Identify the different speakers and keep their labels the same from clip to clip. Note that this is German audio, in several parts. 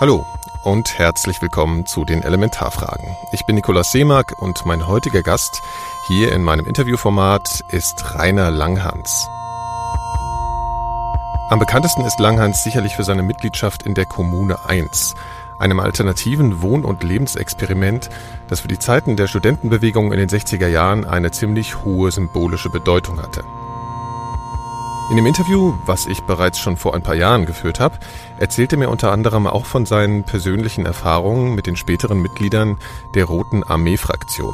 Speaker 1: Hallo und herzlich willkommen zu den Elementarfragen. Ich bin Nikolaus Seemark und mein heutiger Gast hier in meinem Interviewformat ist Rainer Langhans. Am bekanntesten ist Langhans sicherlich für seine Mitgliedschaft in der Kommune 1, einem alternativen Wohn- und Lebensexperiment, das für die Zeiten der Studentenbewegung in den 60er Jahren eine ziemlich hohe symbolische Bedeutung hatte. In dem Interview, was ich bereits schon vor ein paar Jahren geführt habe, erzählte mir unter anderem auch von seinen persönlichen Erfahrungen mit den späteren Mitgliedern der Roten Armee-Fraktion.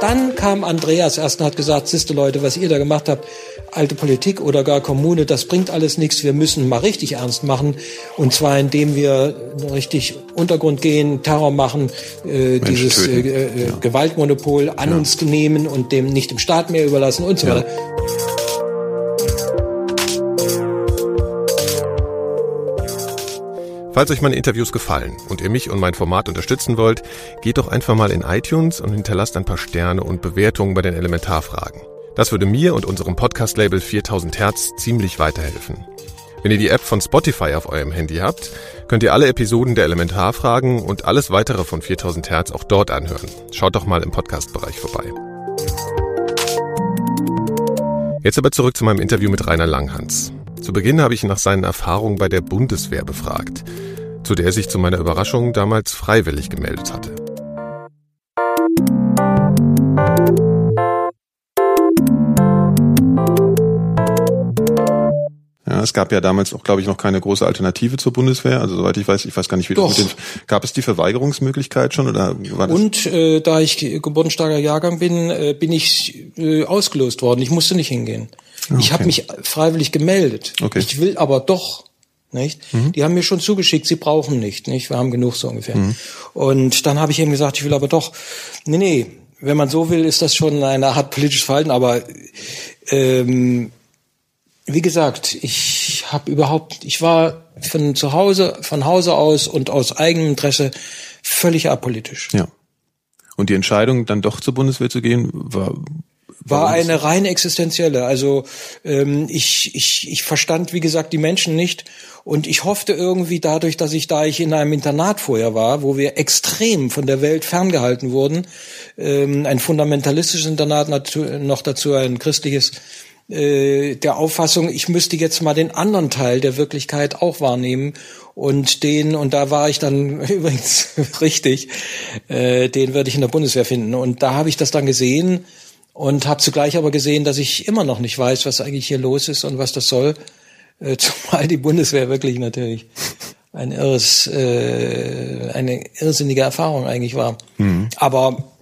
Speaker 2: Dann kam Andreas erst und hat gesagt, siehste Leute, was ihr da gemacht habt, alte Politik oder gar Kommune, das bringt alles nichts. Wir müssen mal richtig ernst machen. Und zwar indem wir richtig Untergrund gehen, Terror machen, äh, dieses äh, äh, ja. Gewaltmonopol an ja. uns nehmen und dem nicht dem Staat mehr überlassen und so weiter.
Speaker 1: Falls euch meine Interviews gefallen und ihr mich und mein Format unterstützen wollt, geht doch einfach mal in iTunes und hinterlasst ein paar Sterne und Bewertungen bei den Elementarfragen. Das würde mir und unserem Podcast-Label 4000 Hertz ziemlich weiterhelfen. Wenn ihr die App von Spotify auf eurem Handy habt, könnt ihr alle Episoden der Elementarfragen und alles weitere von 4000 Hertz auch dort anhören. Schaut doch mal im Podcast-Bereich vorbei. Jetzt aber zurück zu meinem Interview mit Rainer Langhans. Zu Beginn habe ich ihn nach seinen Erfahrungen bei der Bundeswehr befragt, zu der er sich zu meiner Überraschung damals freiwillig gemeldet hatte. Ja, es gab ja damals auch, glaube ich, noch keine große Alternative zur Bundeswehr. Also soweit ich weiß, ich weiß gar nicht, wie
Speaker 2: Doch.
Speaker 1: das mit den, gab es die Verweigerungsmöglichkeit schon oder war
Speaker 2: das? Und äh, da ich geburtenstarker Jahrgang bin, äh, bin ich äh, ausgelost worden. Ich musste nicht hingehen. Okay. Ich habe mich freiwillig gemeldet. Okay. Ich will aber doch nicht? Mhm. Die haben mir schon zugeschickt, sie brauchen nicht, nicht? Wir haben genug so ungefähr. Mhm. Und dann habe ich eben gesagt, ich will aber doch, nee, nee, wenn man so will, ist das schon eine Art politisches Verhalten, aber ähm, wie gesagt, ich habe überhaupt, ich war von zu Hause, von Hause aus und aus eigenem Interesse völlig apolitisch.
Speaker 1: Ja. Und die Entscheidung, dann doch zur Bundeswehr zu gehen, war
Speaker 2: war eine rein existenzielle. Also ähm, ich, ich, ich verstand, wie gesagt, die Menschen nicht. Und ich hoffte irgendwie dadurch, dass ich, da ich in einem Internat vorher war, wo wir extrem von der Welt ferngehalten wurden, ähm, ein fundamentalistisches Internat, noch dazu ein christliches, äh, der Auffassung, ich müsste jetzt mal den anderen Teil der Wirklichkeit auch wahrnehmen und den, und da war ich dann übrigens richtig, äh, den würde ich in der Bundeswehr finden. Und da habe ich das dann gesehen, und habe zugleich aber gesehen, dass ich immer noch nicht weiß, was eigentlich hier los ist und was das soll. Äh, zumal die Bundeswehr wirklich natürlich ein irres, äh, eine irrsinnige Erfahrung eigentlich war. Mhm. Aber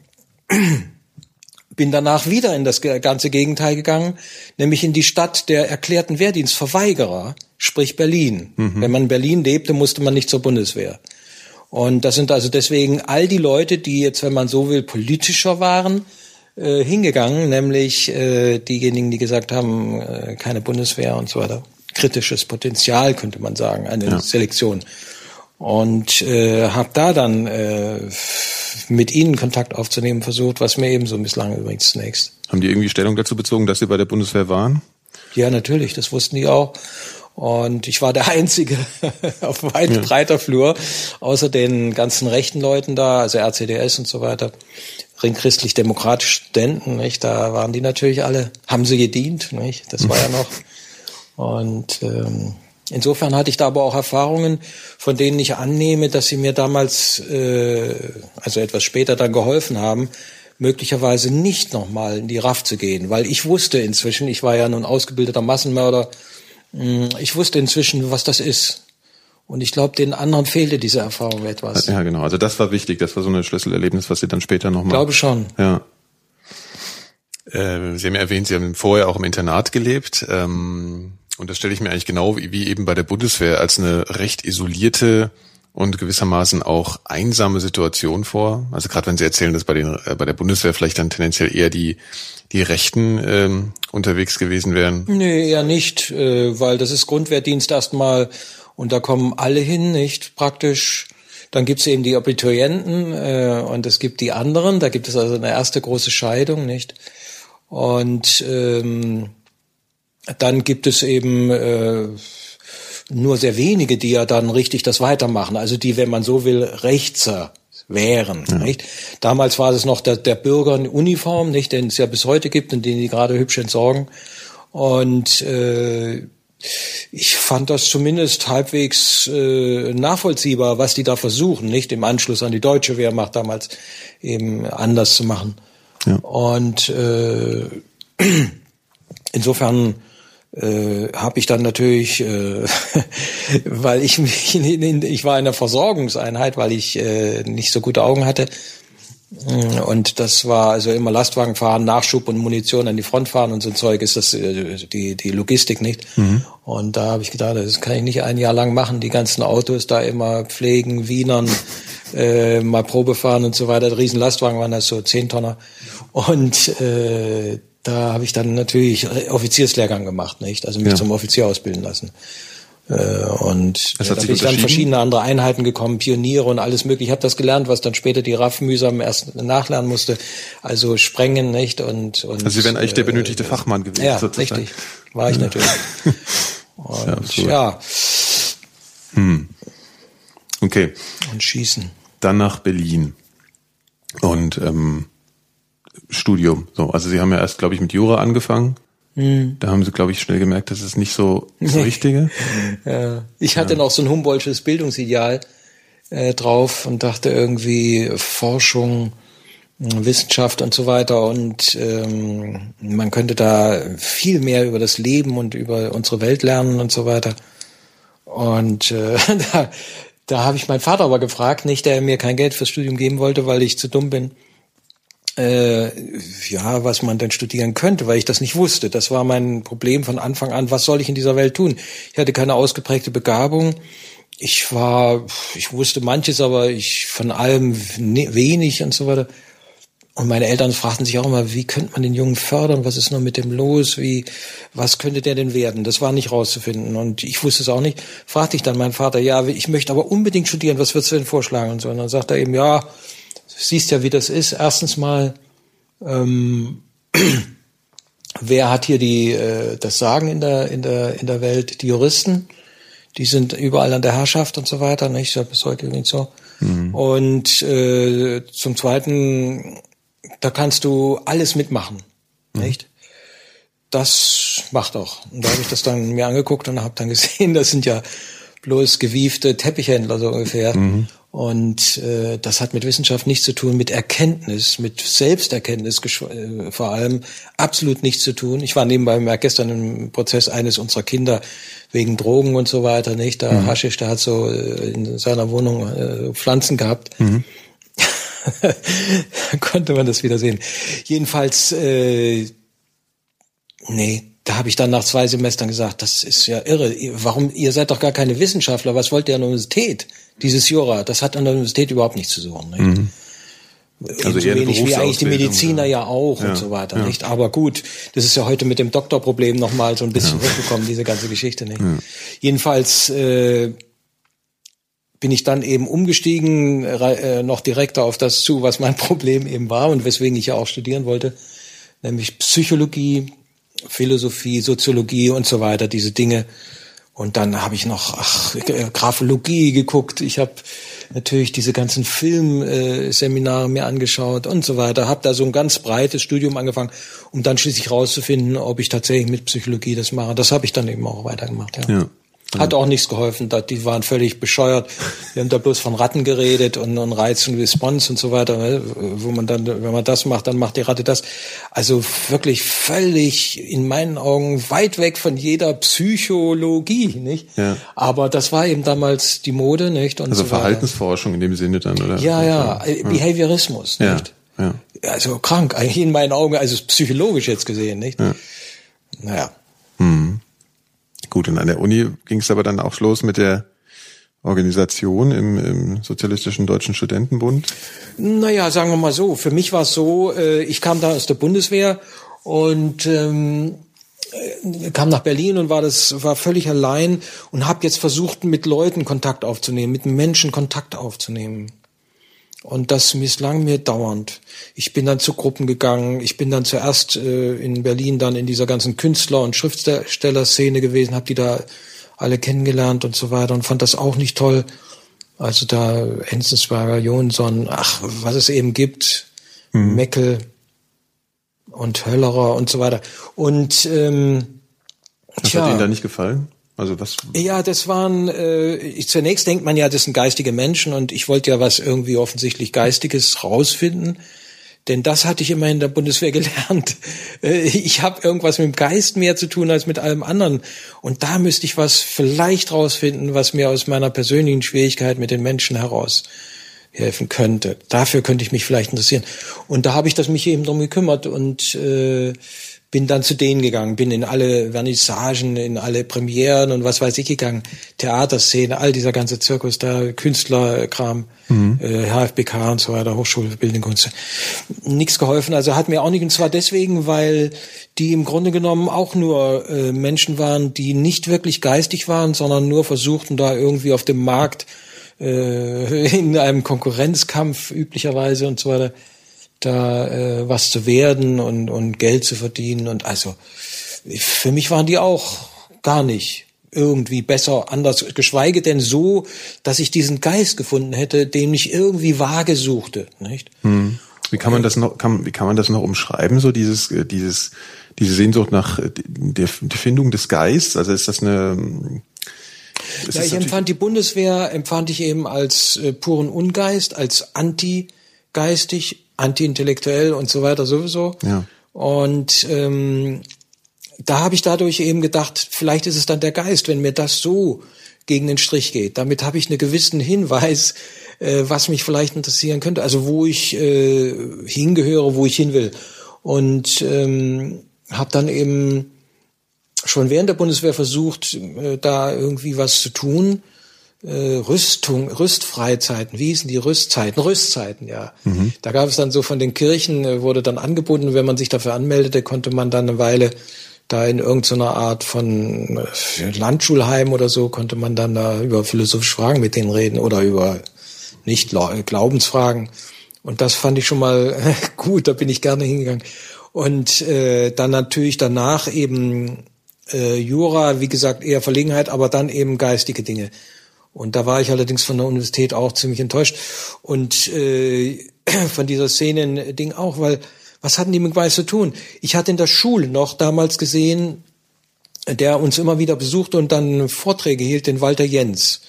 Speaker 2: bin danach wieder in das ganze Gegenteil gegangen, nämlich in die Stadt der erklärten Wehrdienstverweigerer, sprich Berlin. Mhm. Wenn man in Berlin lebte, musste man nicht zur Bundeswehr. Und das sind also deswegen all die Leute, die jetzt, wenn man so will, politischer waren, äh, hingegangen, nämlich äh, diejenigen, die gesagt haben, äh, keine Bundeswehr und so weiter. Kritisches Potenzial, könnte man sagen, eine ja. Selektion. Und äh, habe da dann äh, mit ihnen Kontakt aufzunehmen versucht, was mir ebenso misslang übrigens zunächst.
Speaker 1: Haben die irgendwie Stellung dazu bezogen, dass sie bei der Bundeswehr waren?
Speaker 2: Ja, natürlich, das wussten die auch. Und ich war der Einzige auf weit ja. breiter Flur, außer den ganzen rechten Leuten da, also RCDS und so weiter, ringchristlich-demokratische Studenten, nicht? Da waren die natürlich alle, haben sie gedient, nicht? Das war ja noch. Und ähm, insofern hatte ich da aber auch Erfahrungen, von denen ich annehme, dass sie mir damals, äh, also etwas später dann geholfen haben, möglicherweise nicht nochmal in die RAF zu gehen, weil ich wusste inzwischen, ich war ja nun ausgebildeter Massenmörder, hm, ich wusste inzwischen, was das ist. Und ich glaube, den anderen fehlte diese Erfahrung etwas.
Speaker 1: Ja, genau. Also das war wichtig. Das war so ein Schlüsselerlebnis, was Sie dann später nochmal.
Speaker 2: Glaube schon.
Speaker 1: Ja. Äh, Sie haben ja erwähnt, Sie haben vorher auch im Internat gelebt. Ähm, und das stelle ich mir eigentlich genau wie, wie eben bei der Bundeswehr als eine recht isolierte und gewissermaßen auch einsame Situation vor. Also gerade wenn Sie erzählen, dass bei, den, äh, bei der Bundeswehr vielleicht dann tendenziell eher die, die Rechten ähm, unterwegs gewesen wären.
Speaker 2: Nee, eher nicht, äh, weil das ist Grundwehrdienst erstmal und da kommen alle hin, nicht praktisch. Dann gibt's eben die Abiturienten äh, und es gibt die anderen. Da gibt es also eine erste große Scheidung, nicht? Und ähm, dann gibt es eben äh, nur sehr wenige, die ja dann richtig das weitermachen. Also die, wenn man so will, Rechtser wären. Ja. Nicht? Damals war es noch der, der Bürger in Uniform, nicht, den es ja bis heute gibt und den die gerade hübsch entsorgen. Und äh, ich fand das zumindest halbwegs äh, nachvollziehbar, was die da versuchen, nicht im Anschluss an die deutsche Wehrmacht damals eben anders zu machen. Ja. Und äh, insofern äh, habe ich dann natürlich, äh, weil ich mich, in, in, ich war in der Versorgungseinheit, weil ich äh, nicht so gute Augen hatte. Und das war also immer Lastwagen fahren, Nachschub und Munition an die Front fahren und so ein Zeug ist das äh, die die Logistik nicht. Mhm. Und da habe ich gedacht, das kann ich nicht ein Jahr lang machen, die ganzen Autos da immer pflegen, Wienern, äh, mal Probe fahren und so weiter. Riesen Lastwagen waren das so zehn Tonner. Und äh, da habe ich dann natürlich Offizierslehrgang gemacht, nicht? Also mich ja. zum Offizier ausbilden lassen. Äh, und ja, da bin ich dann verschiedene andere Einheiten gekommen, Pioniere und alles mögliche. Ich habe das gelernt, was dann später die RAF mühsam erst nachlernen musste. Also Sprengen, nicht? Und, und
Speaker 1: also Sie wären eigentlich der äh, benötigte Fachmann gewesen.
Speaker 2: Ja, sozusagen. richtig. War ich natürlich. und, ja. ja.
Speaker 1: Hm. Okay.
Speaker 2: Und schießen.
Speaker 1: Dann nach Berlin. Und ähm, Studium. So, also Sie haben ja erst, glaube ich, mit Jura angefangen. Mhm. Da haben Sie, glaube ich, schnell gemerkt, das ist nicht so das Richtige.
Speaker 2: ja. Ich hatte ja. noch so ein Humboldtsches Bildungsideal äh, drauf und dachte irgendwie Forschung, Wissenschaft und so weiter und ähm, man könnte da viel mehr über das Leben und über unsere Welt lernen und so weiter. Und äh, da, da habe ich meinen Vater aber gefragt, nicht, der mir kein Geld fürs Studium geben wollte, weil ich zu dumm bin äh, ja, was man denn studieren könnte, weil ich das nicht wusste. Das war mein Problem von Anfang an. Was soll ich in dieser Welt tun? Ich hatte keine ausgeprägte Begabung. Ich war, ich wusste manches, aber ich von allem wenig und so weiter. Und meine Eltern fragten sich auch immer, wie könnte man den Jungen fördern? Was ist noch mit dem los? Wie, was könnte der denn werden? Das war nicht rauszufinden. Und ich wusste es auch nicht. Fragte ich dann meinen Vater, ja, ich möchte aber unbedingt studieren. Was würdest du denn vorschlagen? Und so. Und dann sagt er eben, ja, siehst ja, wie das ist. Erstens mal, ähm, wer hat hier die, äh, das Sagen in der, in, der, in der Welt? Die Juristen. Die sind überall an der Herrschaft und so weiter. Nicht? Das bis heute nicht so. Mhm. Und äh, zum Zweiten, da kannst du alles mitmachen. Mhm. Nicht? Das macht auch. Und da habe ich das dann mir angeguckt und habe dann gesehen, das sind ja bloß gewiefte Teppichhändler so ungefähr. Mhm. Und äh, das hat mit Wissenschaft nichts zu tun, mit Erkenntnis, mit Selbsterkenntnis äh, vor allem absolut nichts zu tun. Ich war nebenbei merk gestern im Prozess eines unserer Kinder wegen Drogen und so weiter, nicht? Da mhm. Haschisch, der hat so äh, in seiner Wohnung äh, Pflanzen gehabt. Mhm. konnte man das wieder sehen. Jedenfalls, äh, nee, da habe ich dann nach zwei Semestern gesagt, das ist ja irre. Warum, ihr seid doch gar keine Wissenschaftler, was wollt ihr an der Universität? Dieses Jura, das hat an der Universität überhaupt nichts zu suchen. Nicht? Mhm. Also eher wenig wie eigentlich die Mediziner ja, ja auch ja, und so weiter, ja. nicht? Aber gut, das ist ja heute mit dem Doktorproblem nochmal so ein bisschen hochgekommen, diese ganze Geschichte, nicht? Jedenfalls äh, bin ich dann eben umgestiegen, äh, noch direkter auf das zu, was mein Problem eben war und weswegen ich ja auch studieren wollte, nämlich Psychologie, Philosophie, Soziologie und so weiter, diese Dinge und dann habe ich noch ach, Graphologie geguckt. Ich habe natürlich diese ganzen Filmseminare mir angeschaut und so weiter. Habe da so ein ganz breites Studium angefangen, um dann schließlich rauszufinden, ob ich tatsächlich mit Psychologie das mache. Das habe ich dann eben auch weitergemacht. Ja. ja. Hat auch nichts geholfen, die waren völlig bescheuert. Wir haben da bloß von Ratten geredet und, und Reiz und Response und so weiter, ne? wo man dann, wenn man das macht, dann macht die Ratte das. Also wirklich völlig in meinen Augen weit weg von jeder Psychologie, nicht? Ja. Aber das war eben damals die Mode, nicht?
Speaker 1: Und also so Verhaltensforschung in dem Sinne dann, oder?
Speaker 2: Ja, ja, ja. Behaviorismus, ja. nicht? Ja. Also krank, eigentlich in meinen Augen, also psychologisch jetzt gesehen, nicht? Ja. Naja. Hm.
Speaker 1: Gut, und an der Uni ging es aber dann auch los mit der Organisation im, im Sozialistischen Deutschen Studentenbund?
Speaker 2: Naja, sagen wir mal so. Für mich war es so, äh, ich kam da aus der Bundeswehr und ähm, äh, kam nach Berlin und war das war völlig allein und habe jetzt versucht mit Leuten Kontakt aufzunehmen, mit Menschen Kontakt aufzunehmen. Und das misslang mir dauernd. Ich bin dann zu Gruppen gegangen. Ich bin dann zuerst äh, in Berlin dann in dieser ganzen Künstler- und Schriftstellerszene gewesen, habe die da alle kennengelernt und so weiter und fand das auch nicht toll. Also da Enzensberger, Jonsson, ach, was es eben gibt, mhm. Meckel und Höllerer und so weiter. Und ähm,
Speaker 1: was tja, hat Ihnen da nicht gefallen? Also was?
Speaker 2: Ja, das waren. Äh, zunächst denkt man ja, das sind geistige Menschen und ich wollte ja was irgendwie offensichtlich Geistiges rausfinden, denn das hatte ich immer in der Bundeswehr gelernt. Äh, ich habe irgendwas mit dem Geist mehr zu tun als mit allem anderen und da müsste ich was vielleicht rausfinden, was mir aus meiner persönlichen Schwierigkeit mit den Menschen heraus helfen könnte. Dafür könnte ich mich vielleicht interessieren. Und da habe ich das mich eben drum gekümmert und äh, bin dann zu denen gegangen, bin in alle Vernissagen, in alle Premieren und was weiß ich gegangen, Theaterszene, all dieser ganze Zirkus, da Künstlerkram, mhm. äh, HFBK und so weiter, Hochschule für Bildung Kunst. Nichts geholfen, also hat mir auch nicht, und zwar deswegen, weil die im Grunde genommen auch nur äh, Menschen waren, die nicht wirklich geistig waren, sondern nur versuchten, da irgendwie auf dem Markt äh, in einem Konkurrenzkampf üblicherweise und so weiter da äh, was zu werden und, und Geld zu verdienen. Und also für mich waren die auch gar nicht irgendwie besser, anders, geschweige denn so, dass ich diesen Geist gefunden hätte, den ich irgendwie vage suchte, nicht?
Speaker 1: Hm. Wie kann man das noch, kann, wie kann man das noch umschreiben, so dieses, äh, dieses, diese Sehnsucht nach äh, der, der Findung des Geistes? Also ist das eine,
Speaker 2: ist ja, ich empfand die Bundeswehr, empfand ich eben als äh, puren Ungeist, als antigeistig, anti-intellektuell und so weiter sowieso. Ja. Und ähm, da habe ich dadurch eben gedacht, vielleicht ist es dann der Geist, wenn mir das so gegen den Strich geht. Damit habe ich einen gewissen Hinweis, äh, was mich vielleicht interessieren könnte, also wo ich äh, hingehöre, wo ich hin will. Und ähm, habe dann eben schon während der Bundeswehr versucht, äh, da irgendwie was zu tun äh, Rüstung, Rüstfreizeiten, wie hießen die Rüstzeiten? Rüstzeiten, ja. Mhm. Da gab es dann so von den Kirchen, äh, wurde dann angeboten, wenn man sich dafür anmeldete, konnte man dann eine Weile da in irgendeiner Art von äh, Landschulheim oder so, konnte man dann da über philosophische Fragen mit denen reden oder über nicht Glaubensfragen. Und das fand ich schon mal gut, da bin ich gerne hingegangen. Und äh, dann natürlich danach eben äh, Jura, wie gesagt, eher Verlegenheit, aber dann eben geistige Dinge. Und da war ich allerdings von der Universität auch ziemlich enttäuscht und äh, von dieser Szenen-Ding auch, weil was hatten die mit Weiß zu tun? Ich hatte in der Schule noch damals gesehen, der uns immer wieder besuchte und dann Vorträge hielt, den Walter Jens.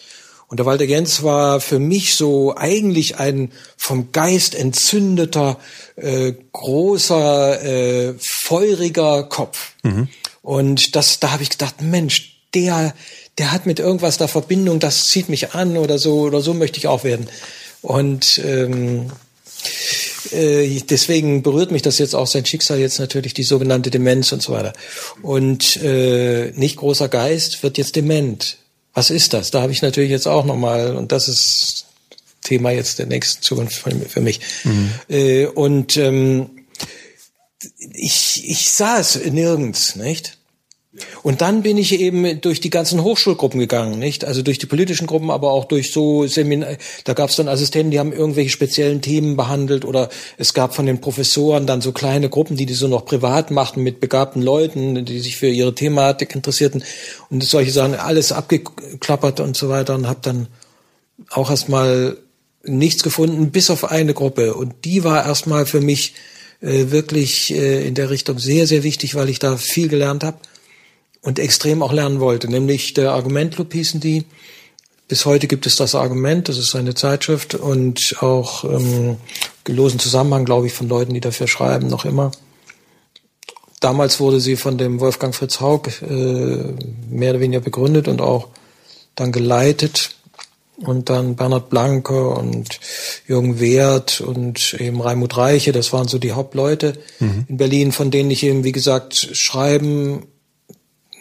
Speaker 2: Und der Walter Jens war für mich so eigentlich ein vom Geist entzündeter, äh, großer, äh, feuriger Kopf. Mhm. Und das, da habe ich gedacht, Mensch, der, der hat mit irgendwas da Verbindung, das zieht mich an oder so oder so möchte ich auch werden. Und ähm, äh, deswegen berührt mich das jetzt auch sein Schicksal jetzt natürlich die sogenannte Demenz und so weiter. Und äh, nicht großer Geist wird jetzt dement. Was ist das? Da habe ich natürlich jetzt auch nochmal, und das ist Thema jetzt der nächsten Zukunft für mich. Mhm. Äh, und ähm, ich, ich sah es nirgends, nicht? Und dann bin ich eben durch die ganzen Hochschulgruppen gegangen, nicht? Also durch die politischen Gruppen, aber auch durch so Seminar. Da gab es dann Assistenten, die haben irgendwelche speziellen Themen behandelt oder es gab von den Professoren dann so kleine Gruppen, die die so noch privat machten mit begabten Leuten, die sich für ihre Thematik interessierten und solche Sachen alles abgeklappert und so weiter und habe dann auch erstmal nichts gefunden, bis auf eine Gruppe und die war erstmal für mich äh, wirklich äh, in der Richtung sehr sehr wichtig, weil ich da viel gelernt habe und extrem auch lernen wollte, nämlich der Argumentclub hießen die. Bis heute gibt es das Argument, das ist eine Zeitschrift und auch ähm, losen Zusammenhang, glaube ich, von Leuten, die dafür schreiben, noch immer. Damals wurde sie von dem Wolfgang Fritz Haug äh, mehr oder weniger begründet und auch dann geleitet. Und dann Bernhard Blanke und Jürgen Wehrt und eben Raimund Reiche, das waren so die Hauptleute mhm. in Berlin, von denen ich eben, wie gesagt, schreiben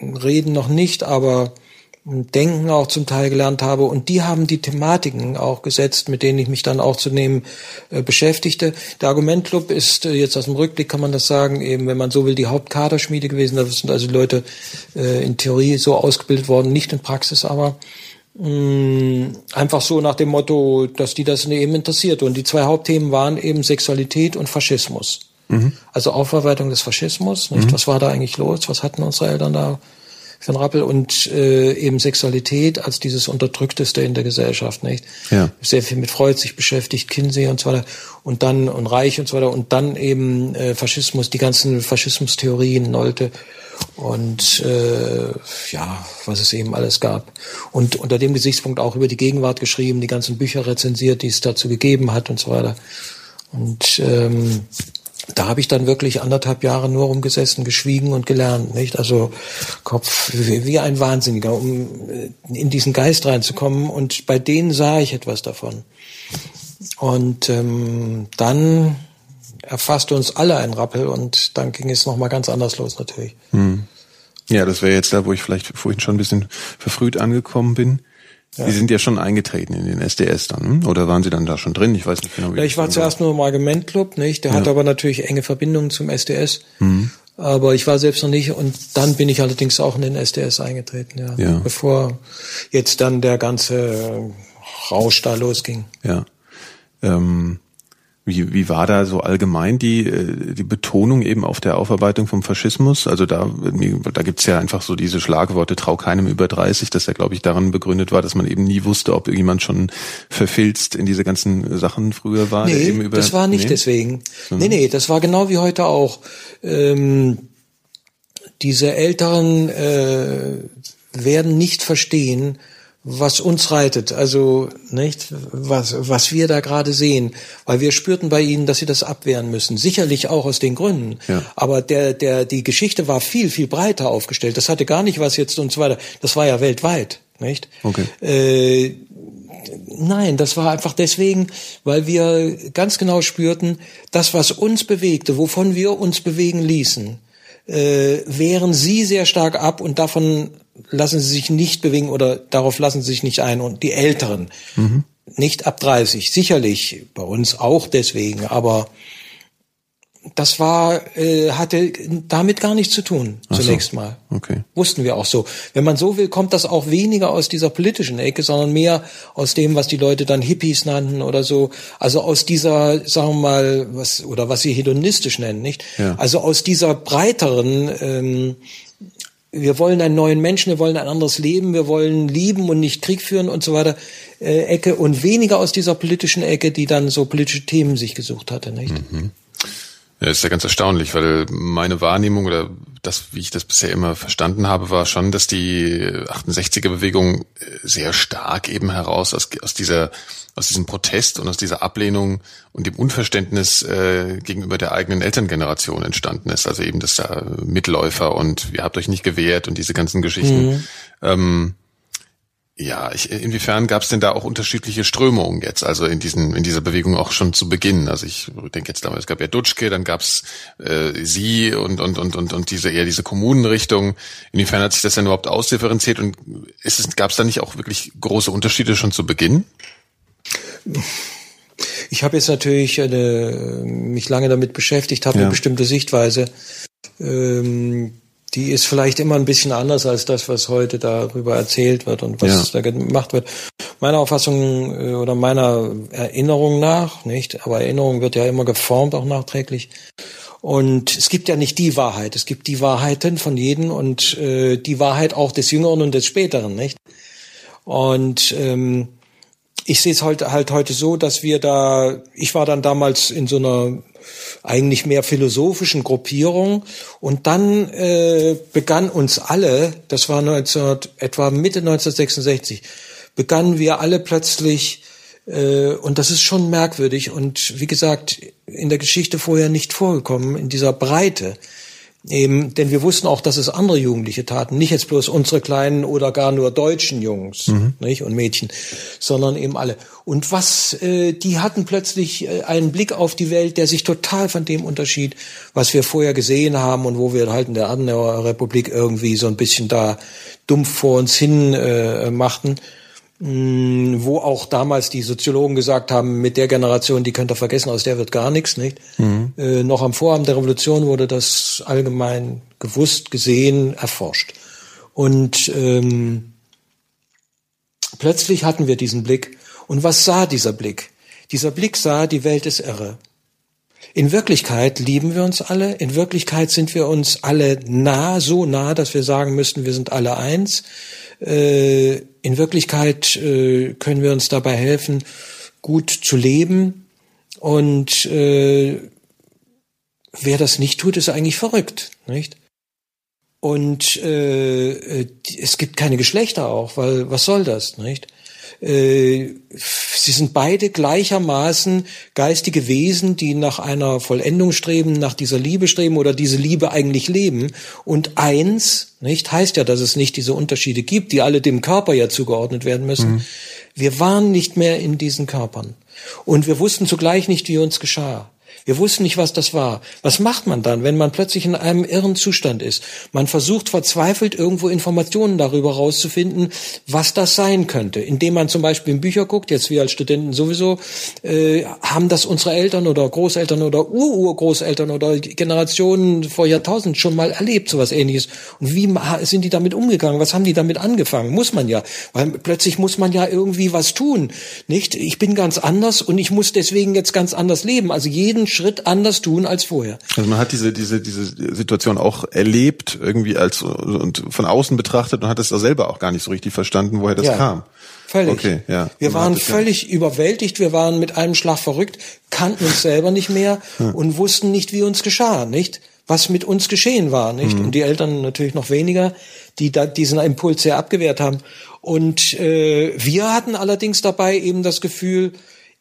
Speaker 2: reden noch nicht, aber Denken auch zum Teil gelernt habe. Und die haben die Thematiken auch gesetzt, mit denen ich mich dann auch zunehmend äh, beschäftigte. Der Argumentclub ist äh, jetzt aus dem Rückblick, kann man das sagen, eben, wenn man so will, die Hauptkaderschmiede gewesen. Da sind also Leute äh, in Theorie so ausgebildet worden, nicht in Praxis aber. Mm, einfach so nach dem Motto, dass die das eben interessiert. Und die zwei Hauptthemen waren eben Sexualität und Faschismus. Mhm. Also Aufarbeitung des Faschismus, nicht? Mhm. Was war da eigentlich los? Was hatten unsere Eltern da für ein Rappel und äh, eben Sexualität als dieses Unterdrückteste in der Gesellschaft, nicht? Ja. Sehr viel mit Freud sich beschäftigt, Kinsey und so weiter und dann und Reich und so weiter und dann eben äh, Faschismus, die ganzen Faschismustheorien, Nolte und äh, ja, was es eben alles gab. Und unter dem Gesichtspunkt auch über die Gegenwart geschrieben, die ganzen Bücher rezensiert, die es dazu gegeben hat und so weiter. Und ähm, da habe ich dann wirklich anderthalb Jahre nur rumgesessen, geschwiegen und gelernt, nicht? Also Kopf wie, ein Wahnsinniger, um äh, in diesen Geist reinzukommen. Und bei denen sah ich etwas davon. Und ähm, dann erfasste uns alle ein Rappel und dann ging es nochmal ganz anders los natürlich. Hm.
Speaker 1: Ja, das wäre jetzt da, wo ich vielleicht vorhin schon ein bisschen verfrüht angekommen bin. Ja. Sie sind ja schon eingetreten in den SDS dann, hm? oder waren Sie dann da schon drin? Ich weiß nicht genau.
Speaker 2: Wie ja, ich war zuerst nur im Argumentclub, nicht? Der ja. hat aber natürlich enge Verbindungen zum SDS. Mhm. Aber ich war selbst noch nicht und dann bin ich allerdings auch in den SDS eingetreten, ja. ja. Bevor jetzt dann der ganze Rausch da losging.
Speaker 1: Ja. Ähm, wie, wie war da so allgemein die, äh, die Betonung eben auf der Aufarbeitung vom Faschismus? Also da, da gibt's ja einfach so diese Schlagworte, trau keinem über 30, das ja, glaube ich, daran begründet war, dass man eben nie wusste, ob irgendjemand schon verfilzt in diese ganzen Sachen früher war.
Speaker 2: Nee, über, das war nicht nee? deswegen. Mhm. Nee, nee, das war genau wie heute auch. Ähm, diese Älteren äh, werden nicht verstehen, was uns reitet, also nicht, was, was wir da gerade sehen, weil wir spürten bei ihnen, dass sie das abwehren müssen. Sicherlich auch aus den Gründen. Ja. Aber der, der, die Geschichte war viel, viel breiter aufgestellt. Das hatte gar nicht was jetzt und so weiter. Das war ja weltweit, nicht? Okay. Äh, nein, das war einfach deswegen, weil wir ganz genau spürten, das, was uns bewegte, wovon wir uns bewegen ließen, äh, wehren sie sehr stark ab und davon lassen sie sich nicht bewegen oder darauf lassen sie sich nicht ein. Und die Älteren, mhm. nicht ab 30, sicherlich bei uns auch deswegen, aber das war, äh, hatte damit gar nichts zu tun, Ach zunächst so. mal. Okay. Wussten wir auch so. Wenn man so will, kommt das auch weniger aus dieser politischen Ecke, sondern mehr aus dem, was die Leute dann Hippies nannten oder so. Also aus dieser, sagen wir mal, was, oder was sie hedonistisch nennen, nicht? Ja. Also aus dieser breiteren, ähm, wir wollen einen neuen Menschen, wir wollen ein anderes Leben, wir wollen lieben und nicht Krieg führen und so weiter, äh, Ecke und weniger aus dieser politischen Ecke, die dann so politische Themen sich gesucht hatte, nicht? Mhm.
Speaker 1: Ja, ist ja ganz erstaunlich, weil meine Wahrnehmung oder das, wie ich das bisher immer verstanden habe, war schon, dass die 68er-Bewegung sehr stark eben heraus aus, aus dieser aus diesem Protest und aus dieser Ablehnung und dem Unverständnis äh, gegenüber der eigenen Elterngeneration entstanden ist. Also eben das da Mitläufer und ihr habt euch nicht gewehrt und diese ganzen Geschichten. Mhm. Ähm, ja, ich, inwiefern gab es denn da auch unterschiedliche Strömungen jetzt, also in diesen in dieser Bewegung auch schon zu Beginn? Also ich denke jetzt damals, es gab ja Dutschke, dann gab es äh, sie und und und und und diese eher diese Kommunenrichtung. Inwiefern hat sich das denn überhaupt ausdifferenziert und ist es gab es da nicht auch wirklich große Unterschiede schon zu Beginn?
Speaker 2: Ich habe jetzt natürlich eine, mich lange damit beschäftigt, habe ja. eine bestimmte Sichtweise. Ähm, die ist vielleicht immer ein bisschen anders als das, was heute darüber erzählt wird und was ja. da gemacht wird. Meiner Auffassung äh, oder meiner Erinnerung nach, nicht? Aber Erinnerung wird ja immer geformt, auch nachträglich. Und es gibt ja nicht die Wahrheit, es gibt die Wahrheiten von jedem und äh, die Wahrheit auch des Jüngeren und des Späteren, nicht? Und ähm, ich sehe es halt, halt heute so, dass wir da, ich war dann damals in so einer eigentlich mehr philosophischen Gruppierung. Und dann äh, begann uns alle, das war 19, etwa Mitte 1966, begannen wir alle plötzlich, äh, und das ist schon merkwürdig und wie gesagt, in der Geschichte vorher nicht vorgekommen, in dieser Breite, Eben, denn wir wussten auch, dass es andere Jugendliche taten, nicht jetzt bloß unsere kleinen oder gar nur deutschen Jungs mhm. nicht, und Mädchen, sondern eben alle. Und was, äh, die hatten plötzlich äh, einen Blick auf die Welt, der sich total von dem unterschied, was wir vorher gesehen haben und wo wir halt in der Adenauer Republik irgendwie so ein bisschen da dumpf vor uns hin äh, machten. Mm, wo auch damals die Soziologen gesagt haben, mit der Generation, die könnt ihr vergessen, aus der wird gar nichts, nicht? Mhm. Äh, noch am Vorabend der Revolution wurde das allgemein gewusst, gesehen, erforscht. Und ähm, plötzlich hatten wir diesen Blick. Und was sah dieser Blick? Dieser Blick sah, die Welt ist irre. In Wirklichkeit lieben wir uns alle. In Wirklichkeit sind wir uns alle nah, so nah, dass wir sagen müssten, wir sind alle eins. Äh, in Wirklichkeit äh, können wir uns dabei helfen, gut zu leben. Und äh, wer das nicht tut, ist eigentlich verrückt, nicht? Und äh, äh es gibt keine Geschlechter auch, weil was soll das, nicht? Äh, sie sind beide gleichermaßen geistige Wesen, die nach einer Vollendung streben, nach dieser Liebe streben oder diese Liebe eigentlich leben. Und eins, nicht, heißt ja, dass es nicht diese Unterschiede gibt, die alle dem Körper ja zugeordnet werden müssen. Mhm. Wir waren nicht mehr in diesen Körpern. Und wir wussten zugleich nicht, wie uns geschah. Wir wussten nicht, was das war. Was macht man dann, wenn man plötzlich in einem irren Zustand ist? Man versucht verzweifelt irgendwo Informationen darüber rauszufinden, was das sein könnte. Indem man zum Beispiel in Bücher guckt, jetzt wir als Studenten sowieso, äh, haben das unsere Eltern oder Großeltern oder Ururgroßeltern oder Generationen vor Jahrtausenden schon mal erlebt, sowas ähnliches. Und wie sind die damit umgegangen? Was haben die damit angefangen? Muss man ja. Weil plötzlich muss man ja irgendwie was tun. Nicht? Ich bin ganz anders und ich muss deswegen jetzt ganz anders leben. Also jeden Schritt anders tun als vorher.
Speaker 1: Also man hat diese diese diese Situation auch erlebt irgendwie als und von außen betrachtet und hat es da selber auch gar nicht so richtig verstanden, woher das ja. kam.
Speaker 2: Völlig. Okay, ja. Wir waren völlig ja. überwältigt, wir waren mit einem Schlag verrückt, kannten uns selber nicht mehr ja. und wussten nicht, wie uns geschah, nicht? Was mit uns geschehen war, nicht? Mhm. Und die Eltern natürlich noch weniger, die da diesen Impuls sehr abgewehrt haben. Und äh, wir hatten allerdings dabei eben das Gefühl,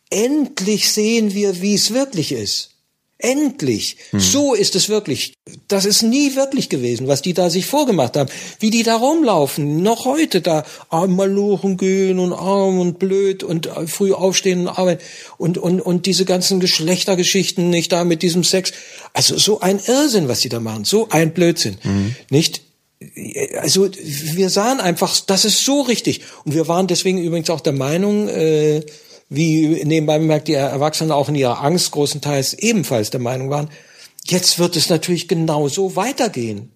Speaker 2: endlich sehen wir, wie es wirklich ist. Endlich. Hm. So ist es wirklich. Das ist nie wirklich gewesen, was die da sich vorgemacht haben. Wie die da rumlaufen. Noch heute da einmal lochen gehen und arm und blöd und äh, früh aufstehen und arbeiten. Und, und, und diese ganzen Geschlechtergeschichten nicht da mit diesem Sex. Also so ein Irrsinn, was die da machen. So ein Blödsinn. Hm. Nicht? Also wir sahen einfach, das ist so richtig. Und wir waren deswegen übrigens auch der Meinung, äh, wie nebenbei bemerkt die Erwachsenen auch in ihrer Angst großenteils ebenfalls der Meinung waren, jetzt wird es natürlich genauso weitergehen.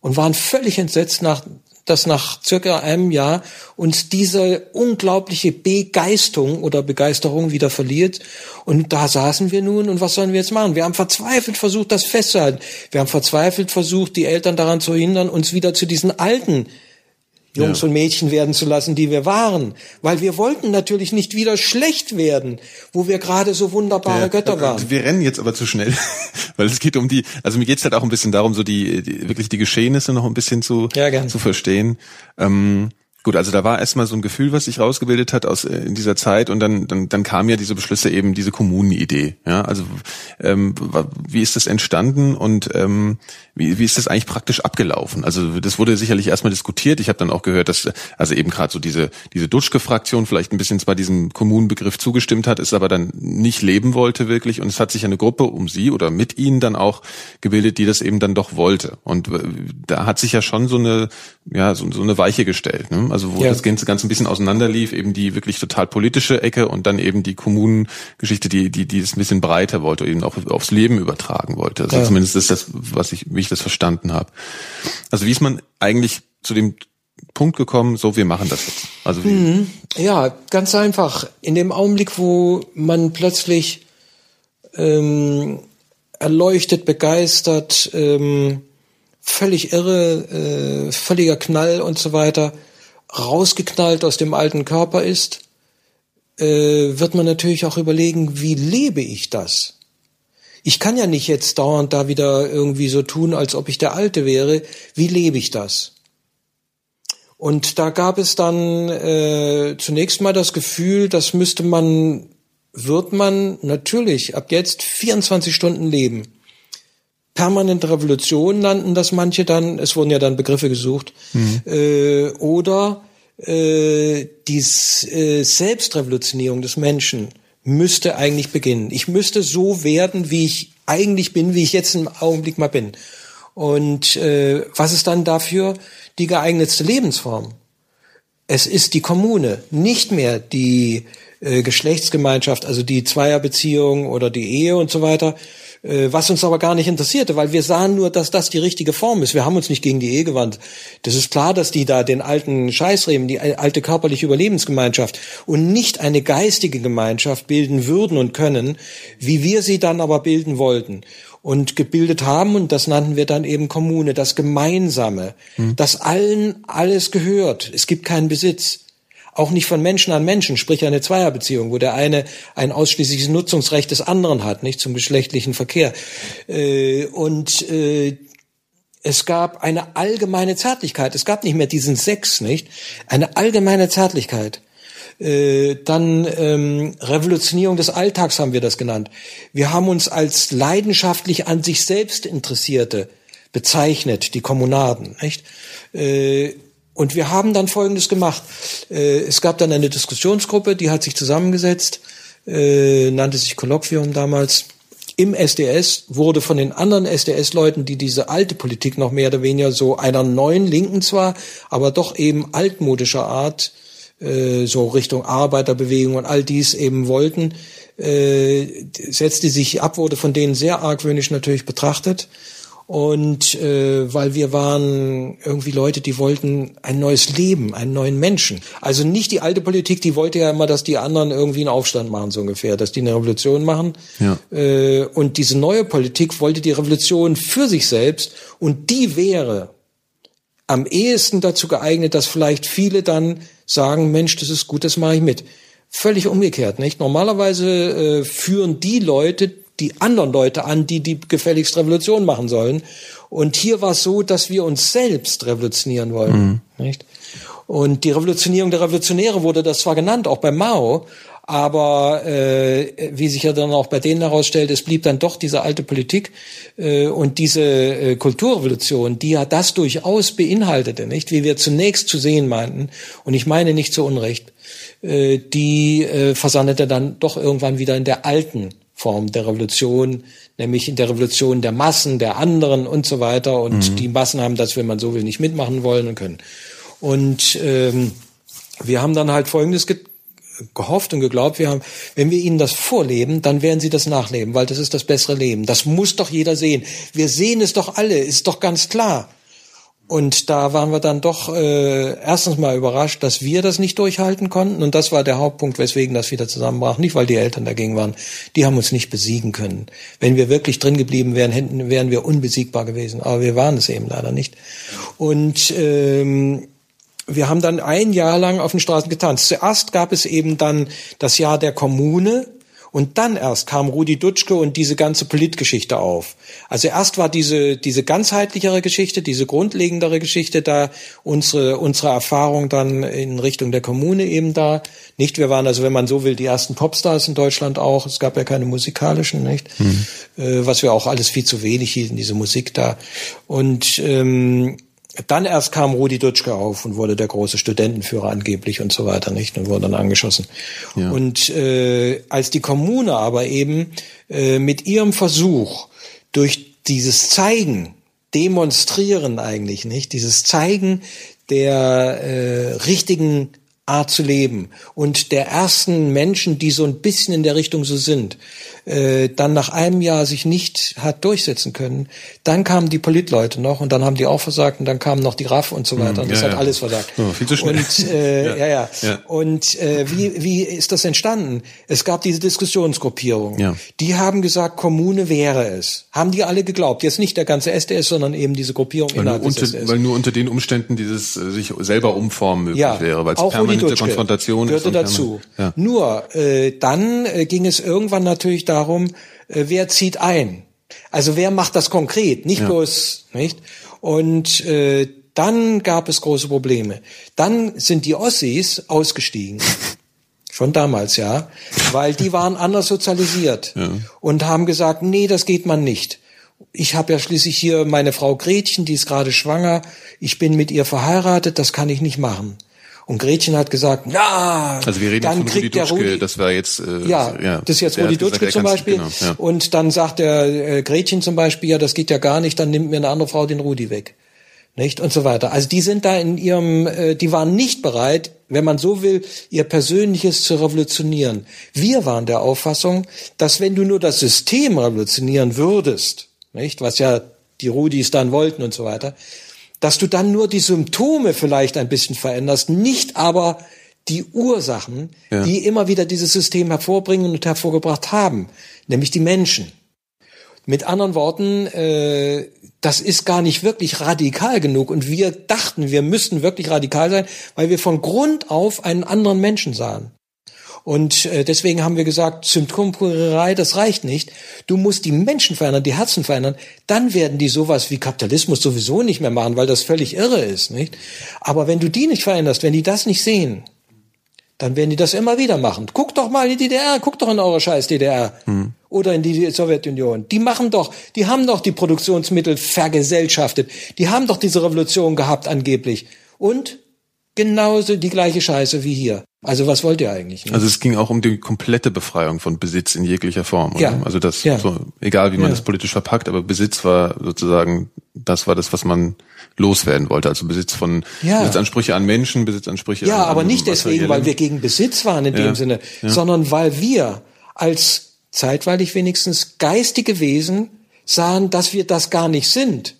Speaker 2: Und waren völlig entsetzt, nach, dass nach circa einem Jahr uns diese unglaubliche Begeisterung oder Begeisterung wieder verliert. Und da saßen wir nun und was sollen wir jetzt machen? Wir haben verzweifelt versucht, das festzuhalten. Wir haben verzweifelt versucht, die Eltern daran zu hindern, uns wieder zu diesen alten Jungs ja. und Mädchen werden zu lassen, die wir waren. Weil wir wollten natürlich nicht wieder schlecht werden, wo wir gerade so wunderbare ja, Götter waren.
Speaker 1: Wir rennen jetzt aber zu schnell, weil es geht um die, also mir geht's halt auch ein bisschen darum, so die, die wirklich die Geschehnisse noch ein bisschen zu, ja, zu verstehen. Ähm, Gut, also da war erstmal so ein Gefühl, was sich rausgebildet hat aus äh, in dieser Zeit und dann dann, dann kam ja diese Beschlüsse eben diese Kommunenidee. Ja, also ähm, wie ist das entstanden und ähm, wie, wie ist das eigentlich praktisch abgelaufen? Also das wurde sicherlich erstmal diskutiert. Ich habe dann auch gehört, dass also eben gerade so diese diese Dutschke-Fraktion vielleicht ein bisschen zwar diesem Kommunenbegriff zugestimmt hat, es aber dann nicht leben wollte wirklich und es hat sich eine Gruppe um sie oder mit ihnen dann auch gebildet, die das eben dann doch wollte. Und äh, da hat sich ja schon so eine ja so, so eine Weiche gestellt. Ne? Also wo ja. das Ganze ganz ein bisschen auseinanderlief, eben die wirklich total politische Ecke und dann eben die Kommunengeschichte, die, die, die es ein bisschen breiter wollte, eben auch aufs Leben übertragen wollte. Also ja. zumindest ist das, was ich, wie ich das verstanden habe. Also wie ist man eigentlich zu dem Punkt gekommen, so wir machen das jetzt? Also wie? Mhm.
Speaker 2: Ja, ganz einfach. In dem Augenblick, wo man plötzlich ähm, erleuchtet, begeistert, ähm, völlig irre, äh, völliger Knall und so weiter, rausgeknallt aus dem alten Körper ist, äh, wird man natürlich auch überlegen, wie lebe ich das? Ich kann ja nicht jetzt dauernd da wieder irgendwie so tun, als ob ich der Alte wäre. Wie lebe ich das? Und da gab es dann äh, zunächst mal das Gefühl, das müsste man, wird man natürlich ab jetzt 24 Stunden leben. Permanente Revolution nannten das manche dann, es wurden ja dann Begriffe gesucht, mhm. äh, oder äh, die äh, Selbstrevolutionierung des Menschen müsste eigentlich beginnen. Ich müsste so werden, wie ich eigentlich bin, wie ich jetzt im Augenblick mal bin. Und äh, was ist dann dafür die geeignetste Lebensform? Es ist die Kommune, nicht mehr die äh, Geschlechtsgemeinschaft, also die Zweierbeziehung oder die Ehe und so weiter, äh, was uns aber gar nicht interessierte, weil wir sahen nur, dass das die richtige Form ist. Wir haben uns nicht gegen die Ehe gewandt. Das ist klar, dass die da den alten Scheißreben, die alte körperliche Überlebensgemeinschaft und nicht eine geistige Gemeinschaft bilden würden und können, wie wir sie dann aber bilden wollten und gebildet haben und das nannten wir dann eben Kommune, das Gemeinsame, hm. das allen alles gehört. Es gibt keinen Besitz auch nicht von Menschen an Menschen, sprich eine Zweierbeziehung, wo der eine ein ausschließliches Nutzungsrecht des anderen hat, nicht zum geschlechtlichen Verkehr. Äh, und äh, es gab eine allgemeine Zärtlichkeit. Es gab nicht mehr diesen Sex, nicht? Eine allgemeine Zärtlichkeit. Äh, dann ähm, Revolutionierung des Alltags haben wir das genannt. Wir haben uns als leidenschaftlich an sich selbst Interessierte bezeichnet, die Kommunaden, nicht? Äh, und wir haben dann Folgendes gemacht. Äh, es gab dann eine Diskussionsgruppe, die hat sich zusammengesetzt, äh, nannte sich Kolloquium damals. Im SDS wurde von den anderen SDS-Leuten, die diese alte Politik noch mehr oder weniger so einer neuen Linken zwar, aber doch eben altmodischer Art, äh, so Richtung Arbeiterbewegung und all dies eben wollten, setzte sich ab, wurde von denen sehr argwöhnisch natürlich betrachtet und äh, weil wir waren irgendwie Leute, die wollten ein neues Leben, einen neuen Menschen. Also nicht die alte Politik, die wollte ja immer, dass die anderen irgendwie einen Aufstand machen, so ungefähr, dass die eine Revolution machen. Ja. Äh, und diese neue Politik wollte die Revolution für sich selbst und die wäre am ehesten dazu geeignet, dass vielleicht viele dann sagen, Mensch, das ist gut, das mache ich mit. Völlig umgekehrt, nicht? Normalerweise äh, führen die Leute, die anderen Leute an, die die gefälligst Revolution machen sollen. Und hier war es so, dass wir uns selbst revolutionieren wollen. Mhm. Nicht? Und die Revolutionierung der Revolutionäre wurde das zwar genannt, auch bei Mao, aber äh, wie sich ja dann auch bei denen herausstellt, es blieb dann doch diese alte Politik äh, und diese äh, Kulturrevolution, die ja das durchaus beinhaltete, nicht? Wie wir zunächst zu sehen meinten, und ich meine nicht zu Unrecht, äh, die äh, versandete dann doch irgendwann wieder in der alten Form der Revolution, nämlich in der Revolution der Massen, der anderen und so weiter. Und mhm. die Massen haben das, wenn man so will, nicht mitmachen wollen und können. Und ähm, wir haben dann halt Folgendes ge gehofft und geglaubt, wir haben, wenn wir ihnen das vorleben, dann werden sie das nachleben, weil das ist das bessere Leben. Das muss doch jeder sehen. Wir sehen es doch alle, ist doch ganz klar. Und da waren wir dann doch äh, erstens mal überrascht, dass wir das nicht durchhalten konnten. Und das war der Hauptpunkt, weswegen das wieder zusammenbrach. Nicht, weil die Eltern dagegen waren. Die haben uns nicht besiegen können. Wenn wir wirklich drin geblieben wären, hätten, wären wir unbesiegbar gewesen. Aber wir waren es eben leider nicht. Und ähm, wir haben dann ein Jahr lang auf den Straßen getanzt. Zuerst gab es eben dann das Jahr der Kommune und dann erst kam Rudi Dutschke und diese ganze Politgeschichte auf. Also erst war diese, diese ganzheitlichere Geschichte, diese grundlegendere Geschichte da, unsere, unsere Erfahrung dann in Richtung der Kommune eben da. Nicht, wir waren also, wenn man so will, die ersten Popstars in Deutschland auch. Es gab ja keine musikalischen, nicht? Mhm. Äh, was wir auch alles viel zu wenig hielten, diese Musik da. Und ähm, dann erst kam Rudi Dutschke auf und wurde der große Studentenführer angeblich und so weiter, nicht? Und wurde dann angeschossen. Ja. Und äh, als die Kommune aber eben äh, mit ihrem Versuch durch dieses Zeigen, demonstrieren eigentlich, nicht? Dieses Zeigen der äh, richtigen Art zu leben und der ersten Menschen, die so ein bisschen in der Richtung so sind, äh, dann nach einem Jahr sich nicht hat durchsetzen können. Dann kamen die Politleute noch und dann haben die auch versagt und dann kamen noch die RAF und so weiter. Und das ja, hat ja. alles versagt.
Speaker 1: Oh, viel zu schnell.
Speaker 2: Und, äh, ja. ja, ja. Und äh, wie, wie ist das entstanden? Es gab diese Diskussionsgruppierung. Ja. Die haben gesagt, Kommune wäre es. Haben die alle geglaubt. Jetzt nicht der ganze SDS, sondern eben diese Gruppierung
Speaker 1: weil innerhalb unter, des SDS. Weil nur unter den Umständen dieses äh, sich selber umformen möglich ja, wäre, weil es permanente Konfrontation
Speaker 2: gehörte ist. dazu. Ja. Nur äh, dann äh, ging es irgendwann natürlich darum, äh, wer zieht ein. Also wer macht das konkret, nicht ja. bloß, nicht? Und äh, dann gab es große Probleme. Dann sind die Ossis ausgestiegen. Schon damals, ja. Weil die waren anders sozialisiert. Ja. Und haben gesagt, nee, das geht man nicht. ich habe ja schließlich hier meine Frau Gretchen, die ist gerade schwanger, ich bin mit ihr verheiratet, das kann ich nicht machen. Und Gretchen hat gesagt, na,
Speaker 1: also wir reden
Speaker 2: dann
Speaker 1: von
Speaker 2: kriegt
Speaker 1: Rudi
Speaker 2: der
Speaker 1: Dutschke,
Speaker 2: Rudi,
Speaker 1: das war jetzt äh,
Speaker 2: ja,
Speaker 1: ja,
Speaker 2: das ist jetzt Rudi Dutschke zum Beispiel.
Speaker 1: Genau, ja.
Speaker 2: Und dann sagt der äh, Gretchen zum Beispiel, ja, das geht ja gar nicht, dann nimmt mir eine andere Frau den Rudi weg. Nicht? Und so weiter. Also die sind da in ihrem, äh, die waren nicht bereit, wenn man so will, ihr Persönliches zu revolutionieren. Wir waren der Auffassung, dass wenn du nur das System revolutionieren würdest, nicht, was ja die Rudis dann wollten und so weiter, dass du dann nur die Symptome vielleicht ein bisschen veränderst, nicht aber die Ursachen,
Speaker 1: Ja.
Speaker 2: die immer wieder dieses System hervorbringen und hervorgebracht haben, nämlich die Menschen. Mit anderen Worten, äh, das ist gar nicht wirklich radikal genug. Und wir dachten, wir müssten wirklich radikal sein, weil wir von Grund auf einen anderen Menschen sahen. Und äh, deswegen haben wir gesagt, Symptomkurerei, das reicht nicht. Du musst die Menschen verändern, die Herzen verändern. Dann werden die sowas wie Kapitalismus sowieso nicht mehr machen, weil das völlig irre ist, nicht? Aber wenn du die nicht veränderst, wenn die das nicht sehen, dann werden die das immer wieder machen. Guck doch mal in die DDR, guck doch in eure scheiß DDR. Oder in die Sowjetunion. Die machen doch, die haben doch die Produktionsmittel vergesellschaftet. Die haben doch diese Revolution gehabt angeblich. Und genauso die gleiche Scheiße wie hier. Also was wollt ihr eigentlich? ne?
Speaker 1: Also es ging auch um die komplette Befreiung von Besitz in jeglicher Form. Oder?
Speaker 2: Ja.
Speaker 1: Also das,
Speaker 2: Ja.
Speaker 1: so, egal wie man
Speaker 2: Ja.
Speaker 1: das politisch verpackt, aber Besitz war sozusagen, das war das, was man loswerden wollte. Also Besitz von
Speaker 2: Ja.
Speaker 1: Besitzansprüche an Menschen, Besitzansprüche
Speaker 2: Ja,
Speaker 1: an
Speaker 2: aber nicht deswegen, weil wir gegen Besitz waren in
Speaker 1: Ja,
Speaker 2: dem Sinne,
Speaker 1: ja.
Speaker 2: sondern weil wir als zeitweilig wenigstens geistige Wesen sahen, dass wir das gar nicht sind.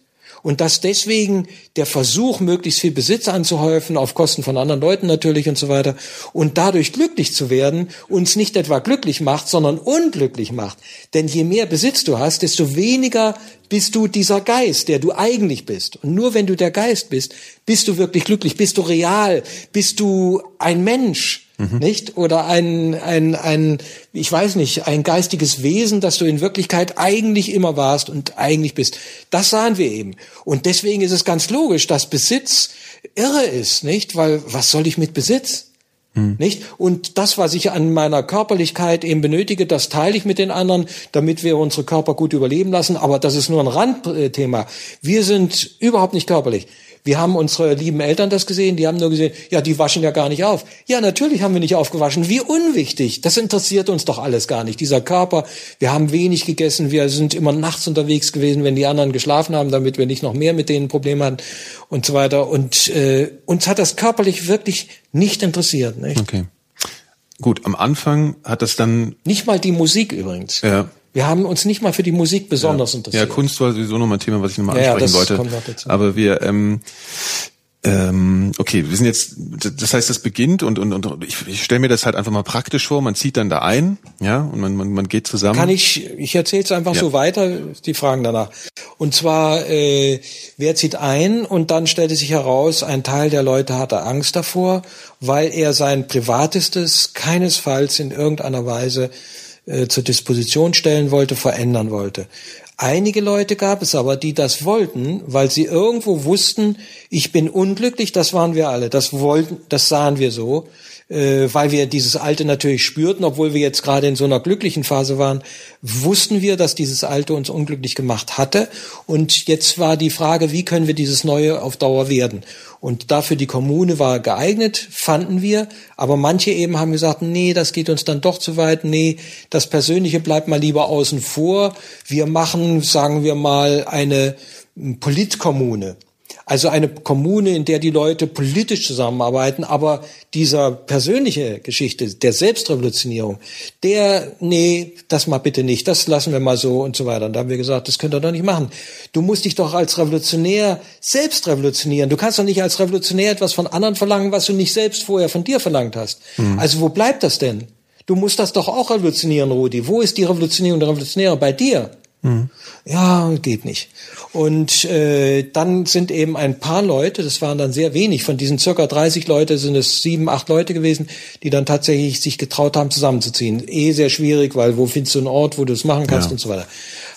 Speaker 2: Und dass deswegen der Versuch, möglichst viel Besitz anzuhäufen, auf Kosten von anderen Leuten natürlich und so weiter, und dadurch glücklich zu werden, uns nicht etwa glücklich macht, sondern unglücklich macht. Denn je mehr Besitz du hast, desto weniger bist du dieser Geist, der du eigentlich bist. Und nur wenn du der Geist bist, bist du wirklich glücklich, bist du real, bist du ein Mensch, nicht? Oder ein, ein, ein, ich weiß nicht, ein geistiges Wesen, das du in Wirklichkeit eigentlich immer warst und eigentlich bist. Das sahen wir eben. Und deswegen ist es ganz logisch, dass Besitz irre ist, nicht? Weil, was soll ich mit Besitz? Nicht? Und das, was ich an meiner Körperlichkeit eben benötige, das teile ich mit den anderen, damit wir unsere Körper gut überleben lassen. Aber das ist nur ein Randthema. Wir sind überhaupt nicht körperlich. Wir haben unsere lieben Eltern das gesehen, die haben nur gesehen, ja, die waschen ja gar nicht auf. Ja, natürlich haben wir nicht aufgewaschen. Wie unwichtig. Das interessiert uns doch alles gar nicht. Dieser Körper, wir haben wenig gegessen, wir sind immer nachts unterwegs gewesen, wenn die anderen geschlafen haben, damit wir nicht noch mehr mit denen Probleme hatten und so weiter. Und äh, uns hat das körperlich wirklich nicht interessiert. Nicht?
Speaker 1: Okay. Gut, am Anfang hat das dann,
Speaker 2: Nicht mal die Musik übrigens.
Speaker 1: ja,
Speaker 2: Wir haben uns nicht mal für die Musik besonders
Speaker 1: ja,
Speaker 2: interessiert.
Speaker 1: Kunst war sowieso nochmal ein Thema, was ich nochmal
Speaker 2: Ja, ja,
Speaker 1: ansprechen
Speaker 2: das
Speaker 1: wollte. Aber wir, ähm, ähm, okay, wir sind jetzt, das heißt, das beginnt und, und, und ich, ich stelle mir das halt einfach mal praktisch vor, man zieht dann da ein, ja, und man, man, man geht zusammen.
Speaker 2: Kann ich, ich erzähle es einfach
Speaker 1: Ja.
Speaker 2: so weiter, die Fragen danach. Und zwar, äh, wer zieht ein? Und dann stellte sich heraus, ein Teil der Leute hatte Angst davor, weil er sein Privatestes keinesfalls in irgendeiner Weise äh, zur Disposition stellen wollte, verändern wollte. Einige Leute gab es aber, die das wollten, weil sie irgendwo wussten, ich bin unglücklich, das waren wir alle, das wollten, das sahen wir so, äh, weil wir dieses Alte natürlich spürten, obwohl wir jetzt gerade in so einer glücklichen Phase waren, wussten wir, dass dieses Alte uns unglücklich gemacht hatte. Und jetzt war die Frage, wie können wir dieses Neue auf Dauer werden? Und dafür die Kommune war geeignet, fanden wir. Aber manche eben haben gesagt, nee, das geht uns dann doch zu weit. Nee, das Persönliche bleibt mal lieber außen vor. Wir machen, sagen wir mal, eine Politkommune. Also eine Kommune, in der die Leute politisch zusammenarbeiten, aber dieser persönliche Geschichte der Selbstrevolutionierung, der, nee, das mal bitte nicht, das lassen wir mal so und so weiter. Und da haben wir gesagt, das könnt ihr doch nicht machen. Du musst dich doch als Revolutionär selbst revolutionieren. Du kannst doch nicht als Revolutionär etwas von anderen verlangen, was du nicht selbst vorher von dir verlangt hast. Also wo bleibt das denn? Du musst das doch auch revolutionieren, Rudi. Wo ist die Revolutionierung der Revolutionäre? Bei dir. Ja, geht nicht. Und äh, dann sind eben ein paar Leute, das waren dann sehr wenig, von diesen circa 30 Leute sind es sieben, acht Leute gewesen, die dann tatsächlich sich getraut haben, zusammenzuziehen. Eh sehr schwierig, weil wo findest du einen Ort, wo du es machen kannst
Speaker 1: Ja.
Speaker 2: und so weiter.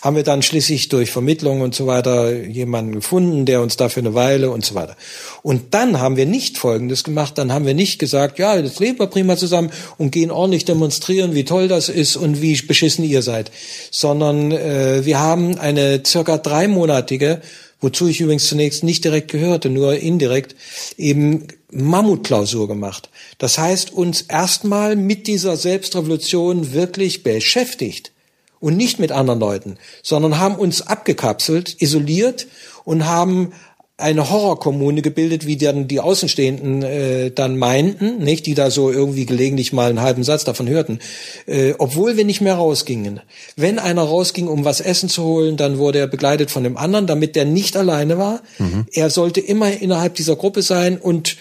Speaker 2: Haben wir dann schließlich durch Vermittlung und so weiter jemanden gefunden, der uns dafür eine Weile und so weiter. Und dann haben wir nicht Folgendes gemacht, dann haben wir nicht gesagt, ja, jetzt leben wir prima zusammen und gehen ordentlich demonstrieren, wie toll das ist und wie beschissen ihr seid, sondern äh, wir haben eine circa dreimonatige, wozu ich übrigens zunächst nicht direkt gehörte, nur indirekt, eben Mammutklausur gemacht. Das heißt, uns erstmal mit dieser Selbstrevolution wirklich beschäftigt und nicht mit anderen Leuten, sondern haben uns abgekapselt, isoliert und haben eine Horrorkommune gebildet, wie dann die Außenstehenden äh, dann meinten, nicht, die da so irgendwie gelegentlich mal einen halben Satz davon hörten, äh, obwohl wir nicht mehr rausgingen. Wenn einer rausging, um was Essen zu holen, dann wurde er begleitet von dem anderen, damit der nicht alleine war. Mhm. Er sollte immer innerhalb dieser Gruppe sein und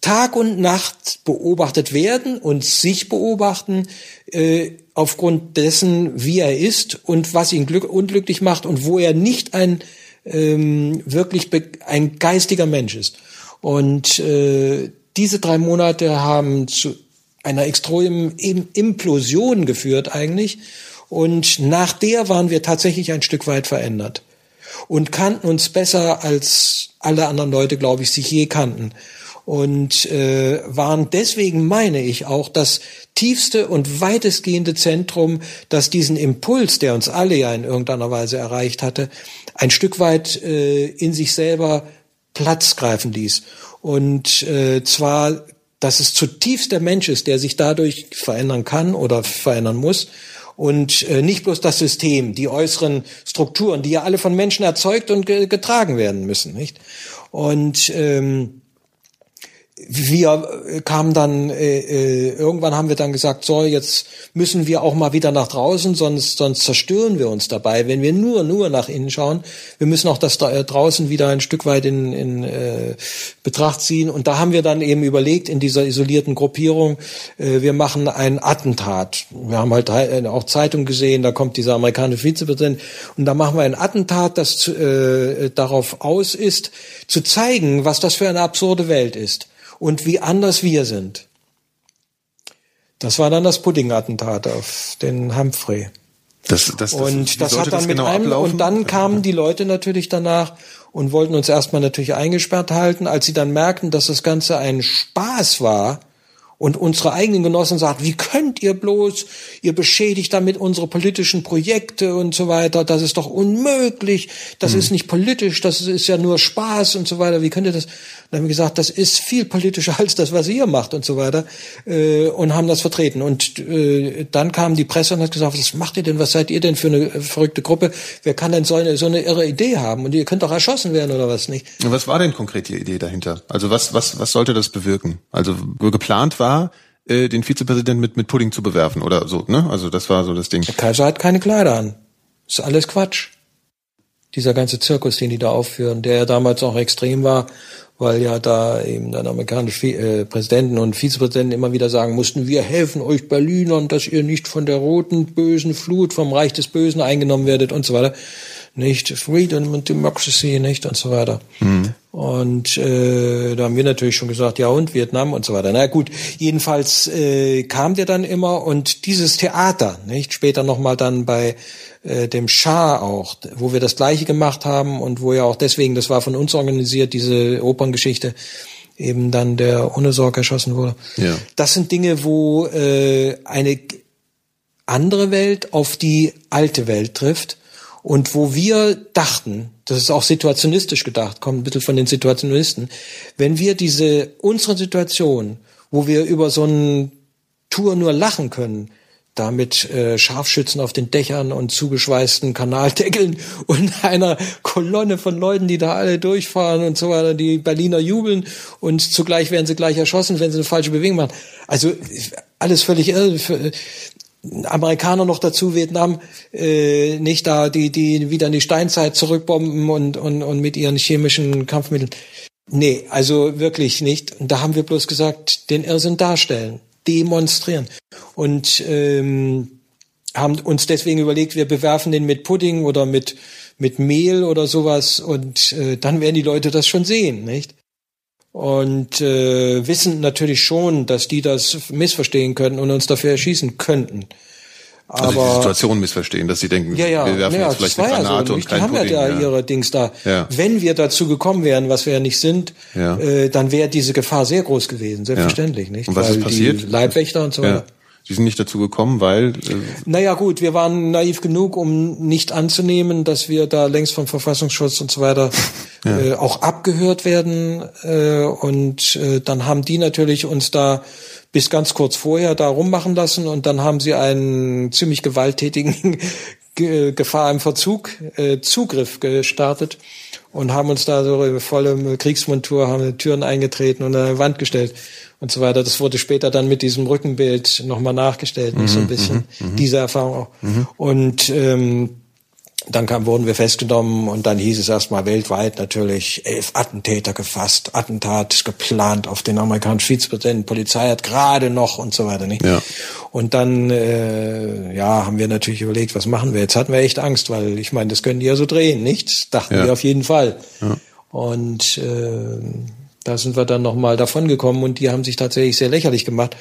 Speaker 2: Tag und Nacht beobachtet werden und sich beobachten äh, aufgrund dessen, wie er ist und was ihn glück unglücklich macht und wo er nicht ein ähm, wirklich ein geistiger Mensch ist. Und äh, diese drei Monate haben zu einer extremen Implosion geführt eigentlich. Und nach der waren wir tatsächlich ein Stück weit verändert und kannten uns besser als alle anderen Leute, glaube ich, sich je kannten und äh, waren deswegen, meine ich, auch das tiefste und weitestgehende Zentrum, das diesen Impuls, der uns alle ja in irgendeiner Weise erreicht hatte, ein Stück weit äh, in sich selber Platz greifen ließ. Und äh, zwar, dass es zutiefst der Mensch ist, der sich dadurch verändern kann oder verändern muss. Und äh, nicht bloß das System, die äußeren Strukturen, die ja alle von Menschen erzeugt und ge getragen werden müssen, nicht? Und ähm, wir kamen dann äh, äh, irgendwann haben wir dann gesagt, so jetzt müssen wir auch mal wieder nach draußen, sonst sonst zerstören wir uns dabei, wenn wir nur nur nach innen schauen. Wir müssen auch das da, äh, draußen wieder ein Stück weit in, in äh, Betracht ziehen und da haben wir dann eben überlegt in dieser isolierten Gruppierung, äh, wir machen ein Attentat. Wir haben halt äh, auch Zeitung gesehen, da kommt dieser amerikanische Vizepräsident und da machen wir ein Attentat, das äh, darauf aus ist, zu zeigen, was das für eine absurde Welt ist und wie anders wir sind. Das war dann das Pudding-Attentat auf den Humphrey.
Speaker 1: Das, das, das,
Speaker 2: und das hat dann das mit genau einem, ablaufen? und dann kamen die Leute natürlich danach und wollten uns erstmal natürlich eingesperrt halten, als sie dann merkten, dass das Ganze ein Spaß war, und unsere eigenen Genossen sagt, wie könnt ihr bloß, ihr beschädigt damit unsere politischen Projekte und so weiter, das ist doch unmöglich, das mhm. ist nicht politisch, das ist ja nur Spaß und so weiter, wie könnt ihr das? Dann haben wir gesagt, das ist viel politischer als das, was ihr macht und so weiter äh, und haben das vertreten. Und äh, dann kam die Presse und hat gesagt, was macht ihr denn, was seid ihr denn für eine verrückte Gruppe? Wer kann denn so eine, so eine irre Idee haben? Und ihr könnt doch erschossen werden oder was nicht?
Speaker 1: Und was war denn konkret die Idee dahinter? Also was, was, was sollte das bewirken? Also geplant war, war, äh, den Vizepräsidenten mit, mit Pudding zu bewerfen oder so, ne? Also das war so das Ding.
Speaker 2: Der Kaiser hat keine Kleider an. ist alles Quatsch. Dieser ganze Zirkus, den die da aufführen, der ja damals auch extrem war, weil ja da eben dann amerikanische äh, Präsidenten und Vizepräsidenten immer wieder sagen mussten, wir helfen euch Berlinern, dass ihr nicht von der roten bösen Flut vom Reich des Bösen eingenommen werdet und so weiter nicht Freedom and Democracy, nicht und so weiter. Mhm. Und äh, da haben wir natürlich schon gesagt, ja und Vietnam und so weiter. Na gut, jedenfalls äh, kam der dann immer und dieses Theater, nicht später nochmal dann bei äh, dem Schah auch, wo wir das Gleiche gemacht haben und wo ja auch deswegen, das war von uns organisiert, diese Operngeschichte eben dann der ohne Sorge erschossen wurde. Ja. Das sind Dinge, wo äh, eine andere Welt auf die alte Welt trifft und wo wir dachten, das ist auch situationistisch gedacht, kommt ein bisschen von den Situationisten, wenn wir diese, unsere Situation, wo wir über so einen Tour nur lachen können, da mit äh, Scharfschützen auf den Dächern und zugeschweißten Kanaldeckeln und einer Kolonne von Leuten, die da alle durchfahren und so weiter, die Berliner jubeln und zugleich werden sie gleich erschossen, wenn sie eine falsche Bewegung machen. Also alles völlig irre. Amerikaner noch dazu, Vietnam, äh, nicht da, die, die wieder in die Steinzeit zurückbomben und, und, und mit ihren chemischen Kampfmitteln. Nee, also wirklich nicht. Und da haben wir bloß gesagt, den Irrsinn darstellen, demonstrieren. Und ähm, haben uns deswegen überlegt, wir bewerfen den mit Pudding oder mit, mit Mehl oder sowas und äh, dann werden die Leute das schon sehen, nicht? Und äh, wissen natürlich schon, dass die das missverstehen könnten und uns dafür erschießen könnten.
Speaker 1: Aber, also die Situation missverstehen, dass sie denken,
Speaker 2: ja, ja, wir werfen ja, jetzt vielleicht eine Granate so. und kein Die haben Pudding, ja da ihre Dings da. Ja. Wenn wir dazu gekommen wären, was wir ja nicht sind, äh, dann wäre diese Gefahr sehr groß gewesen, selbstverständlich, nicht?
Speaker 1: Und was
Speaker 2: Weil
Speaker 1: ist passiert?
Speaker 2: Die Leibwächter und so weiter.
Speaker 1: Sie sind nicht dazu gekommen, weil.
Speaker 2: Äh naja gut, wir waren naiv genug, um nicht anzunehmen, dass wir da längst vom Verfassungsschutz und so weiter ja. äh, auch abgehört werden. Äh, und äh, dann haben die natürlich uns da bis ganz kurz vorher da rummachen lassen und dann haben sie einen ziemlich gewalttätigen Gefahr im Verzug äh, Zugriff gestartet und haben uns da so volle Kriegsmontur, haben Türen eingetreten und an eine Wand gestellt und so weiter. Das wurde später dann mit diesem Rückenbild nochmal nachgestellt, nicht so ein mhm, bisschen, mhm, mhm. diese Erfahrung auch. Mhm. Und ähm, dann kam, wurden wir festgenommen und dann hieß es erstmal weltweit natürlich elf Attentäter gefasst, Attentat geplant auf den amerikanischen Vizepräsidenten, Polizei hat gerade noch und so weiter. Nicht? Ja. Und dann äh, ja, haben wir natürlich überlegt, was machen wir? Jetzt hatten wir echt Angst, weil ich meine, das können die ja so drehen, nicht? dachten ja. wir auf jeden Fall. Ja. Und äh, da sind wir dann nochmal davon gekommen und die haben sich tatsächlich sehr lächerlich gemacht.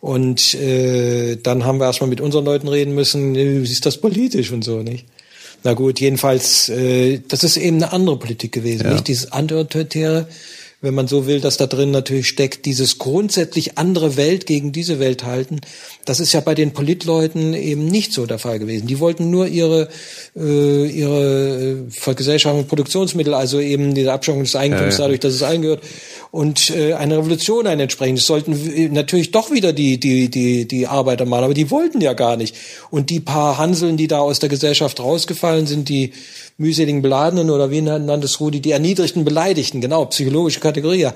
Speaker 2: Und äh, dann haben wir erstmal mit unseren Leuten reden müssen, wie ist das politisch und so, nicht? Na gut, jedenfalls, äh, das ist eben eine andere Politik gewesen, ja. nicht dieses antiautoritäre, wenn man so will, dass da drin natürlich steckt, dieses grundsätzlich andere Welt gegen diese Welt halten. Das ist ja bei den Politleuten eben nicht so der Fall gewesen. Die wollten nur ihre äh, ihre äh, Vergesellschaftung Produktionsmittel, also eben diese Abschaffung des Eigentums ja, ja. dadurch, dass es eingehört und äh, eine Revolution ein entsprechendes sollten natürlich doch wieder die die die die Arbeiter machen, aber die wollten ja gar nicht. Und die paar Hanseln, die da aus der Gesellschaft rausgefallen sind, die mühseligen Beladenen oder wie nannte es Rudi, die erniedrigten Beleidigten, genau, psychologische Kategorie. Ja,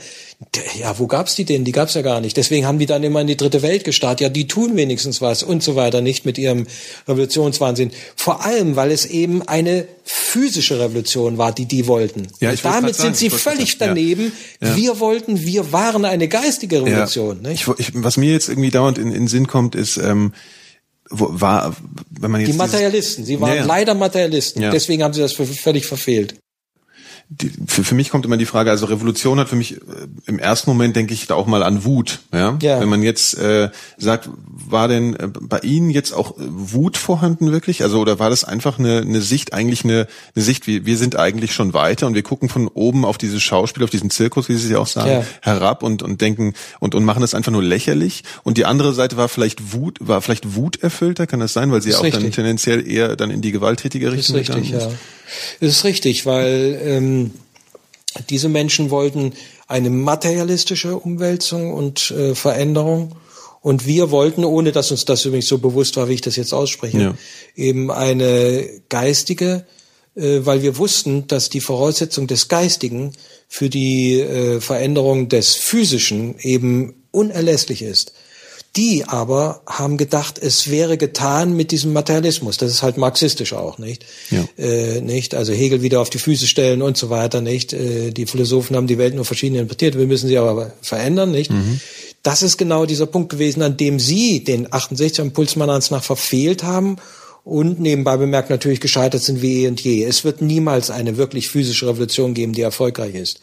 Speaker 2: ja wo gab's die denn? Die gab's ja gar nicht. Deswegen haben die dann immer in die dritte Welt gestartet. Ja, die tun wenigstens was und so weiter, nicht mit ihrem Revolutionswahnsinn. Vor allem, weil es eben eine physische Revolution war, die die wollten. Ja, ich damit sind sie völlig daneben. Ja. Wir wollten, wir waren eine geistige Revolution.
Speaker 1: Ja. Ich, ich, was mir jetzt irgendwie dauernd in, in Sinn kommt, ist, ähm, war, wenn man jetzt
Speaker 2: die Materialisten, sie waren ja, ja. leider Materialisten, ja. deswegen haben sie das völlig verfehlt
Speaker 1: die, für, für mich kommt immer die Frage, also Revolution hat für mich äh, im ersten Moment denke ich da auch mal an Wut. Ja? ja. Wenn man jetzt äh, sagt, war denn äh, bei Ihnen jetzt auch äh, Wut vorhanden wirklich? Also oder war das einfach eine, eine Sicht, eigentlich eine, eine Sicht, wie wir sind eigentlich schon weiter und wir gucken von oben auf dieses Schauspiel, auf diesen Zirkus, wie Sie ja auch sagen, ja. herab und, und denken und, und machen das einfach nur lächerlich. Und die andere Seite war vielleicht Wut, war vielleicht wuterfüllter, kann das sein, weil sie ja auch richtig. dann tendenziell eher dann in die gewalttätige Richtung
Speaker 2: ist richtig, ja. Es ist richtig, weil ähm, diese Menschen wollten eine materialistische Umwälzung und äh, Veränderung. Und wir wollten, ohne dass uns das übrigens so bewusst war, wie ich das jetzt ausspreche, ja. eben eine geistige, äh, weil wir wussten, dass die Voraussetzung des Geistigen für die äh, Veränderung des Physischen eben unerlässlich ist. Die aber haben gedacht, es wäre getan mit diesem Materialismus. Das ist halt marxistisch auch, nicht? Ja. Äh, nicht? Also Hegel wieder auf die Füße stellen und so weiter, nicht? Äh, die Philosophen haben die Welt nur verschieden interpretiert. Wir müssen sie aber verändern, nicht? Mhm. Das ist genau dieser Punkt gewesen, an dem Sie den 68er Impulsmann nach verfehlt haben und nebenbei bemerkt natürlich gescheitert sind wie eh und je. Es wird niemals eine wirklich physische Revolution geben, die erfolgreich ist.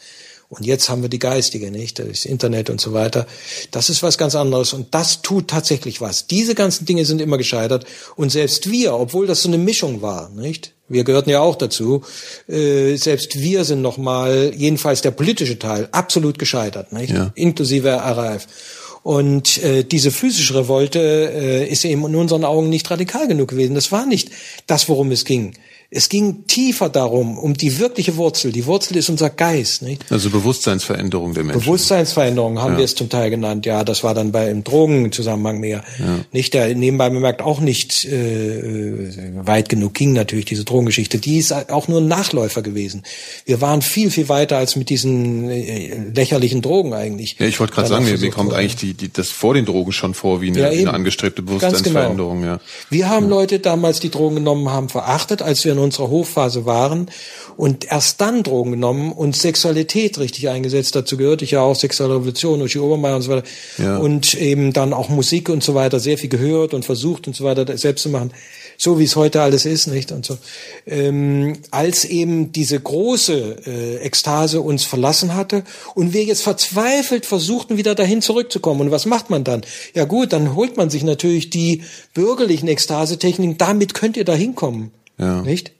Speaker 2: Und jetzt haben wir die geistige, nicht? Das Internet und so weiter. Das ist was ganz anderes und das tut tatsächlich was. Diese ganzen Dinge sind immer gescheitert und selbst wir, obwohl das so eine Mischung war, nicht? Wir gehörten ja auch dazu. Äh, selbst wir sind nochmal, jedenfalls der politische Teil, absolut gescheitert, nicht? Ja. Inklusive RAF. Und äh, diese physische Revolte äh, ist eben in unseren Augen nicht radikal genug gewesen. Das war nicht das, worum es ging. Es ging tiefer darum, um die wirkliche Wurzel. Die Wurzel ist unser Geist. Nicht?
Speaker 1: Also Bewusstseinsveränderung der Menschen.
Speaker 2: Bewusstseinsveränderung haben ja. wir es zum Teil genannt. Ja, das war dann bei im Drogenzusammenhang mehr. Ja. Nicht der nebenbei bemerkt auch nicht äh, weit genug ging natürlich diese Drogengeschichte. Die ist auch nur ein Nachläufer gewesen. Wir waren viel viel weiter als mit diesen äh, lächerlichen Drogen eigentlich.
Speaker 1: Ja, ich wollte gerade sagen, mir, mir kommt eigentlich die, die das vor den Drogen schon vor wie eine, ja, eine angestrebte genau. Bewusstseinsveränderung. Genau. Ja.
Speaker 2: Wir haben Leute damals die Drogen genommen haben verachtet, als wir in unserer Hochphase waren und erst dann Drogen genommen und Sexualität richtig eingesetzt. Dazu gehörte ich ja auch Sexuelle Revolution, Uschi Obermeier und so weiter. Ja. Und eben dann auch Musik und so weiter sehr viel gehört und versucht und so weiter selbst zu machen. So wie es heute alles ist, nicht? Und so. Ähm, als eben diese große äh, Ekstase uns verlassen hatte und wir jetzt verzweifelt versuchten, wieder dahin zurückzukommen. Und was macht man dann? Ja gut, dann holt man sich natürlich die bürgerlichen Ekstasetechniken, damit könnt ihr da hinkommen. Ja. Nicht?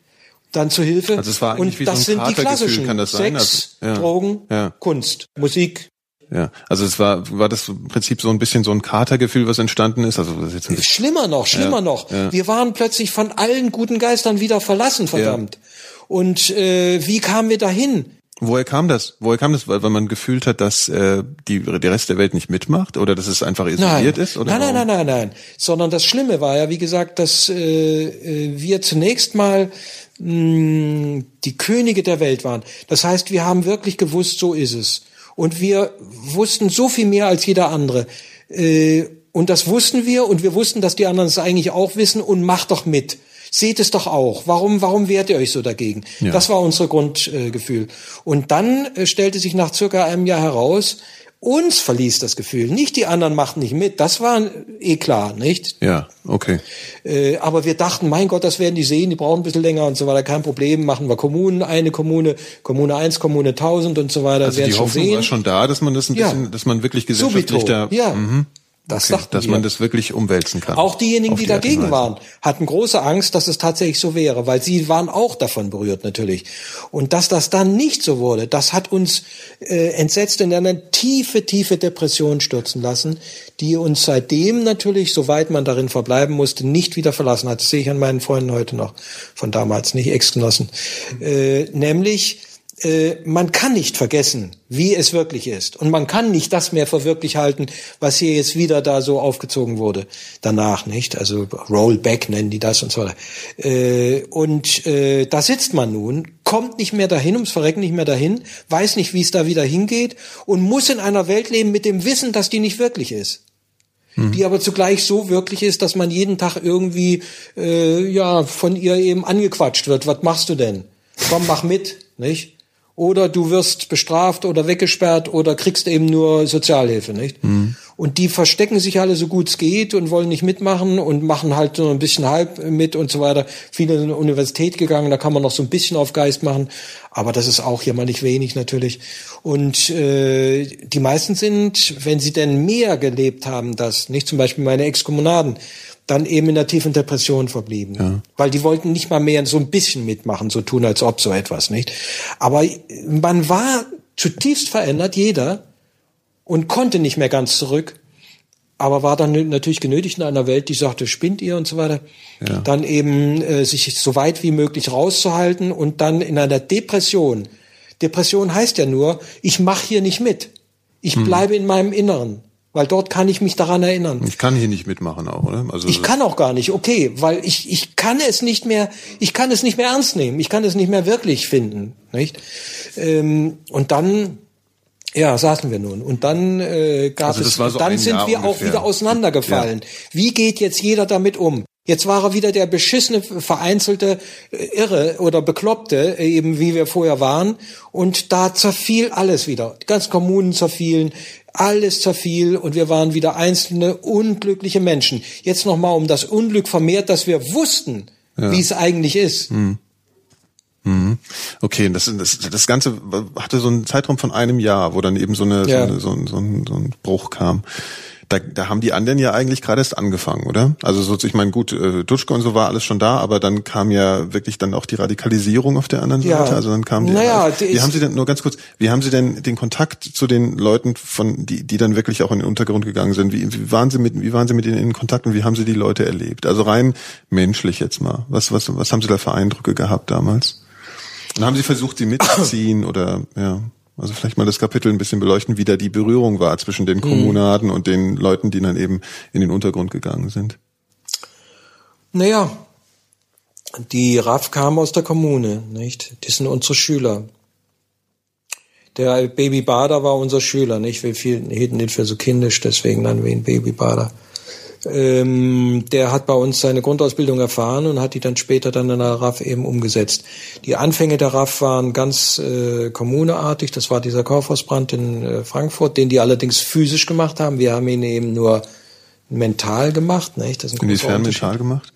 Speaker 2: Dann zu Hilfe.
Speaker 1: Also es war und wie das so ein sind die klassischen. Kann das sein?
Speaker 2: Sex, also, ja. Drogen, ja. Kunst, Musik,
Speaker 1: Ja, also es war war das im Prinzip so ein bisschen so ein Katergefühl, was entstanden ist. Also das ist
Speaker 2: jetzt schlimmer noch, schlimmer ja, noch. Ja. Wir waren plötzlich von allen guten Geistern wieder verlassen, verdammt. Ja. Und äh, wie kamen wir dahin?
Speaker 1: Woher kam das? Woher kam das? Weil, weil man gefühlt hat, dass äh, die, der Rest der Welt nicht mitmacht oder dass es einfach isoliert
Speaker 2: nein.
Speaker 1: ist? Oder
Speaker 2: nein, nein, nein, nein, nein. Sondern das Schlimme war ja, wie gesagt, dass äh, äh wir zunächst mal mh, mm, die Könige der Welt waren. Das heißt, wir haben wirklich gewusst, so ist es. Und wir wussten so viel mehr als jeder andere. Äh, und das wussten wir und wir wussten, dass die anderen es eigentlich auch wissen und macht doch mit. Seht es doch auch. Warum, warum wehrt ihr euch so dagegen? Ja. Das war unser Grundgefühl. und dann äh, stellte sich nach circa einem Jahr heraus, uns verließ das Gefühl, nicht die anderen machten nicht mit. Das war eh klar, nicht?
Speaker 1: Ja, okay.
Speaker 2: Äh, aber wir dachten, mein Gott, das werden die sehen, die brauchen ein bisschen länger und so weiter, kein Problem. Machen wir Kommunen, eine Kommune, Kommune eins, Kommune tausend und so weiter.
Speaker 1: Also die Hoffnung sehen. war schon da, dass man das ein bisschen, ja. dass man wirklich gesellschaftlich
Speaker 2: Subito. da, ja. Mhm.
Speaker 1: Das okay, dass wir. man das wirklich umwälzen kann.
Speaker 2: Auch diejenigen, die, die dagegen waren, hatten große Angst, dass es tatsächlich so wäre, weil sie waren auch davon berührt natürlich. Und dass das dann nicht so wurde, das hat uns äh, entsetzt in eine tiefe, tiefe Depression stürzen lassen, die uns seitdem natürlich, soweit man darin verbleiben musste, nicht wieder verlassen hat. Das sehe ich an meinen Freunden heute noch von damals, nicht Ex-Genossen. Äh, nämlich äh, man kann nicht vergessen, wie es wirklich ist. Und man kann nicht das mehr für wirklich halten, was hier jetzt wieder da so aufgezogen wurde. Danach, nicht? Also Rollback nennen die das und so weiter. Äh, und äh, da sitzt man nun, kommt nicht mehr dahin, ums Verrecken nicht mehr dahin, weiß nicht, wie es da wieder hingeht und muss in einer Welt leben mit dem Wissen, dass die nicht wirklich ist hm. die aber zugleich so wirklich ist, dass man jeden Tag irgendwie äh, ja von ihr eben angequatscht wird. Was machst du denn? Komm, mach mit, nicht? Oder du wirst bestraft oder weggesperrt oder kriegst eben nur Sozialhilfe, nicht? Mhm. Und die verstecken sich alle so gut es geht und wollen nicht mitmachen und machen halt so ein bisschen halb mit und so weiter. Viele sind in die Universität gegangen, da kann man noch so ein bisschen auf Geist machen, aber das ist auch hier mal nicht wenig natürlich. Und äh, die meisten sind, wenn sie denn mehr gelebt haben, das, nicht zum Beispiel meine Exkommunaden, dann eben in der tiefen Depression verblieben. Ja. Weil die wollten nicht mal mehr so ein bisschen mitmachen, so tun, als ob so etwas, nicht? Aber man war zutiefst verändert, jeder, und konnte nicht mehr ganz zurück, aber war dann natürlich genötigt in einer Welt, die sagte, spinnt ihr und so weiter, ja. dann eben äh, sich so weit wie möglich rauszuhalten und dann in einer Depression. Depression heißt ja nur, ich mache hier nicht mit. Ich hm. bleibe in meinem Inneren. Weil dort kann ich mich daran erinnern.
Speaker 1: Ich kann hier nicht mitmachen auch, oder?
Speaker 2: Also ich kann auch gar nicht, okay, weil ich, ich kann es nicht mehr, ich kann es nicht mehr ernst nehmen, ich kann es nicht mehr wirklich finden, nicht? Ähm, und dann, ja, saßen wir nun. Und dann äh, gab also es, so dann sind Jahr wir ungefähr. auch wieder auseinandergefallen. Ja. Wie geht jetzt jeder damit um? Jetzt war er wieder der beschissene, vereinzelte äh, Irre oder Bekloppte, äh, eben wie wir vorher waren. Und da zerfiel alles wieder. Die ganzen Kommunen zerfielen, alles zerfiel und wir waren wieder einzelne unglückliche Menschen. Jetzt nochmal um das Unglück vermehrt, dass wir wussten, ja. wie es eigentlich ist.
Speaker 1: Mhm. Mhm. Okay, das, das, das Ganze hatte so einen Zeitraum von einem Jahr, wo dann eben so, eine, ja. so, eine, so, ein, so, ein, so ein Bruch kam da, da haben die anderen ja eigentlich gerade erst angefangen, oder? Also so, ich meine, gut, äh, Dutschke und so war alles schon da, aber dann kam ja wirklich dann auch die Radikalisierung auf der anderen ja. Seite. Also dann kam die.
Speaker 2: Naja,
Speaker 1: die wie haben Sie denn nur ganz kurz? Wie haben Sie denn den Kontakt zu den Leuten von die die dann wirklich auch in den Untergrund gegangen sind? Wie, wie waren Sie mit wie waren Sie mit ihnen in Kontakt und wie haben Sie die Leute erlebt? Also rein menschlich jetzt mal. Was was was haben Sie da für Eindrücke gehabt damals? Und haben Sie versucht, sie mitzuziehen oder ja? Also vielleicht mal das Kapitel ein bisschen beleuchten, wie da die Berührung war zwischen den Kommunaden mhm. und den Leuten, die dann eben in den Untergrund gegangen sind.
Speaker 2: Naja, die RAF kam aus der Kommune, nicht? Die sind unsere Schüler. Der Baby Bader war unser Schüler, nicht? Wir hielten ihn für so kindisch, deswegen nennen wir ihn Baby Bader. Ähm, der hat bei uns seine Grundausbildung erfahren und hat die dann später dann in der RAF eben umgesetzt. Die Anfänge der RAF waren ganz äh, kommuneartig. Das war dieser Kaufhausbrand in äh, Frankfurt, den die allerdings physisch gemacht haben. Wir haben ihn eben nur mental gemacht. Nicht?
Speaker 1: Das ist ein Inwiefern mental gemacht?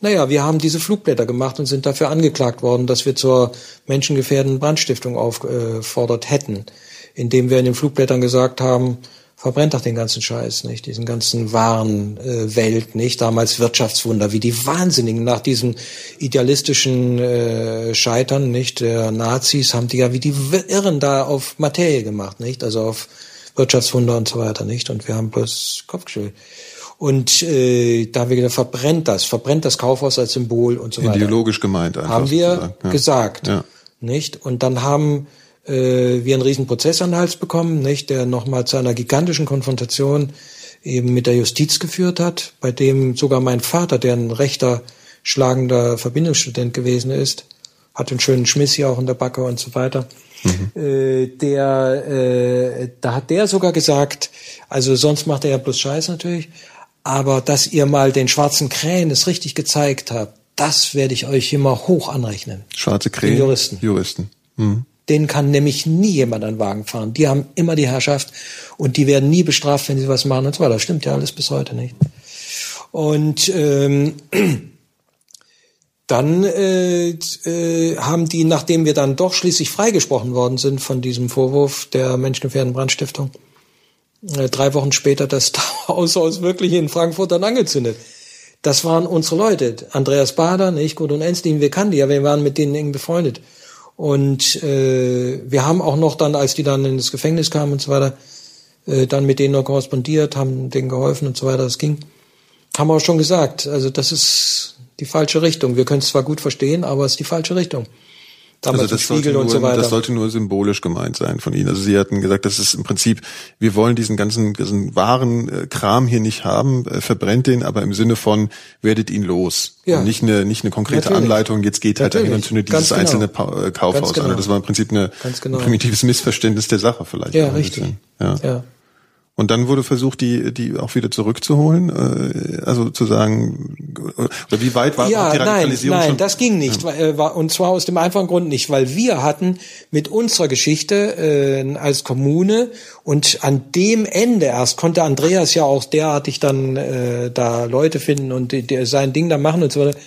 Speaker 2: Naja, wir haben diese Flugblätter gemacht und sind dafür angeklagt worden, dass wir zur menschengefährdenden Brandstiftung aufgefordert hätten, indem wir in den Flugblättern gesagt haben, verbrennt doch den ganzen Scheiß, nicht? Diesen ganzen wahren äh, Welt, nicht? Damals Wirtschaftswunder, wie die Wahnsinnigen nach diesem idealistischen äh, Scheitern, nicht? Der Nazis haben die ja wie die Irren da auf Materie gemacht, nicht? Also auf Wirtschaftswunder und so weiter, nicht? Und wir haben bloß Kopfgeschüttelt. Und äh, da haben wir gesagt, verbrennt das, verbrennt das Kaufhaus als Symbol und so weiter.
Speaker 1: Ideologisch gemeint
Speaker 2: einfach. Haben wir ja. gesagt, ja. nicht? Und dann haben äh, wir einen riesen Prozess an den Hals bekommen, nicht? Der nochmal zu einer gigantischen Konfrontation eben mit der Justiz geführt hat, bei dem sogar mein Vater, der ein rechter, schlagender Verbindungsstudent gewesen ist, hat einen schönen Schmiss hier auch in der Backe und so weiter. Mhm. Äh, der, äh, da hat der sogar gesagt, also sonst macht er ja bloß Scheiß natürlich, aber dass ihr mal den schwarzen Krähen es richtig gezeigt habt, das werde ich euch immer hoch anrechnen.
Speaker 1: Schwarze Krähen? Den
Speaker 2: Juristen.
Speaker 1: Juristen. Mhm.
Speaker 2: Denen kann nämlich nie jemand einen Wagen fahren. Die haben immer die Herrschaft und die werden nie bestraft, wenn sie was machen und weiter. Das stimmt ja alles bis heute nicht. Und ähm, dann äh, äh, haben die, nachdem wir dann doch schließlich freigesprochen worden sind von diesem Vorwurf der menschengefährdenden Brandstiftung, äh, drei Wochen später das Haushaus wirklich in Frankfurt dann angezündet. Das waren unsere Leute. Andreas Bader, nicht Gudrun Enslin, wir kannten die ja, wir waren mit denen eng befreundet. Und äh, wir haben auch noch dann, als die dann ins Gefängnis kamen und so weiter, äh, dann mit denen noch korrespondiert, haben denen geholfen und so weiter, das ging. Haben wir auch schon gesagt, also das ist die falsche Richtung. Wir können es zwar gut verstehen, aber es ist die falsche Richtung
Speaker 1: damals also das Spiegel nur, und so weiter. Das sollte nur symbolisch gemeint sein von Ihnen. Also Sie hatten gesagt, das ist im Prinzip, wir wollen diesen ganzen, diesen wahren äh, Kram hier nicht haben, äh, verbrennt den, aber im Sinne von, werdet ihn los. Ja. Und nicht eine, nicht eine konkrete Natürlich. Anleitung, jetzt geht halt dahin und zündet dieses genau. einzelne pa äh, Kaufhaus genau. an. Das war im Prinzip eine, genau. ein primitives Missverständnis der Sache vielleicht.
Speaker 2: Ja, richtig. Ja. ja.
Speaker 1: Und dann wurde versucht, die, die auch wieder zurückzuholen, äh, also zu sagen, oder wie weit war
Speaker 2: ja, die Radikalisierung? Nein, nein, das ging nicht. Ja. Äh, und zwar aus dem einfachen Grund nicht, weil wir hatten mit unserer Geschichte äh, als Kommune und an dem Ende erst konnte Andreas ja auch derartig dann äh, da Leute finden und die, die sein Ding da machen und so weiter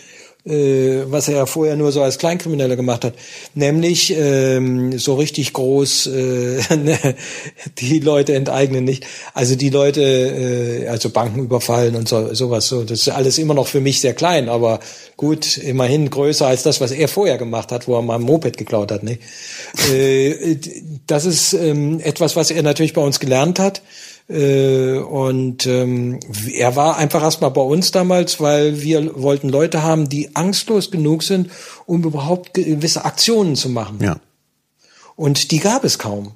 Speaker 2: was er ja vorher nur so als Kleinkrimineller gemacht hat, nämlich ähm, so richtig groß äh, ne, die Leute enteignen nicht, also die Leute, äh, also Banken überfallen und so sowas. So, das ist alles immer noch für mich sehr klein, aber gut, immerhin größer als das, was er vorher gemacht hat, wo er mal ein Moped geklaut hat. Ne? äh, das ist ähm, etwas, was er natürlich bei uns gelernt hat. Äh, und ähm, er war einfach erstmal bei uns damals, weil wir wollten Leute haben, die angstlos genug sind, um überhaupt gewisse Aktionen zu machen.
Speaker 1: Ja.
Speaker 2: Und die gab es kaum.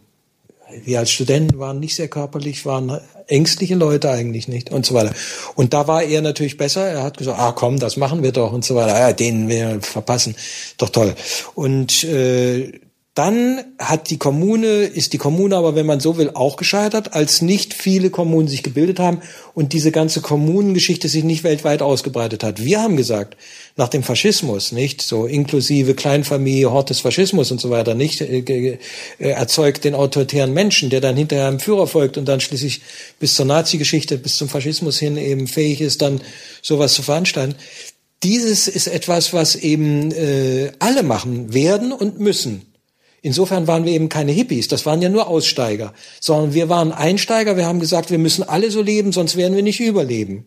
Speaker 2: Wir als Studenten waren nicht sehr körperlich, waren ängstliche Leute eigentlich nicht und so weiter. Und da war er natürlich besser. Er hat gesagt, ah komm, das machen wir doch und so weiter. Ja, den wir verpassen. Doch toll. Und äh, dann hat die Kommune, ist die Kommune aber, wenn man so will, auch gescheitert, als nicht viele Kommunen sich gebildet haben und diese ganze Kommunengeschichte sich nicht weltweit ausgebreitet hat. Wir haben gesagt, nach dem Faschismus, nicht so inklusive Kleinfamilie, Hort des Faschismus und so weiter, nicht äh, äh, erzeugt den autoritären Menschen, der dann hinterher einem Führer folgt und dann schließlich bis zur Nazi-Geschichte, bis zum Faschismus hin eben fähig ist, dann sowas zu veranstalten. Dieses ist etwas, was eben äh, alle machen werden und müssen. Insofern waren wir eben keine Hippies, das waren ja nur Aussteiger, sondern wir waren Einsteiger, wir haben gesagt, wir müssen alle so leben, sonst werden wir nicht überleben.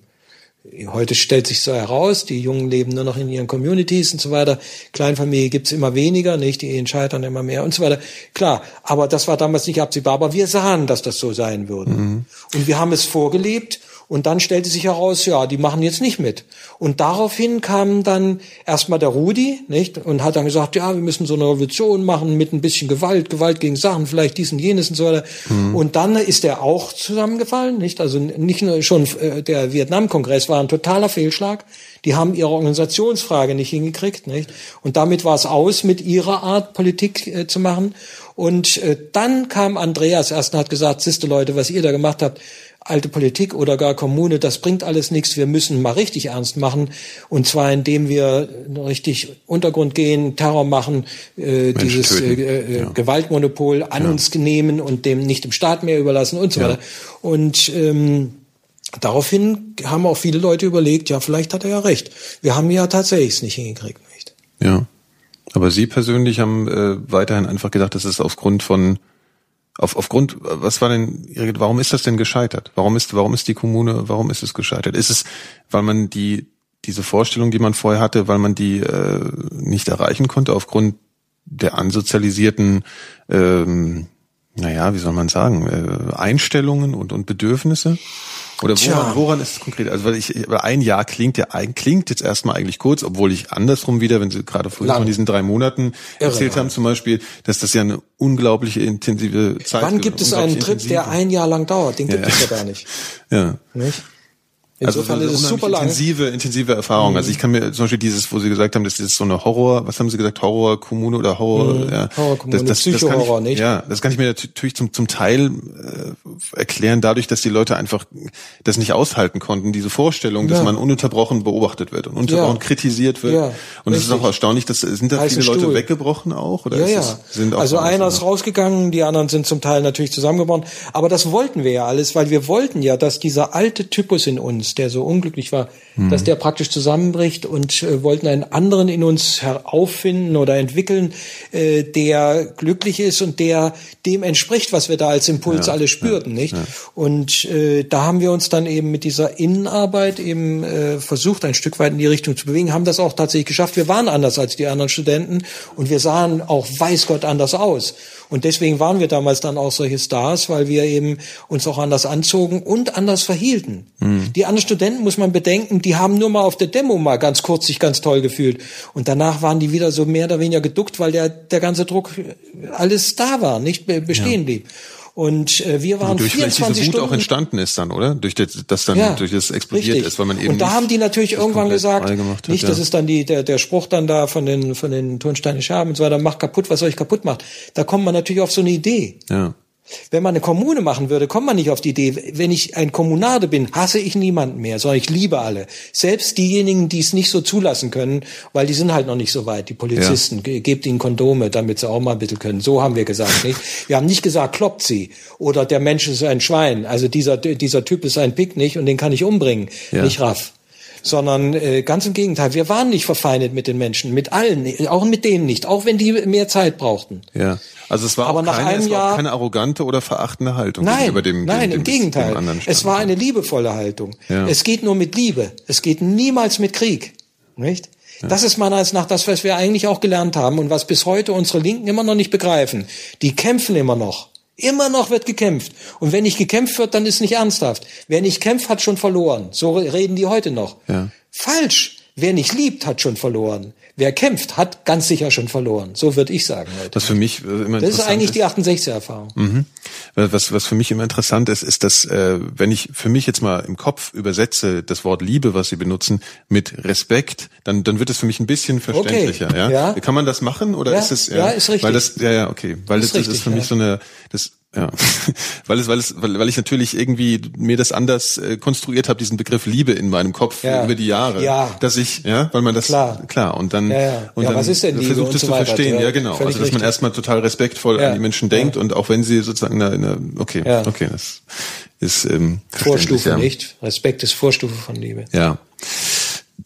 Speaker 2: Heute stellt sich so heraus, die Jungen leben nur noch in ihren Communities und so weiter. Kleinfamilie gibt's immer weniger, nicht? Die Ehen scheitern immer mehr und so weiter. Klar, aber das war damals nicht absehbar, aber wir sahen, dass das so sein würde. Mhm. Und wir haben es vorgelebt und dann stellte sich heraus, ja, die machen jetzt nicht mit. Und daraufhin kam dann erstmal der Rudi, nicht? Und hat dann gesagt, ja, wir müssen so eine Revolution machen mit ein bisschen Gewalt, Gewalt gegen Sachen, vielleicht dies und jenes und so weiter. Mhm. Und dann ist er auch zusammengefallen, nicht? Also nicht nur schon äh, der Vietnam-Kongress war ein totaler Fehlschlag. Die haben ihre Organisationsfrage nicht hingekriegt, nicht? Und damit war es aus, mit ihrer Art Politik äh, zu machen. Und äh, dann kam Andreas erst und hat gesagt, siehste Leute, was ihr da gemacht habt, alte Politik oder gar Kommune, das bringt alles nichts. Wir müssen mal richtig ernst machen. Und zwar indem wir richtig Untergrund gehen, Terror machen, äh, dieses äh, äh, ja. Gewaltmonopol an ja. uns nehmen und dem nicht dem Staat mehr überlassen und so ja. weiter. Und ähm, daraufhin haben auch viele Leute überlegt, ja, vielleicht hat er ja recht. Wir haben ja tatsächlich es nicht hingekriegt. Nicht?
Speaker 1: Ja. Aber Sie persönlich haben äh, weiterhin einfach gedacht, das ist aufgrund von auf, aufgrund, was war denn, warum ist das denn gescheitert? Warum ist, warum ist die Kommune, warum ist es gescheitert? Ist es, weil man die, diese Vorstellung, die man vorher hatte, weil man die äh, nicht erreichen konnte aufgrund der ansozialisierten ähm, naja, wie soll man sagen, äh, Einstellungen und, und Bedürfnisse? Oder woran, woran ist es konkret? Also weil ich ein Jahr klingt ja klingt jetzt erstmal eigentlich kurz, obwohl ich andersrum wieder, wenn Sie gerade vorhin von diesen drei Monaten Irre, erzählt haben, zum Beispiel, dass das ja eine unglaubliche intensive Zeit.
Speaker 2: Wann gibt es einen Trip, der ein Jahr lang dauert? Den gibt ja. es ja gar nicht.
Speaker 1: Ja. Nicht? Insofern also, ist es super lang. Intensive, intensive Erfahrung. Mhm. Also ich kann mir zum Beispiel dieses, wo Sie gesagt haben, das ist so eine Horror, was haben Sie gesagt, Horrorkommune oder Horror, mhm. ja.
Speaker 2: Horrorkommune, das, das, das kann ich, nicht?
Speaker 1: Ja, das kann ich mir natürlich zum, zum Teil äh, erklären, dadurch, dass die Leute einfach das nicht aushalten konnten, diese Vorstellung, dass ja. man ununterbrochen beobachtet wird und ununterbrochen ja. kritisiert wird. Ja, und es ist auch erstaunlich, dass sind da Heiße viele Leute weggebrochen auch? Oder
Speaker 2: ja, ja. Es, sind auch also einer ist rausgegangen, die anderen sind zum Teil natürlich zusammengebrochen. Aber das wollten wir ja alles, weil wir wollten ja, dass dieser alte Typus in uns, der so unglücklich war, mhm. dass der praktisch zusammenbricht und äh, wollten einen anderen in uns herauffinden oder entwickeln, äh, der glücklich ist und der dem entspricht, was wir da als Impuls ja, alle spürten, ja, nicht? Ja. Und äh, da haben wir uns dann eben mit dieser Innenarbeit eben äh, versucht, ein Stück weit in die Richtung zu bewegen, haben das auch tatsächlich geschafft. Wir waren anders als die anderen Studenten und wir sahen auch weiß Gott anders aus. Und deswegen waren wir damals dann auch solche Stars, weil wir eben uns auch anders anzogen und anders verhielten. Mhm. Die anderen Studenten, muss man bedenken, die haben nur mal auf der Demo mal ganz kurz sich ganz toll gefühlt. Und danach waren die wieder so mehr oder weniger geduckt, weil der, der ganze Druck alles da war, nicht bestehen ja. blieb. Und äh, wir waren
Speaker 1: durch
Speaker 2: 24
Speaker 1: diese Wut auch entstanden ist dann, oder? Durch das, das dann ja, durch das explodiert richtig. ist, weil man eben
Speaker 2: Und da haben die natürlich irgendwann gesagt, hat, nicht, ja. das ist dann die der der Spruch dann da von den von den Turnsteine Scherben und so weiter, macht kaputt, was euch kaputt macht. Da kommt man natürlich auf so eine Idee.
Speaker 1: Ja.
Speaker 2: Wenn man eine Kommune machen würde, kommt man nicht auf die Idee, wenn ich ein Kommunade bin, hasse ich niemanden mehr, sondern ich liebe alle. Selbst diejenigen, die es nicht so zulassen können, weil die sind halt noch nicht so weit, die Polizisten. Ja. Gebt ihnen Kondome, damit sie auch mal ein bisschen können. So haben wir gesagt, nicht? Wir haben nicht gesagt, kloppt sie. Oder der Mensch ist ein Schwein. Also dieser, dieser Typ ist ein Pick nicht und den kann ich umbringen. Ja. Nicht raff sondern äh, ganz im Gegenteil. Wir waren nicht verfeindet mit den Menschen, mit allen, auch mit denen nicht, auch wenn die mehr Zeit brauchten.
Speaker 1: Ja, also es war Aber auch nach keine, einem Jahr, keine arrogante oder verachtende Haltung
Speaker 2: nein,
Speaker 1: gegenüber dem,
Speaker 2: nein,
Speaker 1: dem,
Speaker 2: im Gegenteil. Dem es war eine liebevolle Haltung. Ja. Es geht nur mit Liebe. Es geht niemals mit Krieg, nicht? Ja. Das ist meiner Meinung nach das, was wir eigentlich auch gelernt haben und was bis heute unsere Linken immer noch nicht begreifen. Die kämpfen immer noch. Immer noch wird gekämpft. Und wenn nicht gekämpft wird, dann ist nicht ernsthaft. Wer nicht kämpft, hat schon verloren. So reden die heute noch.
Speaker 1: Ja.
Speaker 2: Falsch. Wer nicht liebt, hat schon verloren. Wer kämpft, hat ganz sicher schon verloren. So würde ich sagen heute.
Speaker 1: Was für mich
Speaker 2: äh, immer Das ist eigentlich ist, die 68er-Erfahrung.
Speaker 1: Mhm. Was, was für mich immer interessant ist, ist, dass äh, wenn ich für mich jetzt mal im Kopf übersetze das Wort Liebe, was Sie benutzen, mit Respekt, dann, dann wird es für mich ein bisschen verständlicher. Okay. Ja? ja? Kann man das machen oder
Speaker 2: ja,
Speaker 1: ist es?
Speaker 2: Ja, ja, ist richtig.
Speaker 1: Weil das, ja, ja, okay, weil ist das, richtig, das ist für mich so eine, das ja, weil es, weil es, weil, weil ich natürlich irgendwie mir das anders äh, konstruiert habe, diesen Begriff Liebe in meinem Kopf ja. über die Jahre,
Speaker 2: ja.
Speaker 1: dass ich, ja, weil man das
Speaker 2: klar,
Speaker 1: klar und dann
Speaker 2: ja,
Speaker 1: und dann
Speaker 2: versucht
Speaker 1: es so zu verstehen, ja, genau, also dass richtig. man erstmal total respektvoll an die Menschen denkt und auch wenn sie sozusagen eine, eine okay, okay, das ist ähm,
Speaker 2: Vorstufe nicht, Respekt ist Vorstufe von Liebe.
Speaker 1: Ja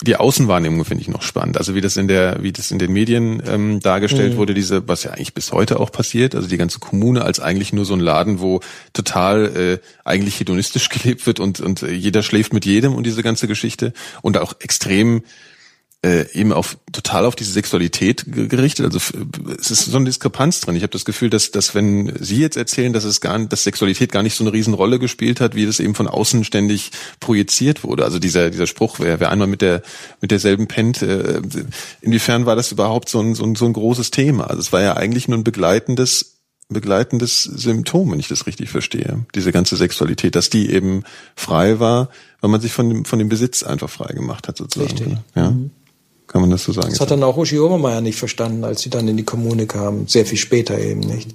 Speaker 1: die Außenwahrnehmung finde ich noch spannend. Also wie das in der, wie das in den Medien ähm, dargestellt mhm. wurde, diese, was ja eigentlich bis heute auch passiert, also die ganze Kommune als eigentlich nur so ein Laden, wo total äh, eigentlich hedonistisch gelebt wird und und jeder schläft mit jedem und diese ganze Geschichte und auch extrem äh, eben auf total auf diese Sexualität gerichtet. Also es ist so eine Diskrepanz drin. Ich habe das Gefühl, dass, dass wenn Sie jetzt erzählen, dass es gar, dass Sexualität gar nicht so eine Riesenrolle gespielt hat, wie das eben von außen ständig projiziert wurde. Also dieser dieser Spruch, wer, wer einmal mit der mit derselben pennt, äh, inwiefern war das überhaupt so ein, so ein so ein großes Thema? Also es war ja eigentlich nur ein begleitendes begleitendes Symptom, wenn ich das richtig verstehe. Diese ganze Sexualität, dass die eben frei war, weil man sich von dem, von dem Besitz einfach frei gemacht hat, sozusagen.
Speaker 2: Richtig.
Speaker 1: Ja. Mhm. Kann man das so sagen?
Speaker 2: Das hat dann auch Uschi Obermeier nicht verstanden, als sie dann in die Kommune kam. Sehr viel später eben, nicht?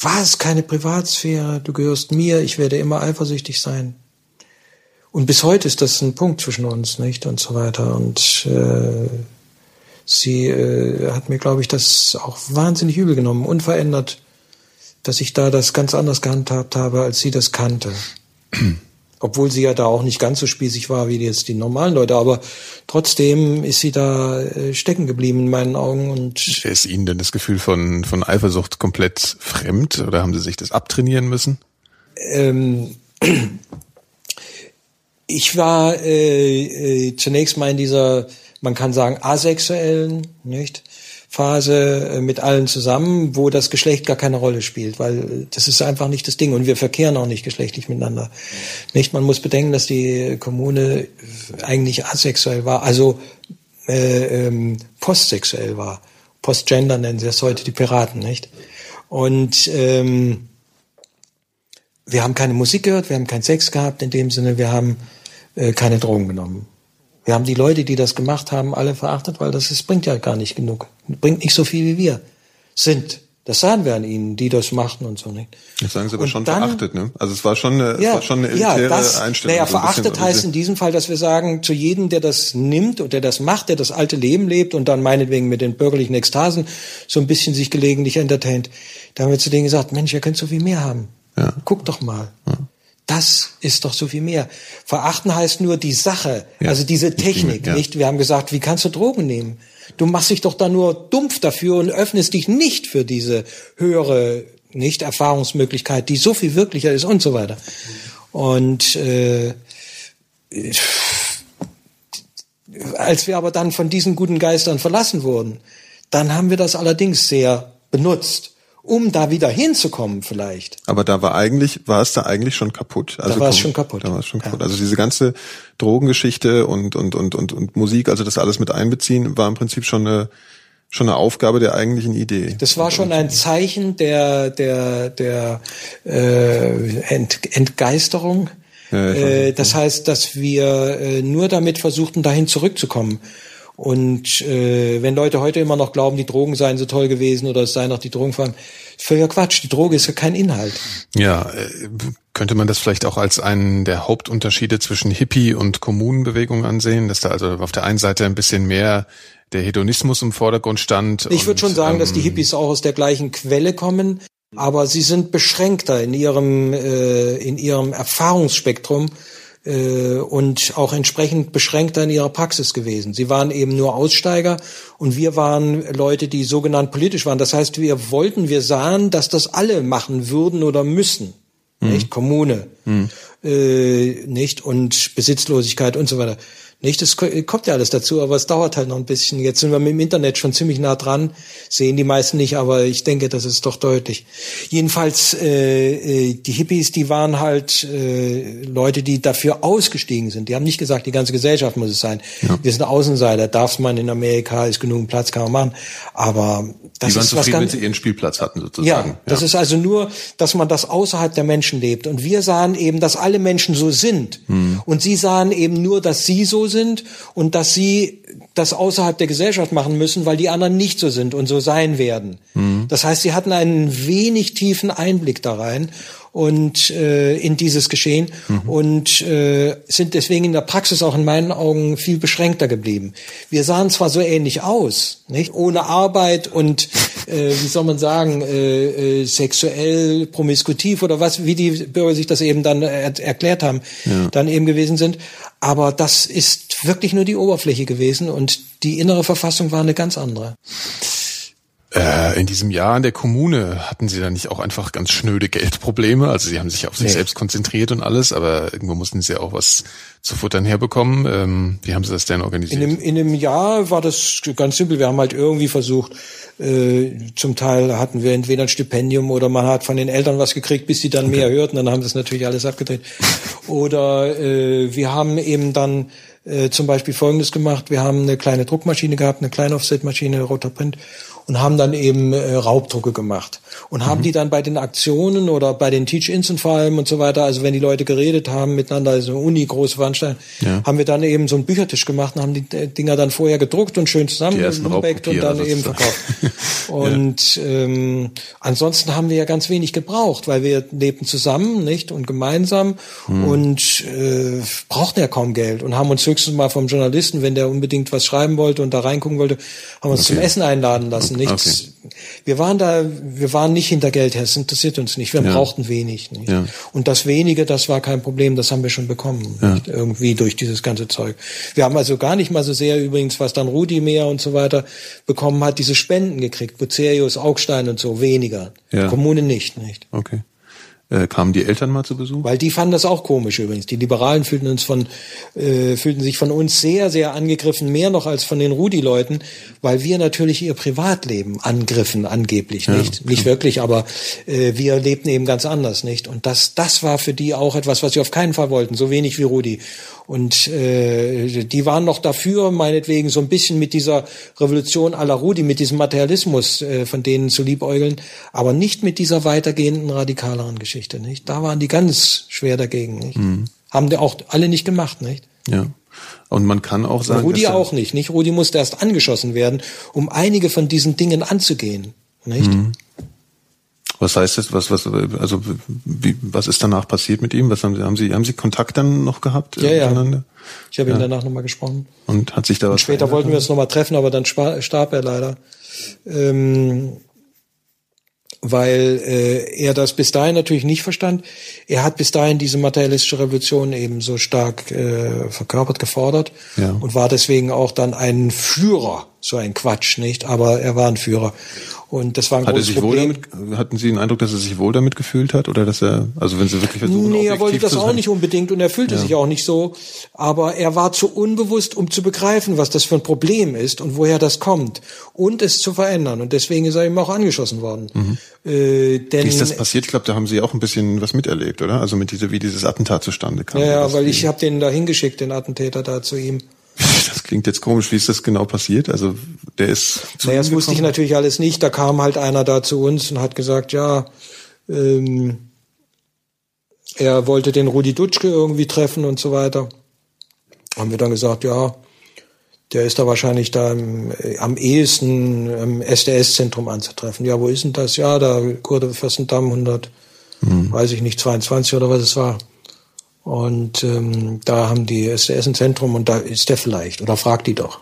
Speaker 2: Was? Keine Privatsphäre? Du gehörst mir, ich werde immer eifersüchtig sein. Und bis heute ist das ein Punkt zwischen uns, nicht? Und so weiter. Und äh, sie äh, hat mir, glaube ich, das auch wahnsinnig übel genommen, unverändert, dass ich da das ganz anders gehandhabt habe, als sie das kannte. Obwohl sie ja da auch nicht ganz so spießig war wie jetzt die normalen Leute, aber trotzdem ist sie da äh, stecken geblieben in meinen Augen und.
Speaker 1: Ist Ihnen denn das Gefühl von, von Eifersucht komplett fremd oder haben Sie sich das abtrainieren müssen?
Speaker 2: Ähm, ich war äh, äh, zunächst mal in dieser, man kann sagen, asexuellen, nicht? Phase äh, mit allen zusammen, wo das Geschlecht gar keine Rolle spielt, weil das ist einfach nicht das Ding und wir verkehren auch nicht geschlechtlich miteinander. Nicht? Man muss bedenken, dass die Kommune eigentlich asexuell war, also äh, ähm, postsexuell war. Postgender nennen sie das heute die Piraten, nicht? Und ähm, wir haben keine Musik gehört, wir haben keinen Sex gehabt in dem Sinne, wir haben äh, keine Drogen genommen. Wir haben die Leute, die das gemacht haben, alle verachtet, weil das, das bringt ja gar nicht genug. Bringt nicht so viel, wie wir sind. Das sahen wir an ihnen, die das machten und so nicht.
Speaker 1: Das sagen Sie aber und schon dann, verachtet, ne? Also es war schon eine, ja, es war schon eine elitäre ja, das, Einstellung.
Speaker 2: Naja, so verachtet bisschen, heißt in diesem Fall, dass wir sagen, zu jedem, der das nimmt und der das macht, der das alte Leben lebt und dann meinetwegen mit den bürgerlichen Ekstasen so ein bisschen sich gelegentlich entertaint, da haben wir zu denen gesagt, Mensch, ihr könnt so viel mehr haben. Ja. Guck doch mal. Ja. Das ist doch so viel mehr. Verachten heißt nur die Sache, ja, also diese Technik, ja. nicht? Wir haben gesagt, wie kannst du Drogen nehmen? Du machst dich doch da nur dumpf dafür und öffnest dich nicht für diese höhere, nicht Erfahrungsmöglichkeit, die so viel wirklicher ist und so weiter. Und äh, als wir aber dann von diesen guten Geistern verlassen wurden, dann haben wir das allerdings sehr benutzt um da wieder hinzukommen vielleicht.
Speaker 1: Aber da war eigentlich, war es da eigentlich schon kaputt.
Speaker 2: Also da war es schon kaputt.
Speaker 1: Da war es schon kaputt. Ja. Also diese ganze Drogengeschichte und, und, und, und, und Musik, also das alles mit einbeziehen, war im Prinzip schon eine, schon eine Aufgabe der eigentlichen Idee.
Speaker 2: Das war schon ein Zeichen der, der, der äh, Ent, Entgeisterung. Ja, äh, das heißt, dass wir äh, nur damit versuchten, dahin zurückzukommen. Und äh, wenn Leute heute immer noch glauben, die Drogen seien so toll gewesen oder es seien noch die Drogenfragen, völliger Quatsch. Die Droge ist ja kein Inhalt.
Speaker 1: Ja, äh, könnte man das vielleicht auch als einen der Hauptunterschiede zwischen Hippie und Kommunenbewegung ansehen, dass da also auf der einen Seite ein bisschen mehr der Hedonismus im Vordergrund stand.
Speaker 2: Ich würde schon sagen, ähm, dass die ähm, Hippies auch aus der gleichen Quelle kommen, aber sie sind beschränkter in ihrem äh, in ihrem Erfahrungsspektrum und auch entsprechend beschränkter in ihrer Praxis gewesen. Sie waren eben nur Aussteiger und wir waren Leute, die sogenannt politisch waren. Das heißt, wir wollten, wir sahen, dass das alle machen würden oder müssen. Mhm. Nicht? Kommune. Mhm. Äh, nicht? Und Besitzlosigkeit und so weiter. Nicht, das kommt ja alles dazu, aber es dauert halt noch ein bisschen. Jetzt sind wir mit dem Internet schon ziemlich nah dran, sehen die meisten nicht, aber ich denke, das ist doch deutlich. Jedenfalls äh, äh, die Hippies, die waren halt äh, Leute, die dafür ausgestiegen sind. Die haben nicht gesagt, die ganze Gesellschaft muss es sein. Ja. Wir sind Außenseiter, darf man in Amerika, ist genug Platz, kann man machen. Aber das
Speaker 1: die waren
Speaker 2: ist
Speaker 1: zufrieden, was ganz, wenn sie ihren Spielplatz hatten sozusagen.
Speaker 2: Ja, ja, das ist also nur, dass man das außerhalb der Menschen lebt. Und wir sahen eben, dass alle Menschen so sind. Hm. Und sie sahen eben nur, dass sie so sind und dass sie das außerhalb der Gesellschaft machen müssen, weil die anderen nicht so sind und so sein werden. Mhm. Das heißt, sie hatten einen wenig tiefen Einblick da rein und äh, in dieses Geschehen mhm. und äh, sind deswegen in der Praxis auch in meinen Augen viel beschränkter geblieben. Wir sahen zwar so ähnlich aus, nicht ohne Arbeit und äh, wie soll man sagen äh, äh, sexuell promiskutiv oder was, wie die Bürger sich das eben dann er erklärt haben, ja. dann eben gewesen sind, aber das ist wirklich nur die Oberfläche gewesen und die innere Verfassung war eine ganz andere.
Speaker 1: Äh, in diesem Jahr in der Kommune hatten Sie da nicht auch einfach ganz schnöde Geldprobleme? Also Sie haben sich auf sich nee. selbst konzentriert und alles, aber irgendwo mussten Sie auch was zu futtern herbekommen. Ähm, wie haben Sie das denn organisiert?
Speaker 2: In dem, in dem Jahr war das ganz simpel. Wir haben halt irgendwie versucht, äh, zum Teil hatten wir entweder ein Stipendium oder man hat von den Eltern was gekriegt, bis sie dann okay. mehr hörten. Dann haben sie es natürlich alles abgedreht. Oder äh, wir haben eben dann äh, zum Beispiel Folgendes gemacht. Wir haben eine kleine Druckmaschine gehabt, eine kleine Offset-Maschine, Rotor Print und haben dann eben äh, Raubdrucke gemacht und haben mhm. die dann bei den Aktionen oder bei den Teach-Ins und vor allem und so weiter, also wenn die Leute geredet haben miteinander, also Uni, große Veranstaltungen, ja. haben wir dann eben so einen Büchertisch gemacht und haben die äh, Dinger dann vorher gedruckt und schön zusammengebackt und dann eben verkauft. und ja. ähm, ansonsten haben wir ja ganz wenig gebraucht, weil wir lebten zusammen, nicht und gemeinsam mhm. und äh, brauchten ja kaum Geld und haben uns höchstens mal vom Journalisten, wenn der unbedingt was schreiben wollte und da reingucken wollte, haben uns okay. zum Essen einladen lassen nichts. Okay. Wir waren da, wir waren nicht hinter Geld her, es interessiert uns nicht. Wir ja. brauchten wenig. Nicht? Ja. Und das wenige, das war kein Problem, das haben wir schon bekommen. Ja. Irgendwie durch dieses ganze Zeug. Wir haben also gar nicht mal so sehr übrigens, was dann Rudi mehr und so weiter bekommen hat, diese Spenden gekriegt. Bucerius, Augstein und so, weniger. Ja. Kommune nicht, nicht.
Speaker 1: Okay. Äh, kamen die Eltern mal zu Besuch?
Speaker 2: Weil die fanden das auch komisch übrigens. Die Liberalen fühlten uns von, äh, fühlten sich von uns sehr, sehr angegriffen, mehr noch als von den Rudi-Leuten, weil wir natürlich ihr Privatleben angriffen, angeblich, nicht? Ja. Nicht wirklich, aber äh, wir lebten eben ganz anders, nicht? Und das, das war für die auch etwas, was sie auf keinen Fall wollten, so wenig wie Rudi. Und äh, die waren noch dafür, meinetwegen so ein bisschen mit dieser Revolution à la Rudi, mit diesem Materialismus äh, von denen zu liebäugeln, aber nicht mit dieser weitergehenden radikaleren Geschichte. Nicht? Da waren die ganz schwer dagegen. Nicht? Mhm. Haben die auch alle nicht gemacht, nicht?
Speaker 1: Ja. Und man kann auch sagen.
Speaker 2: Rudi auch nicht, nicht? Rudi musste erst angeschossen werden, um einige von diesen Dingen anzugehen. Nicht? Mhm.
Speaker 1: Was heißt das? Was, was, also, wie, was ist danach passiert mit ihm? Was haben Sie, haben Sie, haben Sie Kontakt dann noch gehabt?
Speaker 2: Ja, ja. Ich habe ja. ihn danach nochmal gesprochen.
Speaker 1: Und hat sich da was? Und
Speaker 2: später wollten wir uns nochmal treffen, aber dann starb er leider. Ähm, weil äh, er das bis dahin natürlich nicht verstand. Er hat bis dahin diese materialistische Revolution eben so stark äh, verkörpert, gefordert ja. und war deswegen auch dann ein Führer, so ein Quatsch, nicht? Aber er war ein Führer. Und das war ein
Speaker 1: hat großes Problem. Damit, hatten Sie den Eindruck, dass er sich wohl damit gefühlt hat? Oder dass er, also wenn Sie wirklich versuchen,
Speaker 2: Nee, er wollte das auch nicht unbedingt und er fühlte ja. sich auch nicht so. Aber er war zu unbewusst, um zu begreifen, was das für ein Problem ist und woher das kommt. Und es zu verändern. Und deswegen ist er eben auch angeschossen worden. Mhm.
Speaker 1: Äh, denn, wie ist das passiert? Ich glaube, da haben Sie auch ein bisschen was miterlebt, oder? Also mit dieser, wie dieses Attentat zustande kam.
Speaker 2: Ja, ja weil ich habe den da hingeschickt, den Attentäter da zu ihm.
Speaker 1: Das klingt jetzt komisch. Wie ist das genau passiert? Also der ist.
Speaker 2: Naja, das wusste ich natürlich alles nicht. Da kam halt einer da zu uns und hat gesagt, ja, ähm, er wollte den Rudi Dutschke irgendwie treffen und so weiter. Haben wir dann gesagt, ja, der ist da wahrscheinlich da im, äh, am ehesten im SDS-Zentrum anzutreffen. Ja, wo ist denn das? Ja, da Kurve Fürstendamm 100, hm. weiß ich nicht, 22 oder was es war. Und ähm, da haben die SDS ein Zentrum und da ist der vielleicht oder fragt die doch.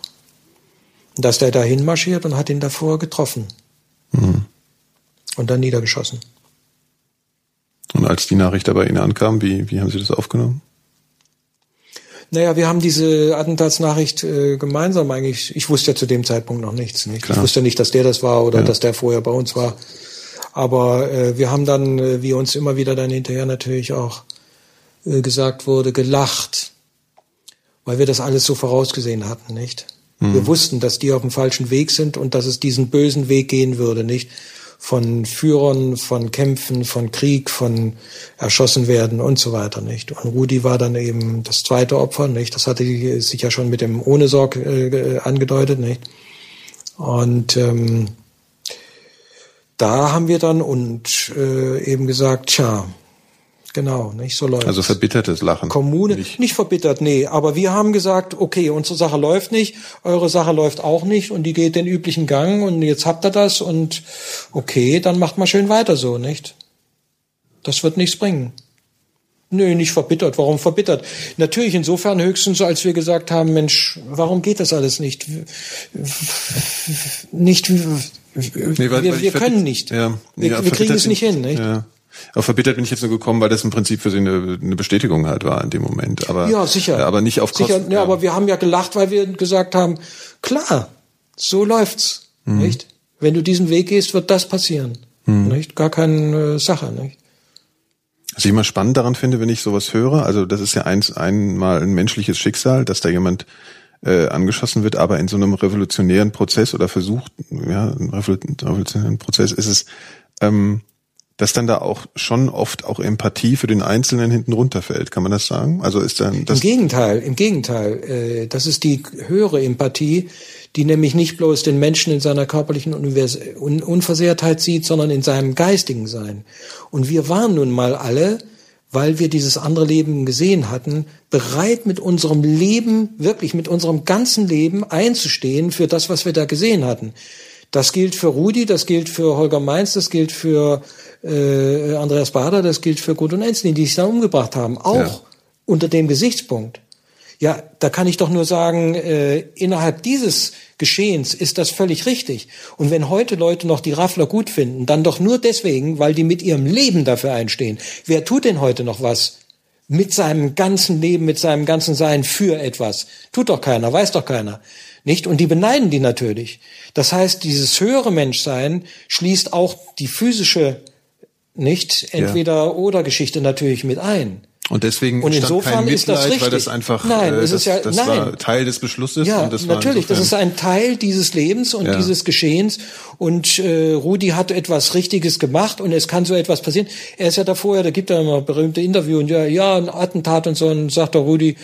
Speaker 2: Und dass der da hinmarschiert und hat ihn davor getroffen. Mhm. Und dann niedergeschossen.
Speaker 1: Und als die Nachricht aber Ihnen ankam, wie, wie haben Sie das aufgenommen?
Speaker 2: Naja, wir haben diese Attentatsnachricht äh, gemeinsam eigentlich. Ich wusste ja zu dem Zeitpunkt noch nichts. Nicht? Ich wusste nicht, dass der das war oder ja. dass der vorher bei uns war. Aber äh, wir haben dann, äh, wie uns immer wieder dann hinterher natürlich auch gesagt wurde, gelacht, weil wir das alles so vorausgesehen hatten, nicht? Mhm. Wir wussten, dass die auf dem falschen Weg sind und dass es diesen bösen Weg gehen würde, nicht? Von Führern, von Kämpfen, von Krieg, von erschossen werden und so weiter, nicht? Und Rudi war dann eben das zweite Opfer, nicht? Das hatte sich ja schon mit dem Ohne Sorg äh, angedeutet, nicht? Und ähm, da haben wir dann und äh, eben gesagt, tja, Genau, nicht so läuft.
Speaker 1: Also verbittertes Lachen.
Speaker 2: Kommune, nicht. nicht verbittert, nee. Aber wir haben gesagt, okay, unsere Sache läuft nicht, eure Sache läuft auch nicht und die geht den üblichen Gang und jetzt habt ihr das und okay, dann macht mal schön weiter so, nicht? Das wird nichts bringen. Nö, nicht verbittert. Warum verbittert? Natürlich insofern höchstens, als wir gesagt haben, Mensch, warum geht das alles nicht? Nicht, nee, weil, wir, weil wir können nicht. Ja, wir, wir kriegen es nicht hin, nicht? Ja.
Speaker 1: Auf verbittert bin ich jetzt nur gekommen, weil das im Prinzip für sie eine, eine Bestätigung halt war in dem Moment. Aber,
Speaker 2: ja, sicher.
Speaker 1: Aber nicht auf
Speaker 2: Kosten. Sicher, ja, ja, aber wir haben ja gelacht, weil wir gesagt haben, klar, so läuft's, mhm. nicht? Wenn du diesen Weg gehst, wird das passieren, mhm. nicht? Gar keine äh, Sache, nicht?
Speaker 1: Was ich immer spannend daran finde, wenn ich sowas höre, also das ist ja eins, einmal ein menschliches Schicksal, dass da jemand äh, angeschossen wird, aber in so einem revolutionären Prozess oder versucht, ja, revolutionären Prozess ist es, ähm, dass dann da auch schon oft auch Empathie für den Einzelnen hinten runterfällt. Kann man das sagen? Also ist dann das
Speaker 2: Im Gegenteil, im Gegenteil. Äh, das ist die höhere Empathie, die nämlich nicht bloß den Menschen in seiner körperlichen Unversehrtheit sieht, sondern in seinem geistigen Sein. Und wir waren nun mal alle, weil wir dieses andere Leben gesehen hatten, bereit mit unserem Leben, wirklich mit unserem ganzen Leben einzustehen für das, was wir da gesehen hatten. Das gilt für Rudi, das gilt für Holger Mainz, das gilt für äh, Andreas Bader, das gilt für Gudrun Enzlin, die sich da umgebracht haben, auch ja. unter dem Gesichtspunkt. Ja, da kann ich doch nur sagen, äh, innerhalb dieses Geschehens ist das völlig richtig. Und wenn heute Leute noch die Raffler gut finden, dann doch nur deswegen, weil die mit ihrem Leben dafür einstehen. Wer tut denn heute noch was mit seinem ganzen Leben, mit seinem ganzen Sein für etwas? Tut doch keiner, weiß doch keiner. Nicht? Und die beneiden die natürlich. Das heißt, dieses höhere Menschsein schließt auch die physische nicht entweder oder Geschichte natürlich mit ein.
Speaker 1: Und deswegen
Speaker 2: und insofern
Speaker 1: kein Mitleid,
Speaker 2: ist das richtig.
Speaker 1: weil das einfach
Speaker 2: nein,
Speaker 1: äh,
Speaker 2: es
Speaker 1: das,
Speaker 2: ist ja,
Speaker 1: das
Speaker 2: nein.
Speaker 1: war Teil des Beschlusses
Speaker 2: ja,
Speaker 1: und das
Speaker 2: natürlich, das ist ein Teil dieses Lebens und
Speaker 1: Ja.
Speaker 2: dieses Geschehens und äh, Rudi hat etwas Richtiges gemacht und es kann so etwas passieren. Er ist ja davor, da gibt er immer berühmte Interview und ja, ja, ein Attentat und so und sagt der Rudi,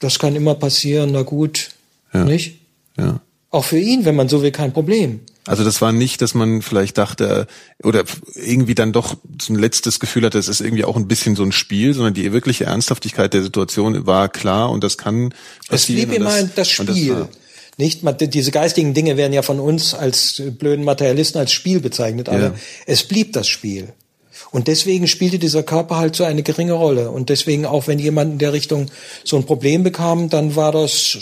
Speaker 2: das kann immer passieren, na gut,
Speaker 1: Ja.
Speaker 2: nicht?
Speaker 1: ja.
Speaker 2: Auch für ihn, wenn man so will, kein Problem.
Speaker 1: Also das war nicht, dass man vielleicht dachte oder irgendwie dann doch so ein letztes Gefühl hatte, es ist irgendwie auch ein bisschen so ein Spiel, sondern die wirkliche Ernsthaftigkeit der Situation war klar und das kann
Speaker 2: Es
Speaker 1: passieren.
Speaker 2: blieb
Speaker 1: und
Speaker 2: immer das
Speaker 1: und
Speaker 2: Spiel.
Speaker 1: war-
Speaker 2: nicht, man- diese geistigen Dinge werden ja von uns als blöden Materialisten als Spiel bezeichnet, aber
Speaker 1: Ja.
Speaker 2: es blieb das Spiel. Und deswegen spielte dieser Körper halt so eine geringe Rolle. Und deswegen, auch wenn jemand in der Richtung so ein Problem bekam, dann war das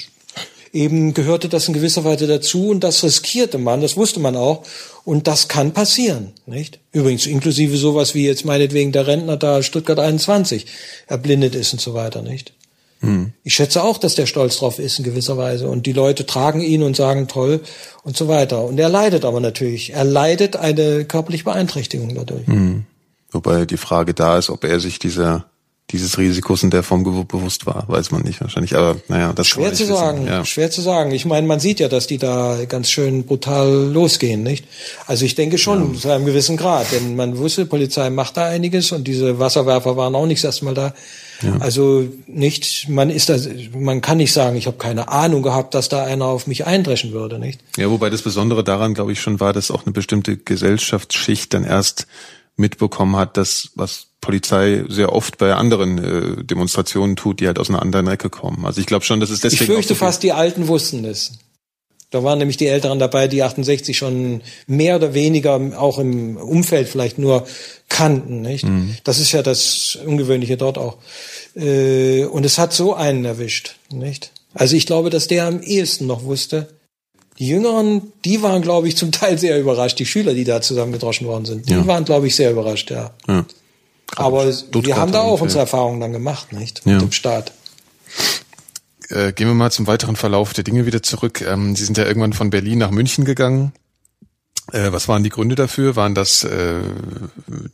Speaker 2: eben, gehörte das in gewisser Weise dazu und das riskierte man, das wusste man auch. Und das kann passieren, nicht? Übrigens, inklusive sowas wie jetzt meinetwegen der Rentner da Stuttgart 21 erblindet ist und so weiter, nicht? Ich schätze auch, dass der stolz drauf ist in gewisser Weise. Und die Leute tragen ihn und sagen toll und so weiter. Und er leidet aber natürlich. Er leidet eine körperliche Beeinträchtigung dadurch.
Speaker 1: Wobei die Frage da ist, ob er sich dieser dieses Risikos in der Form bewusst war, weiß man nicht wahrscheinlich. Aber naja, das
Speaker 2: Schwer zu
Speaker 1: wissen.
Speaker 2: sagen,
Speaker 1: Ja.
Speaker 2: schwer zu sagen. Ich meine, man sieht ja, dass die da ganz schön brutal losgehen, nicht? Also ich denke schon zu einem gewissen Grad, denn man wusste, Polizei macht da einiges und diese Wasserwerfer waren auch nicht das erste Mal da. Also nicht, man ist da, man kann nicht sagen, ich habe keine Ahnung gehabt, dass da einer auf mich eindreschen würde, nicht?
Speaker 1: Ja, wobei das Besondere daran, glaube ich, schon war, dass auch eine bestimmte Gesellschaftsschicht dann erst mitbekommen hat, dass was Polizei sehr oft bei anderen äh, Demonstrationen tut, die halt aus einer anderen Ecke kommen. Also ich glaube schon, dass es deswegen
Speaker 2: Ich fürchte
Speaker 1: so
Speaker 2: fast, die Alten wussten es. Da waren nämlich die Älteren dabei, die 68 schon mehr oder weniger auch im Umfeld vielleicht nur kannten, nicht?
Speaker 1: Mhm.
Speaker 2: Das ist ja das Ungewöhnliche dort auch. Äh, Und es hat so einen erwischt, nicht? Also ich glaube, dass der am ehesten noch wusste. Die Jüngeren, die waren, glaube ich, zum Teil sehr überrascht. Die Schüler, die da zusammengedroschen worden sind, die
Speaker 1: Ja.
Speaker 2: waren, glaube ich, sehr überrascht, ja.
Speaker 1: Ja.
Speaker 2: Aber wir
Speaker 1: Stuttgarter
Speaker 2: haben da auch unsere Erfahrungen dann gemacht, nicht?
Speaker 1: Ja.
Speaker 2: Mit dem Staat.
Speaker 1: Äh, gehen wir mal zum weiteren Verlauf der Dinge wieder zurück. Ähm, Sie sind ja irgendwann von Berlin nach München gegangen. Äh, was waren die Gründe dafür? Waren das äh,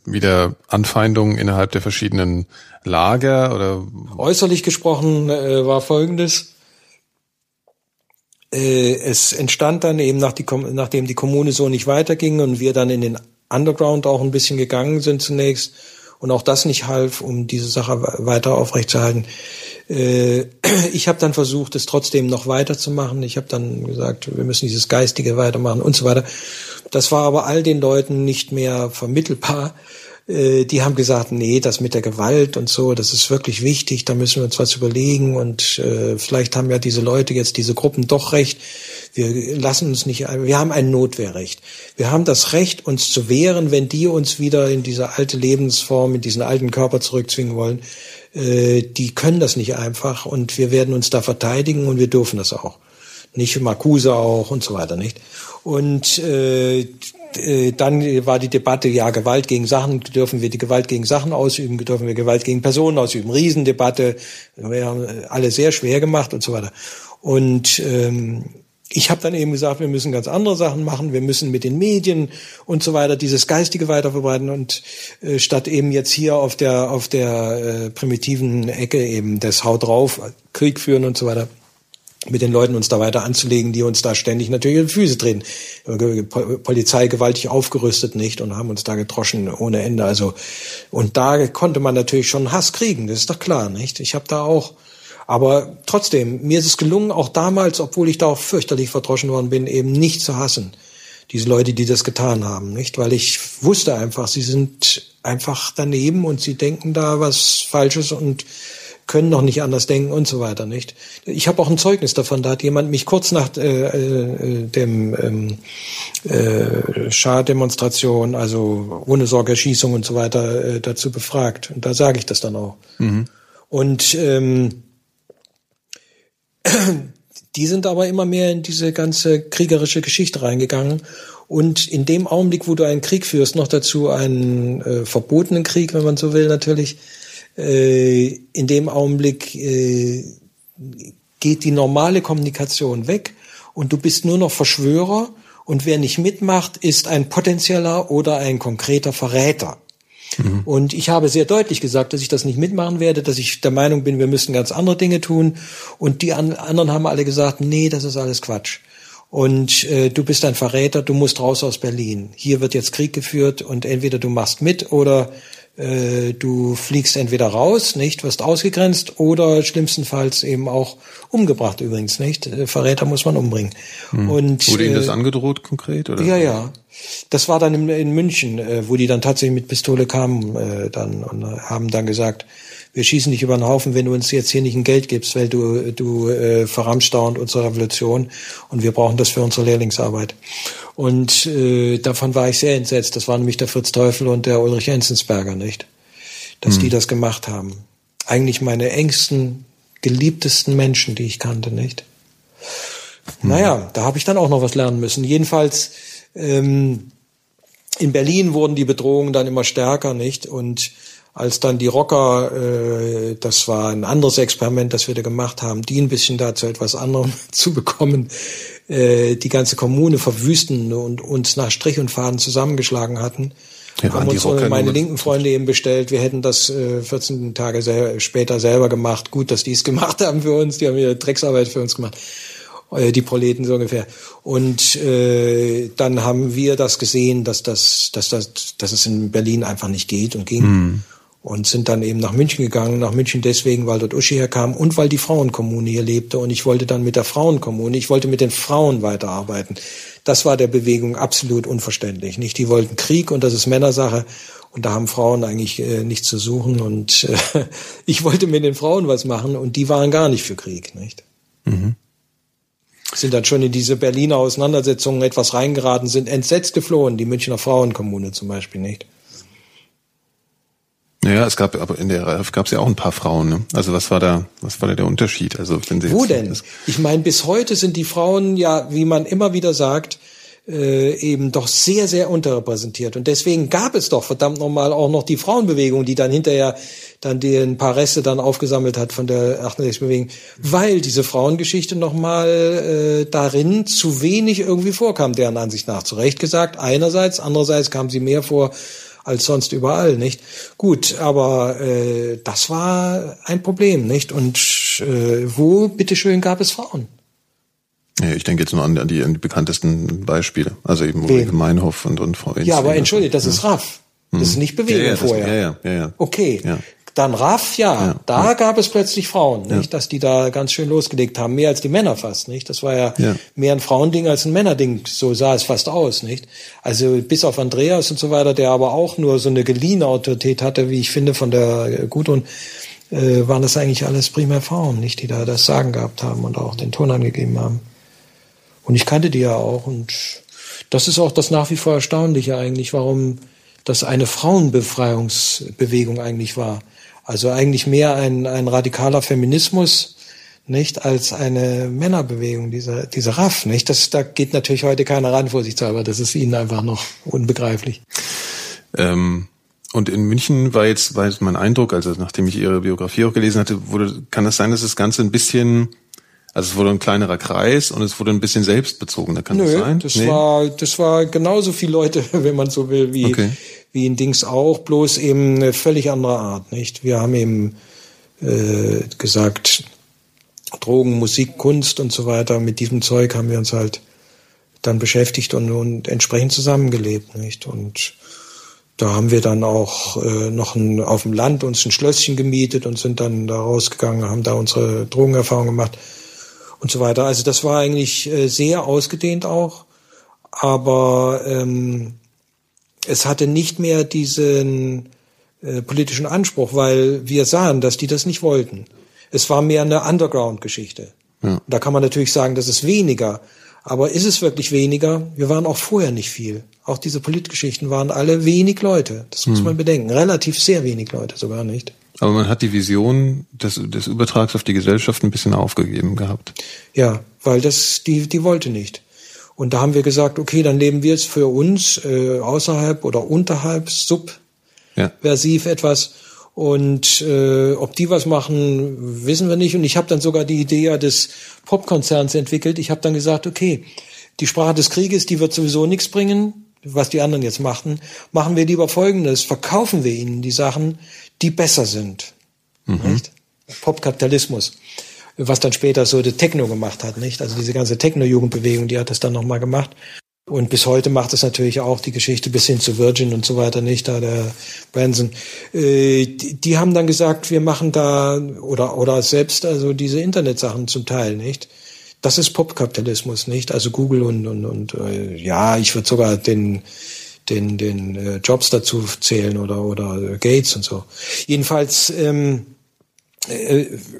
Speaker 1: wieder Anfeindungen innerhalb der verschiedenen Lager oder
Speaker 2: Äußerlich gesprochen war Folgendes. Äh, es entstand dann eben, nach die, nachdem die Kommune so nicht weiterging und wir dann in den Underground auch ein bisschen gegangen sind zunächst und auch das nicht half, um diese Sache we- weiter aufrechtzuerhalten. Äh, ich habe dann versucht, es trotzdem noch weiterzumachen. Ich habe dann gesagt, wir müssen dieses Geistige weitermachen und so weiter. Das war aber all den Leuten nicht mehr vermittelbar. Äh, Die haben gesagt, nee, das mit der Gewalt und so, das ist wirklich wichtig, da müssen wir uns was überlegen und äh, vielleicht haben ja diese Leute jetzt, diese Gruppen doch recht. Wir lassen uns nicht, wir haben ein Notwehrrecht. Wir haben das Recht, uns zu wehren, wenn die uns wieder in diese alte Lebensform, in diesen alten Körper zurückzwingen wollen. Äh, Die können das nicht einfach und wir werden uns da verteidigen und wir dürfen das auch. Nicht Marcuse auch und so weiter, nicht? Und äh, dann war die Debatte, ja, Gewalt gegen Sachen, dürfen wir die Gewalt gegen Sachen ausüben, dürfen wir Gewalt gegen Personen ausüben, Riesendebatte, wir haben alle sehr schwer gemacht und so weiter. Und ähm, ich habe dann eben gesagt, wir müssen ganz andere Sachen machen, wir müssen mit den Medien und so weiter dieses Geistige weiterverbreiten und äh, statt eben jetzt hier auf der auf der äh, primitiven Ecke eben das Haut drauf, Krieg führen und so weiter mit den Leuten uns da weiter anzulegen, die uns da ständig natürlich in die Füße treten. Po- Polizei gewaltig aufgerüstet nicht und haben uns da gedroschen ohne Ende. Also und da konnte man natürlich schon Hass kriegen, das ist doch klar, nicht? Ich habe da auch, aber trotzdem mir ist es gelungen, auch damals, obwohl ich da auch fürchterlich verdroschen worden bin, eben nicht zu hassen. Diese Leute, die das getan haben, nicht? Weil ich wusste einfach, sie sind einfach daneben und sie denken da was Falsches und können noch nicht anders denken und so weiter, nicht? Ich habe auch ein Zeugnis davon, da hat jemand mich kurz nach äh, äh, dem ähm, äh, Schah-Demonstration, also ohne Sorgerschießung und so weiter, äh, dazu befragt. Und da sage ich das dann auch. Und ähm, die sind aber immer mehr in diese ganze kriegerische Geschichte reingegangen. Und in dem Augenblick, wo du einen Krieg führst, noch dazu einen äh, verbotenen Krieg, wenn man so will, natürlich, äh, in dem Augenblick äh, geht die normale Kommunikation weg und du bist nur noch Verschwörer und wer nicht mitmacht, ist ein potenzieller oder ein konkreter Verräter. Mhm. Und ich habe sehr deutlich gesagt, dass ich das nicht mitmachen werde, dass ich der Meinung bin, wir müssen ganz andere Dinge tun. Und die anderen haben alle gesagt, nee, das ist alles Quatsch. Und äh, du bist ein Verräter, du musst raus aus Berlin. Hier wird jetzt Krieg geführt und entweder du machst mit oder äh, du fliegst entweder raus, nicht, wirst ausgegrenzt oder schlimmstenfalls eben auch umgebracht übrigens, nicht? Äh, Verräter muss man umbringen.
Speaker 1: Hm. Und, Wurde Ihnen das äh, angedroht konkret? Oder?
Speaker 2: Ja, ja. Das war dann in, in München, äh, wo die dann tatsächlich mit Pistole kamen äh, dann und haben dann gesagt, wir schießen dich über den Haufen, wenn du uns jetzt hier nicht ein Geld gibst, weil du, du äh, verramschst dauernd unsere Revolution und wir brauchen das für unsere Lehrlingsarbeit. Und äh, davon war ich sehr entsetzt. Das war nämlich der Fritz Teufel und der Ulrich Enzensberger, nicht? Dass hm. die das gemacht haben. Eigentlich meine engsten, geliebtesten Menschen, die ich kannte, nicht? Hm. Naja, da habe ich dann auch noch was lernen müssen. Jedenfalls ähm, in Berlin wurden die Bedrohungen dann immer stärker, nicht? Und als dann die Rocker, äh, das war ein anderes Experiment, das wir da gemacht haben, die ein bisschen dazu etwas anderem zu bekommen, äh, die ganze Kommune verwüsten und uns nach Strich und Faden zusammengeschlagen hatten, ja, haben uns meine linken Freunde eben bestellt. Wir hätten das äh, 14 Tage sel später selber gemacht. Gut, dass die es gemacht haben für uns. Die haben ihre Drecksarbeit für uns gemacht. Äh, die Proleten so ungefähr. Und äh, dann haben wir das gesehen, dass das, dass das, dass es in Berlin einfach nicht geht und ging. Mhm und sind dann eben nach München gegangen. Nach München deswegen, weil dort Uschi herkam und weil die Frauenkommune hier lebte. Und ich wollte dann mit der Frauenkommune, ich wollte mit den Frauen weiterarbeiten. Das war der Bewegung absolut unverständlich. Nicht, die wollten Krieg und das ist Männersache. Und da haben Frauen eigentlich äh, nichts zu suchen. Und äh, ich wollte mit den Frauen was machen und die waren gar nicht für Krieg, nicht? Mhm. Sind dann schon in diese Berliner Auseinandersetzungen etwas reingeraten, sind entsetzt geflohen, die Münchner Frauenkommune zum Beispiel, nicht?
Speaker 1: Ja, es gab, aber in der RAF gab es ja auch ein paar Frauen. Ne? Also was war da, was war da der Unterschied? Also wenn Sie
Speaker 2: Wo denn? Ich meine, bis heute sind die Frauen ja, wie man immer wieder sagt, äh, eben doch sehr, sehr unterrepräsentiert. Und deswegen gab es doch verdammt nochmal auch noch die Frauenbewegung, die dann hinterher dann die ein paar Reste dann aufgesammelt hat von der 68-Bewegung, weil diese Frauengeschichte nochmal äh, darin zu wenig irgendwie vorkam, deren Ansicht nach. Zu Recht gesagt, einerseits, andererseits kam sie mehr vor als sonst überall, nicht? Gut, aber äh, das war ein Problem, nicht? Und äh, wo, bitteschön, gab es Frauen?
Speaker 1: Ja, ich denke jetzt nur an, an, die, an die bekanntesten Beispiele. Also eben Ulrike Meinhof und, und Frau
Speaker 2: Enz. Ja, aber entschuldigt, das ja. ist Raff. Das ist nicht Bewegung ja, ja, vorher.
Speaker 1: Das, ja, ja, ja,
Speaker 2: Okay. Dann Raff, ja, ja da ja. gab es plötzlich Frauen, nicht, dass die da ganz schön losgelegt haben, mehr als die Männer fast, nicht? Das war ja, mehr ein Frauending als ein Männerding, so sah es fast aus, nicht? Also bis auf Andreas und so weiter, der aber auch nur so eine geliehene Autorität hatte, wie ich finde, von der Gudrun, äh, waren das eigentlich alles primär Frauen, nicht, die da das Sagen gehabt haben und auch den Ton angegeben haben. Und ich kannte die ja auch und das ist auch das nach wie vor Erstaunliche eigentlich, warum das eine Frauenbefreiungsbewegung eigentlich war. Also eigentlich mehr ein, ein radikaler Feminismus, nicht als eine Männerbewegung, dieser, dieser Raff, nicht? Das, da geht natürlich heute keiner ran, vorsichtshalber. Das ist ihnen einfach noch unbegreiflich.
Speaker 1: Ähm, und in München war jetzt, war jetzt mein Eindruck, also nachdem ich Ihre Biografie auch gelesen hatte, wurde, kann das sein, dass das Ganze ein bisschen, also es wurde ein kleinerer Kreis und es wurde ein bisschen selbstbezogener, kann Nö, das sein?
Speaker 2: Das nee? war, das war genauso viele Leute, wenn man so will, wie, okay wie in Dings auch, bloß eben eine völlig andere Art, nicht? Wir haben eben äh, gesagt, Drogen, Musik, Kunst und so weiter, mit diesem Zeug haben wir uns halt dann beschäftigt und, und entsprechend zusammengelebt, nicht? Und da haben wir dann auch äh, noch ein, auf dem Land uns ein Schlösschen gemietet und sind dann da rausgegangen, haben da unsere Drogenerfahrung gemacht und so weiter. Also das war eigentlich äh, sehr ausgedehnt auch, aber ähm, es hatte nicht mehr diesen äh, politischen Anspruch, weil wir sahen, dass die das nicht wollten. Es war mehr eine Underground-Geschichte. Ja. Da kann man natürlich sagen, das ist weniger. Aber ist es wirklich weniger? Wir waren auch vorher nicht viel. Auch diese Politgeschichten waren alle wenig Leute. Das muss hm. man bedenken. Relativ sehr wenig Leute sogar nicht.
Speaker 1: Aber man hat die Vision des, des Übertrags auf die Gesellschaft ein bisschen aufgegeben gehabt.
Speaker 2: Ja, weil das, die, die wollte nicht. Und da haben wir gesagt, okay, dann leben wir jetzt für uns äh, außerhalb oder unterhalb subversiv ja. etwas. Und äh, ob die was machen, wissen wir nicht. Und ich habe dann sogar die Idee des Popkonzerns entwickelt. Ich habe dann gesagt, okay, die Sprache des Krieges, die wird sowieso nichts bringen. was die anderen jetzt machten, machen wir lieber Folgendes, verkaufen wir ihnen die Sachen, die besser sind. Mhm. Nicht? Popkapitalismus, was dann später so die Techno gemacht hat, nicht? Also diese ganze Techno-Jugendbewegung, die hat das dann nochmal gemacht. Und bis heute macht es natürlich auch die Geschichte bis hin zu Virgin und so weiter nicht, da der Branson. Äh, die, die, haben dann gesagt, wir machen da oder oder selbst also diese Internetsachen zum Teil nicht. Das ist Popkapitalismus, nicht? Also Google und und und äh, ja, ich würde sogar den den den äh, Jobs dazu zählen oder oder Gates und so. Jedenfalls ähm, äh,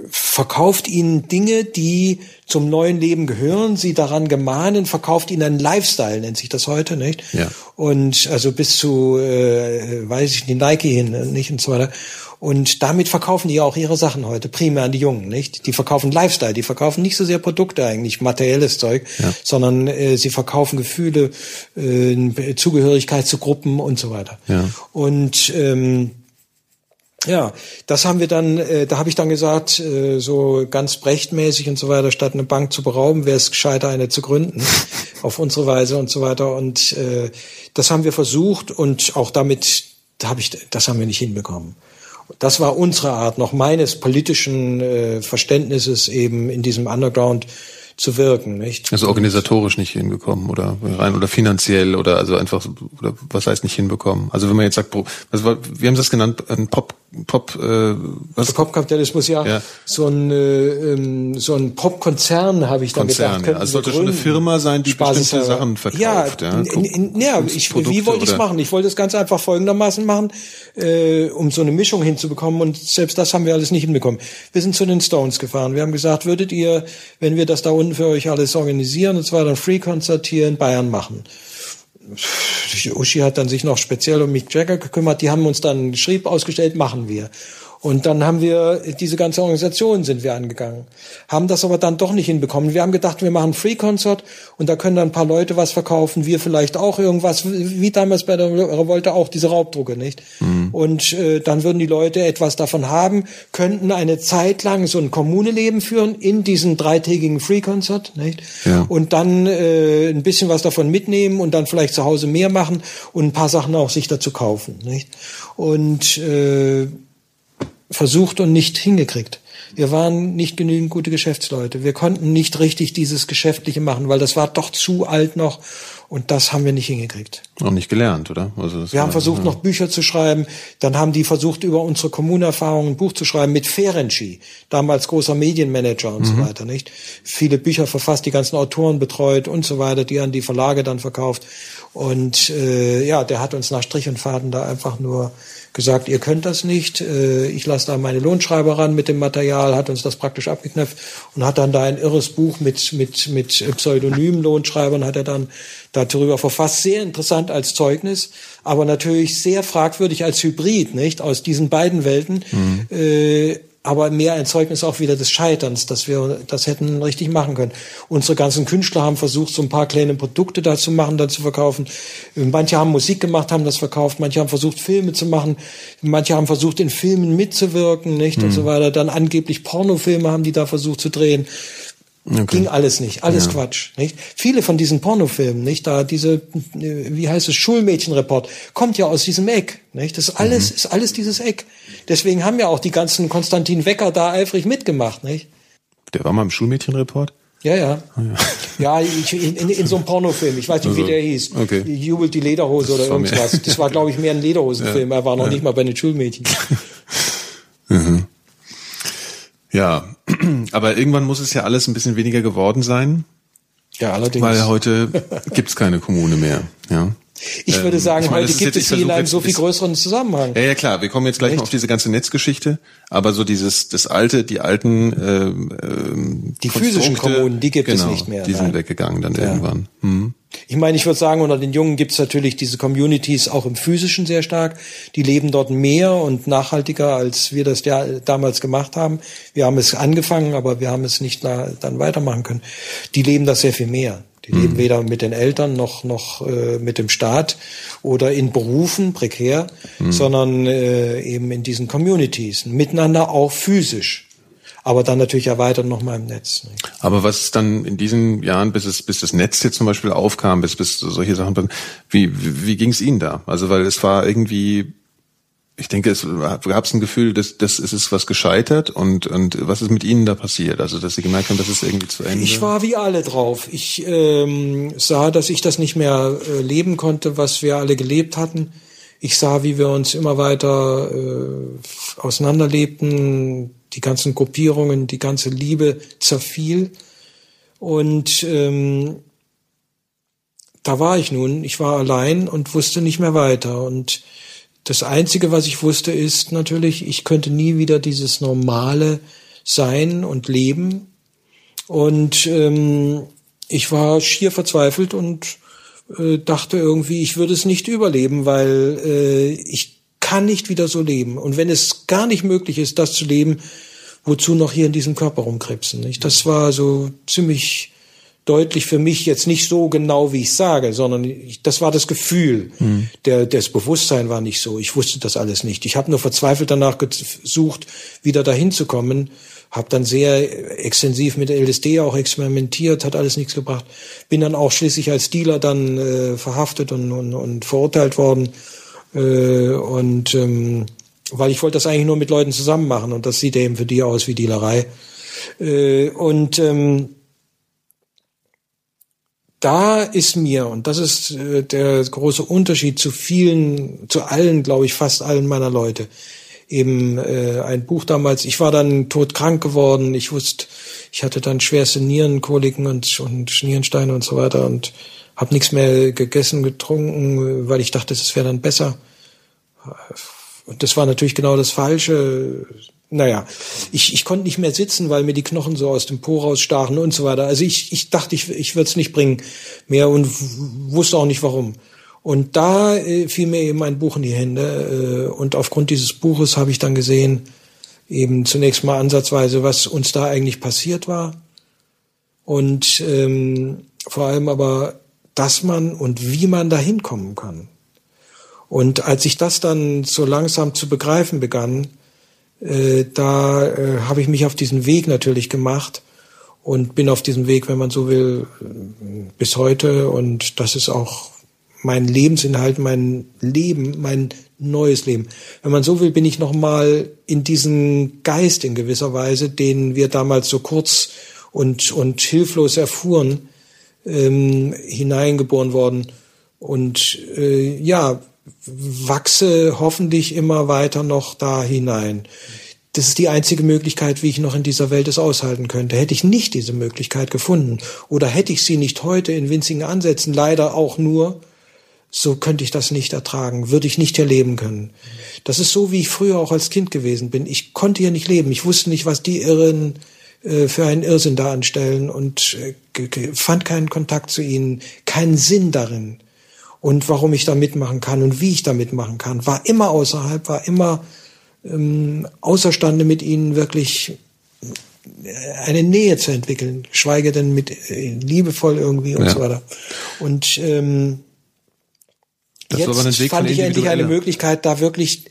Speaker 2: verkauft ihnen Dinge, die zum neuen Leben gehören, sie daran gemahnen, verkauft ihnen einen Lifestyle, nennt sich das heute, nicht? Ja. Und also bis zu, äh, weiß ich, die Nike hin, äh, nicht und so weiter. Und damit verkaufen die auch ihre Sachen heute, primär an die Jungen, nicht? Die verkaufen Lifestyle, die verkaufen nicht so sehr Produkte eigentlich, materielles Zeug, ja. sondern äh, sie verkaufen Gefühle, äh, Zugehörigkeit zu Gruppen und so weiter. Ja. Und ähm, ja, das haben wir dann, äh, da habe ich dann gesagt, äh, so ganz brechtmäßig und so weiter, statt eine Bank zu berauben, wäre es gescheiter, eine zu gründen, auf unsere Weise und so weiter. Und äh, das haben wir versucht und auch damit, da habe ich, das haben wir nicht hinbekommen. Das war unsere Art, noch meines politischen äh, Verständnisses eben in diesem Underground zu wirken, nicht?
Speaker 1: Also organisatorisch nicht hinbekommen oder rein oder finanziell oder also einfach oder was heißt nicht hinbekommen? Also wenn man jetzt sagt, also wie haben das genannt, ein Pop Pop
Speaker 2: äh, was Popkapitalismus ja, ja. so ein äh, ähm, so ein Popkonzern habe ich dann Konzern, gedacht.
Speaker 1: Ja. Also sollte schon eine Firma sein, die Spaß bestimmte Sachen verkauft. Ja, ja.
Speaker 2: Ja ich, wie wollte ich es machen? Ich wollte es ganz einfach folgendermaßen machen, äh, um so eine Mischung hinzubekommen und selbst das haben wir alles nicht hinbekommen. Wir sind zu den Stones gefahren. Wir haben gesagt, würdet ihr, wenn wir das da unten für euch alles organisieren und zwar dann Free-Konzert hier in Bayern machen? Uschi hat dann sich noch speziell um Mick Jagger gekümmert. Die haben uns dann Schrieb ausgestellt, machen wir. Und dann haben wir, diese ganze Organisation sind wir angegangen. Haben das aber dann doch nicht hinbekommen. Wir haben gedacht, wir machen Free Concert und da können dann ein paar Leute was verkaufen, wir vielleicht auch irgendwas, wie damals bei der Revolte auch diese Raubdrucke, nicht? Mhm. Und äh, dann würden die Leute etwas davon haben, könnten eine Zeit lang so ein Kommuneleben führen in diesem dreitägigen Free Concert, nicht? Ja. Und dann äh, ein bisschen was davon mitnehmen und dann vielleicht zu Hause mehr machen und ein paar Sachen auch sich dazu kaufen, nicht? Und äh, versucht und nicht hingekriegt. Wir waren nicht genügend gute Geschäftsleute. Wir konnten nicht richtig dieses Geschäftliche machen, weil das war doch zu alt noch und das haben wir nicht hingekriegt.
Speaker 1: Auch nicht gelernt, oder?
Speaker 2: Also wir haben versucht, ja. noch Bücher zu schreiben. Dann haben die versucht, über unsere Kommunerfahrungen ein Buch zu schreiben mit Ferenczi, damals großer Medienmanager und mhm. so weiter, nicht? Viele Bücher verfasst, die ganzen Autoren betreut und so weiter, die an die Verlage dann verkauft. Und äh, ja, der hat uns nach Strich und Faden da einfach nur gesagt, ihr könnt das nicht, äh, ich lasse da meine Lohnschreiber ran mit dem Material, hat uns das praktisch abgeknöpft und hat dann da ein irres Buch mit, mit, mit pseudonymen Lohnschreibern, hat er dann darüber verfasst. Sehr interessant als Zeugnis, aber natürlich sehr fragwürdig als Hybrid, nicht? Aus diesen beiden Welten. Mhm. Äh, aber mehr ein Zeugnis auch wieder des Scheiterns, dass wir das hätten richtig machen können. Unsere ganzen Künstler haben versucht, so ein paar kleine Produkte da zu machen, da zu verkaufen. Manche haben Musik gemacht, haben das verkauft. Manche haben versucht, Filme zu machen. Manche haben versucht, in Filmen mitzuwirken, nicht? Mhm. Und so weiter. Dann angeblich Pornofilme haben die da versucht zu drehen. Okay. Ging alles nicht, alles ja. Quatsch, nicht? Viele von diesen Pornofilmen, nicht? Da diese, wie heißt es, Schulmädchenreport, kommt ja aus diesem Eck, nicht? Das ist alles, mhm. ist alles dieses Eck. Deswegen haben ja auch die ganzen Konstantin Wecker da eifrig mitgemacht, nicht?
Speaker 1: Der war mal im Schulmädchenreport?
Speaker 2: Ja, ja. Oh, ja, ja ich, in, in, so einem Pornofilm. Ich weiß nicht, also, wie der hieß. Okay. Jubelt die Lederhose oder irgendwas. Das war, glaube ich, mehr ein Lederhosenfilm. Ja. Er war noch ja. nicht mal bei den Schulmädchen.
Speaker 1: mhm. Ja, aber irgendwann muss es ja alles ein bisschen weniger geworden sein. Ja, allerdings. Weil heute gibt's keine Kommune mehr. Ja.
Speaker 2: Ich würde ähm, sagen, ich meine, heute gibt es sie in einem so viel größeren Zusammenhang.
Speaker 1: Ja, ja klar, wir kommen jetzt gleich Echt? noch auf diese ganze Netzgeschichte, aber so dieses, das alte, die alten äh,
Speaker 2: äh, Die physischen Kommunen, die gibt genau, es nicht mehr.
Speaker 1: Die sind weggegangen dann ja. irgendwann.
Speaker 2: Hm. Ich meine, ich würde sagen, unter den Jungen gibt es natürlich diese Communities auch im physischen sehr stark. Die leben dort mehr und nachhaltiger, als wir das ja damals gemacht haben. Wir haben es angefangen, aber wir haben es nicht dann weitermachen können. Die leben das sehr viel mehr. Die leben mhm. weder mit den Eltern noch, noch äh, mit dem Staat oder in Berufen, prekär, mhm. sondern äh, eben in diesen Communities, miteinander auch physisch. Aber dann natürlich erweitert nochmal im Netz.
Speaker 1: Nicht? Aber was dann in diesen Jahren, bis es, bis das Netz jetzt zum Beispiel aufkam, bis, bis solche Sachen, wie, wie, wie ging es Ihnen da? Also weil es war irgendwie ich denke, es gab es ein Gefühl, dass das ist es was gescheitert und und was ist mit Ihnen da passiert? Also dass Sie gemerkt haben, dass es irgendwie zu Ende.
Speaker 2: Ich war wie alle drauf. Ich ähm, sah, dass ich das nicht mehr äh, leben konnte, was wir alle gelebt hatten. Ich sah, wie wir uns immer weiter äh, auseinanderlebten, die ganzen Gruppierungen, die ganze Liebe zerfiel und ähm, da war ich nun. Ich war allein und wusste nicht mehr weiter und das Einzige, was ich wusste, ist natürlich, ich könnte nie wieder dieses normale Sein und Leben. Und ähm, ich war schier verzweifelt und äh, dachte irgendwie, ich würde es nicht überleben, weil äh, ich kann nicht wieder so leben. Und wenn es gar nicht möglich ist, das zu leben, wozu noch hier in diesem Körper rumkrebsen? Nicht? Das war so ziemlich deutlich für mich jetzt nicht so genau, wie ich sage, sondern ich, das war das Gefühl. Mhm. Der, das Bewusstsein war nicht so. Ich wusste das alles nicht. Ich habe nur verzweifelt danach gesucht, wieder dahin zu kommen. Habe dann sehr extensiv mit LSD auch experimentiert, hat alles nichts gebracht. Bin dann auch schließlich als Dealer dann äh, verhaftet und, und, und verurteilt worden. Äh, und ähm, weil ich wollte das eigentlich nur mit Leuten zusammen machen und das sieht eben für die aus wie Dealerei. Äh, und ähm, da ist mir, und das ist äh, der große Unterschied zu vielen, zu allen, glaube ich, fast allen meiner Leute, eben äh, ein Buch damals, ich war dann todkrank geworden, ich wusste, ich hatte dann schwerste Nierenkoliken und, und Nierensteine und so weiter und habe nichts mehr gegessen, getrunken, weil ich dachte, es wäre dann besser. Und das war natürlich genau das Falsche naja, ich, ich konnte nicht mehr sitzen, weil mir die Knochen so aus dem Po rausstachen und so weiter. Also ich, ich dachte, ich, ich würde es nicht bringen mehr und wusste auch nicht warum. Und da äh, fiel mir eben ein Buch in die Hände äh, und aufgrund dieses Buches habe ich dann gesehen, eben zunächst mal ansatzweise, was uns da eigentlich passiert war und ähm, vor allem aber, dass man und wie man da hinkommen kann. Und als ich das dann so langsam zu begreifen begann, äh, da äh, habe ich mich auf diesen Weg natürlich gemacht und bin auf diesem Weg, wenn man so will, bis heute. Und das ist auch mein Lebensinhalt, mein Leben, mein neues Leben. Wenn man so will, bin ich nochmal in diesen Geist in gewisser Weise, den wir damals so kurz und, und hilflos erfuhren, ähm, hineingeboren worden. Und äh, ja, wachse hoffentlich immer weiter noch da hinein. Das ist die einzige Möglichkeit, wie ich noch in dieser Welt es aushalten könnte. Hätte ich nicht diese Möglichkeit gefunden oder hätte ich sie nicht heute in winzigen Ansätzen, leider auch nur, so könnte ich das nicht ertragen, würde ich nicht hier leben können. Das ist so, wie ich früher auch als Kind gewesen bin. Ich konnte hier nicht leben. Ich wusste nicht, was die Irren für einen Irrsinn da anstellen und äh, fand keinen Kontakt zu ihnen, keinen Sinn darin und warum ich da mitmachen kann und wie ich da mitmachen kann. War immer außerhalb, war immer ähm, außerstande mit ihnen wirklich äh, eine Nähe zu entwickeln, schweige denn mit äh, liebevoll irgendwie und ja. so weiter. Und ähm, das jetzt fand ich endlich eine Möglichkeit, da wirklich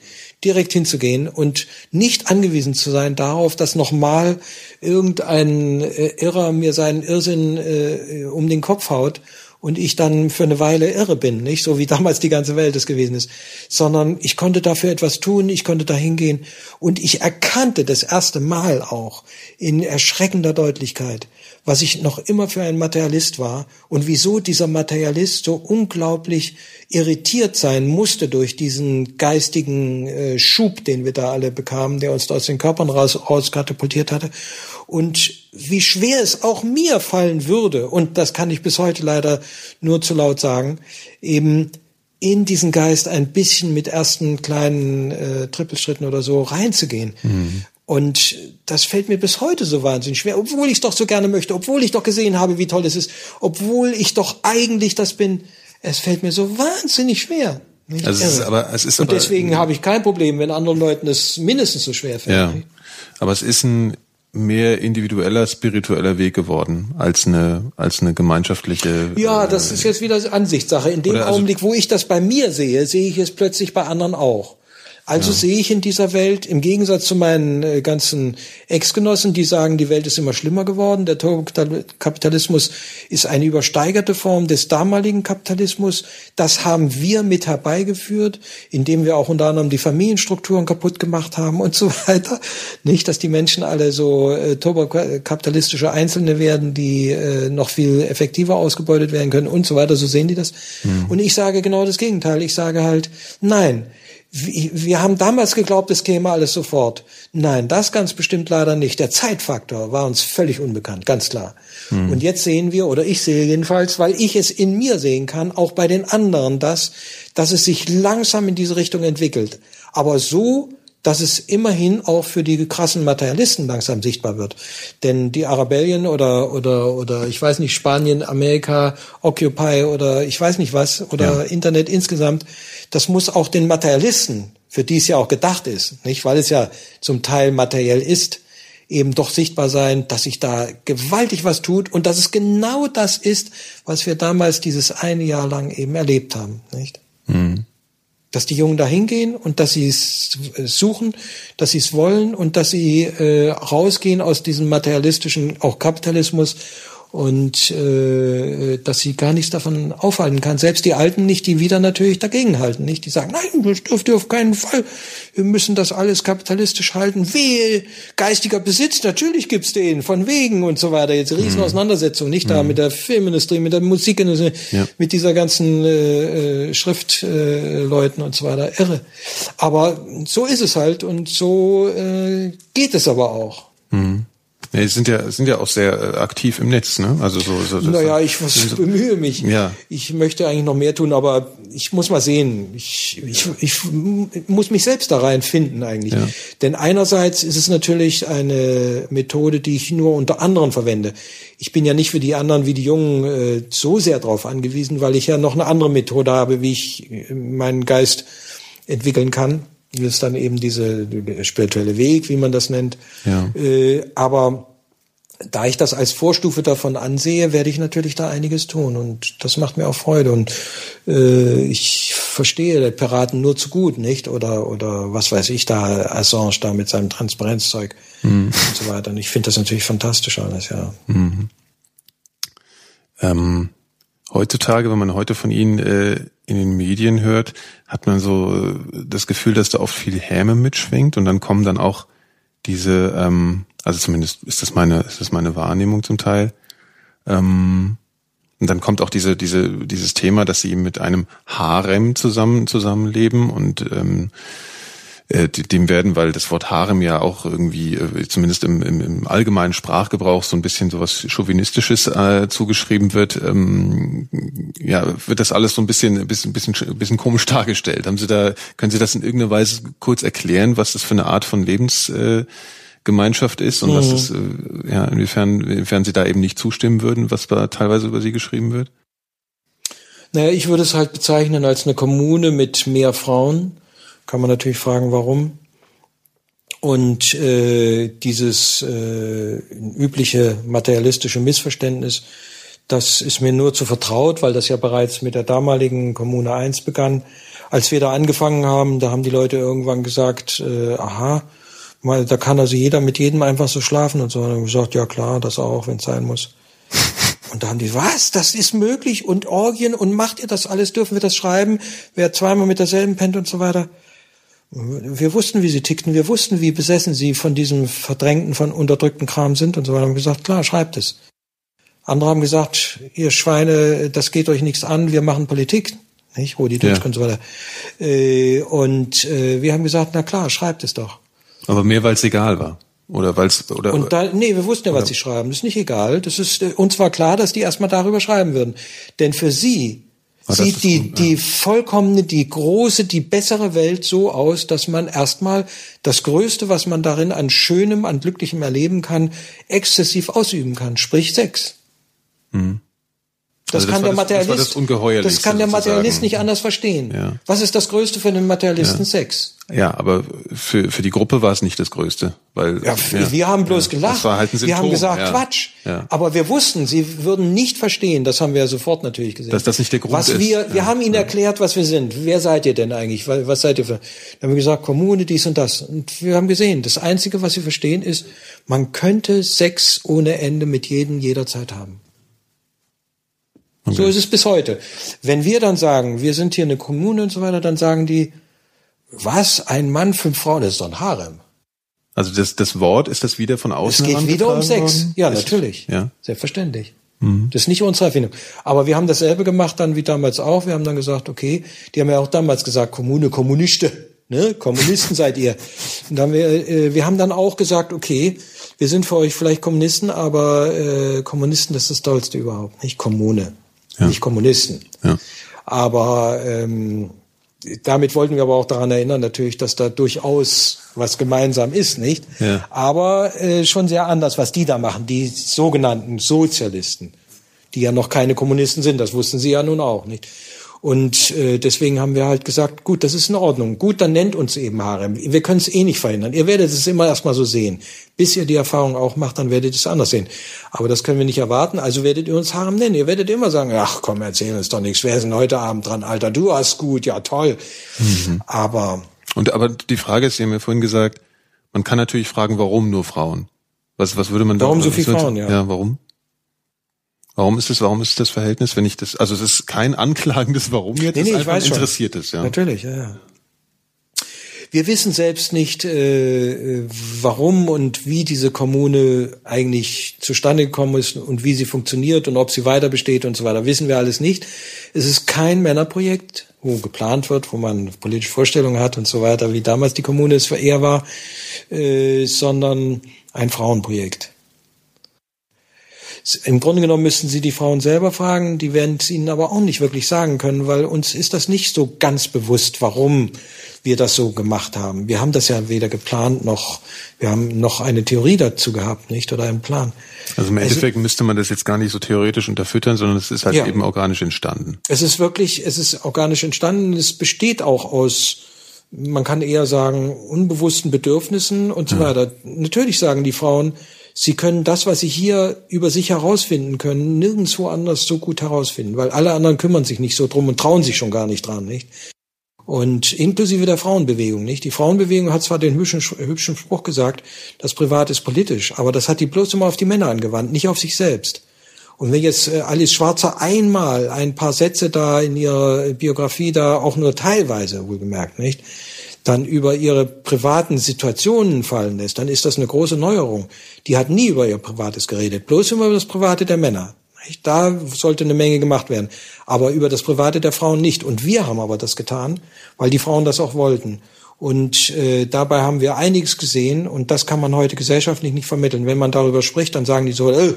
Speaker 2: direkt hinzugehen und nicht angewiesen zu sein darauf, dass nochmal irgendein äh, Irrer mir seinen Irrsinn äh, um den Kopf haut und ich dann für eine Weile irre bin, nicht? So wie damals die ganze Welt es gewesen ist, sondern ich konnte dafür etwas tun, ich konnte da hingehen und ich erkannte das erste Mal auch in erschreckender Deutlichkeit, was ich noch immer für ein Materialist war und wieso dieser Materialist so unglaublich irritiert sein musste durch diesen geistigen äh, Schub, den wir da alle bekamen, der uns da aus den Körpern raus, raus katapultiert hatte und wie schwer es auch mir fallen würde, und das kann ich bis heute leider nur zu laut sagen, eben in diesen Geist ein bisschen mit ersten kleinen äh, Trippelschritten oder so reinzugehen. Mhm. Und das fällt mir bis heute so wahnsinnig schwer, obwohl ich es doch so gerne möchte, obwohl ich doch gesehen habe, wie toll es ist, obwohl ich doch eigentlich das bin. Es fällt mir so wahnsinnig schwer.
Speaker 1: Also es ist aber, es ist
Speaker 2: Und deswegen habe ich kein Problem, wenn anderen Leuten es mindestens so schwer fällt.
Speaker 1: Ja. Aber es ist ein mehr individueller, spiritueller Weg geworden als eine als eine gemeinschaftliche.
Speaker 2: Ja, das ist jetzt wieder Ansichtssache. In dem also Augenblick, wo ich das bei mir sehe, sehe ich es plötzlich bei anderen auch. Also ja. sehe ich in dieser Welt, im Gegensatz zu meinen äh, ganzen Ex-Genossen, die sagen, die Welt ist immer schlimmer geworden, der Turbokapitalismus ist eine übersteigerte Form des damaligen Kapitalismus. Das haben wir mit herbeigeführt, indem wir auch unter anderem die Familienstrukturen kaputt gemacht haben und so weiter. Nicht, dass die Menschen alle so äh, turbokapitalistische Einzelne werden, die äh, noch viel effektiver ausgebeutet werden können und so weiter. So sehen die das. Mhm. Und ich sage genau das Gegenteil. Ich sage halt, nein, wir haben damals geglaubt, es käme alles sofort. Nein, das ganz bestimmt leider nicht. Der Zeitfaktor war uns völlig unbekannt, ganz klar. Hm. Und jetzt sehen wir, oder ich sehe jedenfalls, weil ich es in mir sehen kann, auch bei den anderen, dass, dass es sich langsam in diese Richtung entwickelt. Aber so, dass es immerhin auch für die krassen Materialisten langsam sichtbar wird. Denn die Arabellien oder, oder, oder ich weiß nicht, Spanien, Amerika, Occupy oder ich weiß nicht was, oder ja. Internet insgesamt, das muss auch den Materialisten, für die es ja auch gedacht ist, nicht, weil es ja zum Teil materiell ist, eben doch sichtbar sein, dass sich da gewaltig was tut und dass es genau das ist, was wir damals dieses eine Jahr lang eben erlebt haben, nicht? Mhm. Dass die Jungen da hingehen und dass sie es suchen, dass sie es wollen und dass sie äh, rausgehen aus diesem materialistischen, auch Kapitalismus und äh, dass sie gar nichts davon aufhalten kann. Selbst die Alten nicht, die wieder natürlich dagegenhalten, nicht? Die sagen, nein, das dürft ihr auf keinen Fall. Wir müssen das alles kapitalistisch halten. Wehe, geistiger Besitz, natürlich gibt's den, von wegen und so weiter. Jetzt riesen mhm. Nicht mhm. da mit der Filmindustrie, mit der Musikindustrie, ja. mit dieser ganzen äh, äh Schriftleuten äh, und so weiter. Irre. Aber so ist es halt und so äh, geht es aber auch.
Speaker 1: Mhm. Nee, sind ja sind ja auch sehr äh, aktiv im Netz, ne? Also so. so
Speaker 2: naja, ich was, so, bemühe mich. Ja. Ich möchte eigentlich noch mehr tun, aber ich muss mal sehen. Ich, ich, ich muss mich selbst da reinfinden eigentlich. Ja. Denn einerseits ist es natürlich eine Methode, die ich nur unter anderen verwende. Ich bin ja nicht für die anderen wie die Jungen äh, so sehr darauf angewiesen, weil ich ja noch eine andere Methode habe, wie ich äh, meinen Geist entwickeln kann. Das ist dann eben diese spirituelle Weg, wie man das nennt. Ja. Äh, aber da ich das als Vorstufe davon ansehe, werde ich natürlich da einiges tun und das macht mir auch Freude und äh, ich verstehe Piraten nur zu gut, nicht? Oder oder was weiß ich da, Assange da mit seinem Transparenzzeug mhm. und so weiter. Und ich finde das natürlich fantastisch alles, ja. Mhm.
Speaker 1: Ähm, heutzutage, wenn man heute von Ihnen äh, in den Medien hört, hat man so äh, das Gefühl, dass da oft viel Häme mitschwingt und dann kommen dann auch diese, ähm, also zumindest ist das meine, ist das meine Wahrnehmung zum Teil. Ähm, und dann kommt auch diese, diese, dieses Thema, dass sie mit einem Harem zusammen zusammenleben und ähm, äh, dem werden, weil das Wort Harem ja auch irgendwie, äh, zumindest im, im, im allgemeinen Sprachgebrauch, so ein bisschen sowas Chauvinistisches äh, zugeschrieben wird, ähm, ja, wird das alles so ein bisschen, ein bisschen, bisschen, bisschen komisch dargestellt. Haben Sie da, können Sie das in irgendeiner Weise kurz erklären, was das für eine Art von Lebensgemeinschaft äh, ist und mhm. was das, äh, ja, inwiefern, inwiefern Sie da eben nicht zustimmen würden, was da teilweise über Sie geschrieben wird?
Speaker 2: Naja, ich würde es halt bezeichnen als eine Kommune mit mehr Frauen kann man natürlich fragen, warum. Und äh, dieses äh, übliche materialistische Missverständnis, das ist mir nur zu vertraut, weil das ja bereits mit der damaligen Kommune 1 begann. Als wir da angefangen haben, da haben die Leute irgendwann gesagt, äh, aha, mal, da kann also jeder mit jedem einfach so schlafen und so. Und dann gesagt, ja klar, das auch, wenn es sein muss. Und da haben die, was, das ist möglich und Orgien und macht ihr das alles, dürfen wir das schreiben, wer zweimal mit derselben pennt und so weiter. Wir wussten, wie sie tickten, wir wussten, wie besessen sie von diesem verdrängten, von unterdrückten Kram sind und so weiter. Wir haben gesagt, klar, schreibt es. Andere haben gesagt, ihr Schweine, das geht euch nichts an, wir machen Politik, nicht? Rudi Dutschke ja. und so weiter. Äh, und äh, wir haben gesagt, na klar, schreibt es doch.
Speaker 1: Aber mehr, weil es egal war. Oder weil's oder
Speaker 2: Und da, nee, wir wussten ja, was sie schreiben. Das ist nicht egal. Das ist äh, uns war klar, dass die erstmal darüber schreiben würden. Denn für sie sieht die, ja. die vollkommene, die große, die bessere Welt so aus, dass man erstmal das Größte, was man darin an Schönem, an Glücklichem erleben kann, exzessiv ausüben kann, sprich Sex. Mhm. Das
Speaker 1: Also
Speaker 2: kann der
Speaker 1: war das, das,
Speaker 2: Materialist.
Speaker 1: das
Speaker 2: das kann der
Speaker 1: sozusagen.
Speaker 2: Materialist nicht anders verstehen.
Speaker 1: Ja.
Speaker 2: Was ist das Größte für den Materialisten? Sex.
Speaker 1: Ja, aber für, für die Gruppe war es nicht das Größte. Weil,
Speaker 2: Ja, wir haben bloß gelacht.
Speaker 1: Das war halt ein
Speaker 2: wir haben
Speaker 1: Symptom,
Speaker 2: gesagt,
Speaker 1: ja.
Speaker 2: Quatsch.
Speaker 1: Ja.
Speaker 2: Aber wir wussten, sie würden nicht verstehen, das haben wir ja sofort natürlich gesehen.
Speaker 1: Dass das nicht der Grund
Speaker 2: was
Speaker 1: ist.
Speaker 2: Wir, wir
Speaker 1: Ja,
Speaker 2: haben ihnen erklärt, was wir sind. Wer seid ihr denn eigentlich? Was was seid ihr für? Dann haben wir gesagt, Kommune, dies und das. Und wir haben gesehen, das Einzige, was sie verstehen, ist, man könnte Sex ohne Ende mit jedem jederzeit haben. So ist es bis heute. Wenn wir dann sagen, wir sind hier eine Kommune und so weiter, dann sagen die, was? Ein Mann, fünf Frauen, das ist doch ein Harem.
Speaker 1: Also das, das Wort, ist das wieder von
Speaker 2: Es
Speaker 1: außen
Speaker 2: geht wieder um Sex.
Speaker 1: worden?
Speaker 2: Ja,
Speaker 1: Ist-
Speaker 2: natürlich.
Speaker 1: Ja. Mhm.
Speaker 2: Selbstverständlich. Das ist nicht unsere Erfindung. Aber wir haben dasselbe gemacht dann wie damals auch. Wir haben dann gesagt, okay, die haben ja auch damals gesagt, Kommune, Kommuniste, ne? Kommunisten seid ihr. Und dann haben wir, äh, wir haben dann auch gesagt, okay, wir sind für euch vielleicht Kommunisten, aber äh, Kommunisten, das ist das Tollste überhaupt, nicht Kommune, nicht Kommunisten.
Speaker 1: Ja.
Speaker 2: Aber ähm, damit wollten wir aber auch daran erinnern, natürlich, dass da durchaus was gemeinsam ist, nicht?
Speaker 1: Ja.
Speaker 2: Aber äh, schon sehr anders, was die da machen, die sogenannten Sozialisten, die ja noch keine Kommunisten sind, das wussten sie ja nun auch, nicht? Und äh, deswegen haben wir halt gesagt, gut, das ist in Ordnung. Gut, dann nennt uns eben Harem. Wir können es eh nicht verhindern. Ihr werdet es immer erstmal so sehen. Bis ihr die Erfahrung auch macht, dann werdet ihr es anders sehen. Aber das können wir nicht erwarten. Also werdet ihr uns Harem nennen. Ihr werdet immer sagen, ach komm, erzähl uns doch nichts. Wer ist denn heute Abend dran? Alter, du hast gut, ja toll. Aber
Speaker 1: Und aber die Frage ist, Sie haben ja vorhin gesagt, man kann natürlich fragen, warum nur Frauen? Was, was würde man da
Speaker 2: Warum so
Speaker 1: was
Speaker 2: viel
Speaker 1: würde-
Speaker 2: Frauen, ja.
Speaker 1: Ja, warum? Warum ist es, warum ist das Verhältnis, wenn ich das, also es ist kein anklagendes Warum jetzt,
Speaker 2: Nee,
Speaker 1: es
Speaker 2: nee,
Speaker 1: ist
Speaker 2: ich
Speaker 1: einfach ein interessiertes, ja.
Speaker 2: Natürlich, ja, ja. Wir wissen selbst nicht, äh, warum und wie diese Kommune eigentlich zustande gekommen ist und wie sie funktioniert und ob sie weiter besteht und so weiter. Wissen wir alles nicht. Es ist kein Männerprojekt, wo geplant wird, wo man politische Vorstellungen hat und so weiter, wie damals die Kommune es eher war, äh, sondern ein Frauenprojekt. Im Grunde genommen müssten Sie die Frauen selber fragen, die werden es Ihnen aber auch nicht wirklich sagen können, weil uns ist das nicht so ganz bewusst, warum wir das so gemacht haben. Wir haben das ja weder geplant noch, wir haben noch eine Theorie dazu gehabt, nicht, oder einen Plan.
Speaker 1: Also im Endeffekt müsste man das jetzt gar nicht so theoretisch unterfüttern, sondern es ist halt
Speaker 2: Ja.
Speaker 1: eben organisch entstanden.
Speaker 2: Es ist wirklich, es ist organisch entstanden, es besteht auch aus, man kann eher sagen, unbewussten Bedürfnissen und so weiter. Natürlich sagen die Frauen, sie können das, was sie hier über sich herausfinden können, nirgendwo anders so gut herausfinden, weil alle anderen kümmern sich nicht so drum und trauen sich schon gar nicht dran, nicht? Und inklusive der Frauenbewegung, nicht? Die Frauenbewegung hat zwar den hübschen, hübschen Spruch gesagt, das Privat ist politisch, aber das hat die bloß immer auf die Männer angewandt, nicht auf sich selbst. Und wenn jetzt äh, Alice Schwarzer einmal ein paar Sätze da in ihrer Biografie da auch nur teilweise wohlgemerkt, nicht, dann über ihre privaten Situationen fallen lässt, dann ist das eine große Neuerung. Die hat nie über ihr Privates geredet, bloß immer über das Private der Männer. Da sollte eine Menge gemacht werden, aber über das Private der Frauen nicht. Und wir haben aber das getan, weil die Frauen das auch wollten. Und äh, dabei haben wir einiges gesehen und das kann man heute gesellschaftlich nicht vermitteln. Wenn man darüber spricht, dann sagen die so, äh,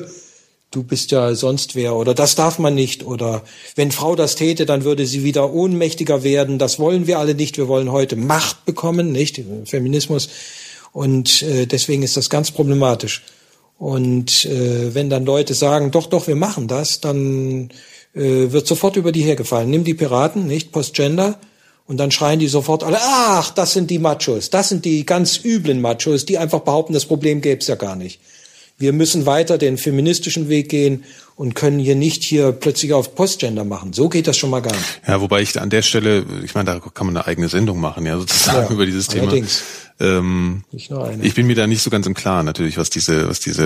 Speaker 2: du bist ja sonst wer oder das darf man nicht oder wenn Frau das täte, dann würde sie wieder ohnmächtiger werden. Das wollen wir alle nicht. Wir wollen heute Macht bekommen, nicht Feminismus und äh, deswegen ist das ganz problematisch. Und äh, wenn dann Leute sagen, doch, doch, wir machen das, dann äh, wird sofort über die hergefallen. Nimm die Piraten, nicht Postgender. Und dann schreien die sofort alle, ach, das sind die Machos, das sind die ganz üblen Machos, die einfach behaupten, das Problem gäbe es ja gar nicht. Wir müssen weiter den feministischen Weg gehen und können hier nicht hier plötzlich auf Postgender machen. So geht das schon mal gar nicht.
Speaker 1: Ja, wobei ich an der Stelle, ich meine, da kann man eine eigene Sendung machen, ja, sozusagen
Speaker 2: Ja,
Speaker 1: über dieses Thema. Ähm, ich bin mir da nicht so ganz im Klaren natürlich, was diese, was diese,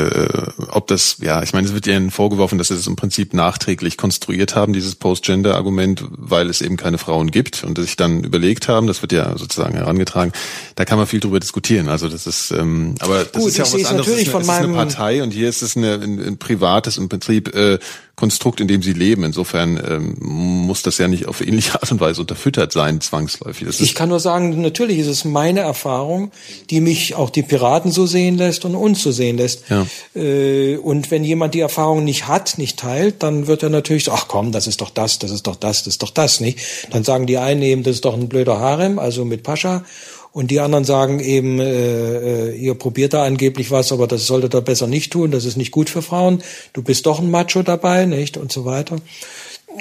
Speaker 1: äh, ob das, ja, ich meine, es wird ihnen vorgeworfen, dass sie das im Prinzip nachträglich konstruiert haben, dieses Post-Gender-Argument, weil es eben keine Frauen gibt und sich dann überlegt haben, das wird ja sozusagen herangetragen, da kann man viel drüber diskutieren. Also das ist, ähm, aber das
Speaker 2: Gut,
Speaker 1: ist ja auch was
Speaker 2: es
Speaker 1: anderes.
Speaker 2: natürlich
Speaker 1: es ist, eine,
Speaker 2: von
Speaker 1: es ist eine
Speaker 2: meinem-
Speaker 1: Partei und hier ist es eine, ein, ein privates im Prinzip äh, Konstrukt, in dem sie leben. Insofern ähm, muss das ja nicht auf ähnliche Art und Weise unterfüttert sein, zwangsläufig. Das
Speaker 2: Ich kann nur sagen, natürlich ist es meine Erfahrung, die mich auch die Piraten so sehen lässt und uns so sehen lässt.
Speaker 1: Ja.
Speaker 2: Äh, Und wenn jemand die Erfahrung nicht hat, nicht teilt, dann wird er natürlich so, ach komm, das ist doch das, das ist doch das, das ist doch das, nicht? Dann sagen die einen eben, das ist doch ein blöder Harem, also mit Pascha. Und die anderen sagen eben, äh, äh, ihr probiert da angeblich was, aber das solltet ihr besser nicht tun, das ist nicht gut für Frauen. Du bist doch ein Macho dabei, nicht? Und so weiter.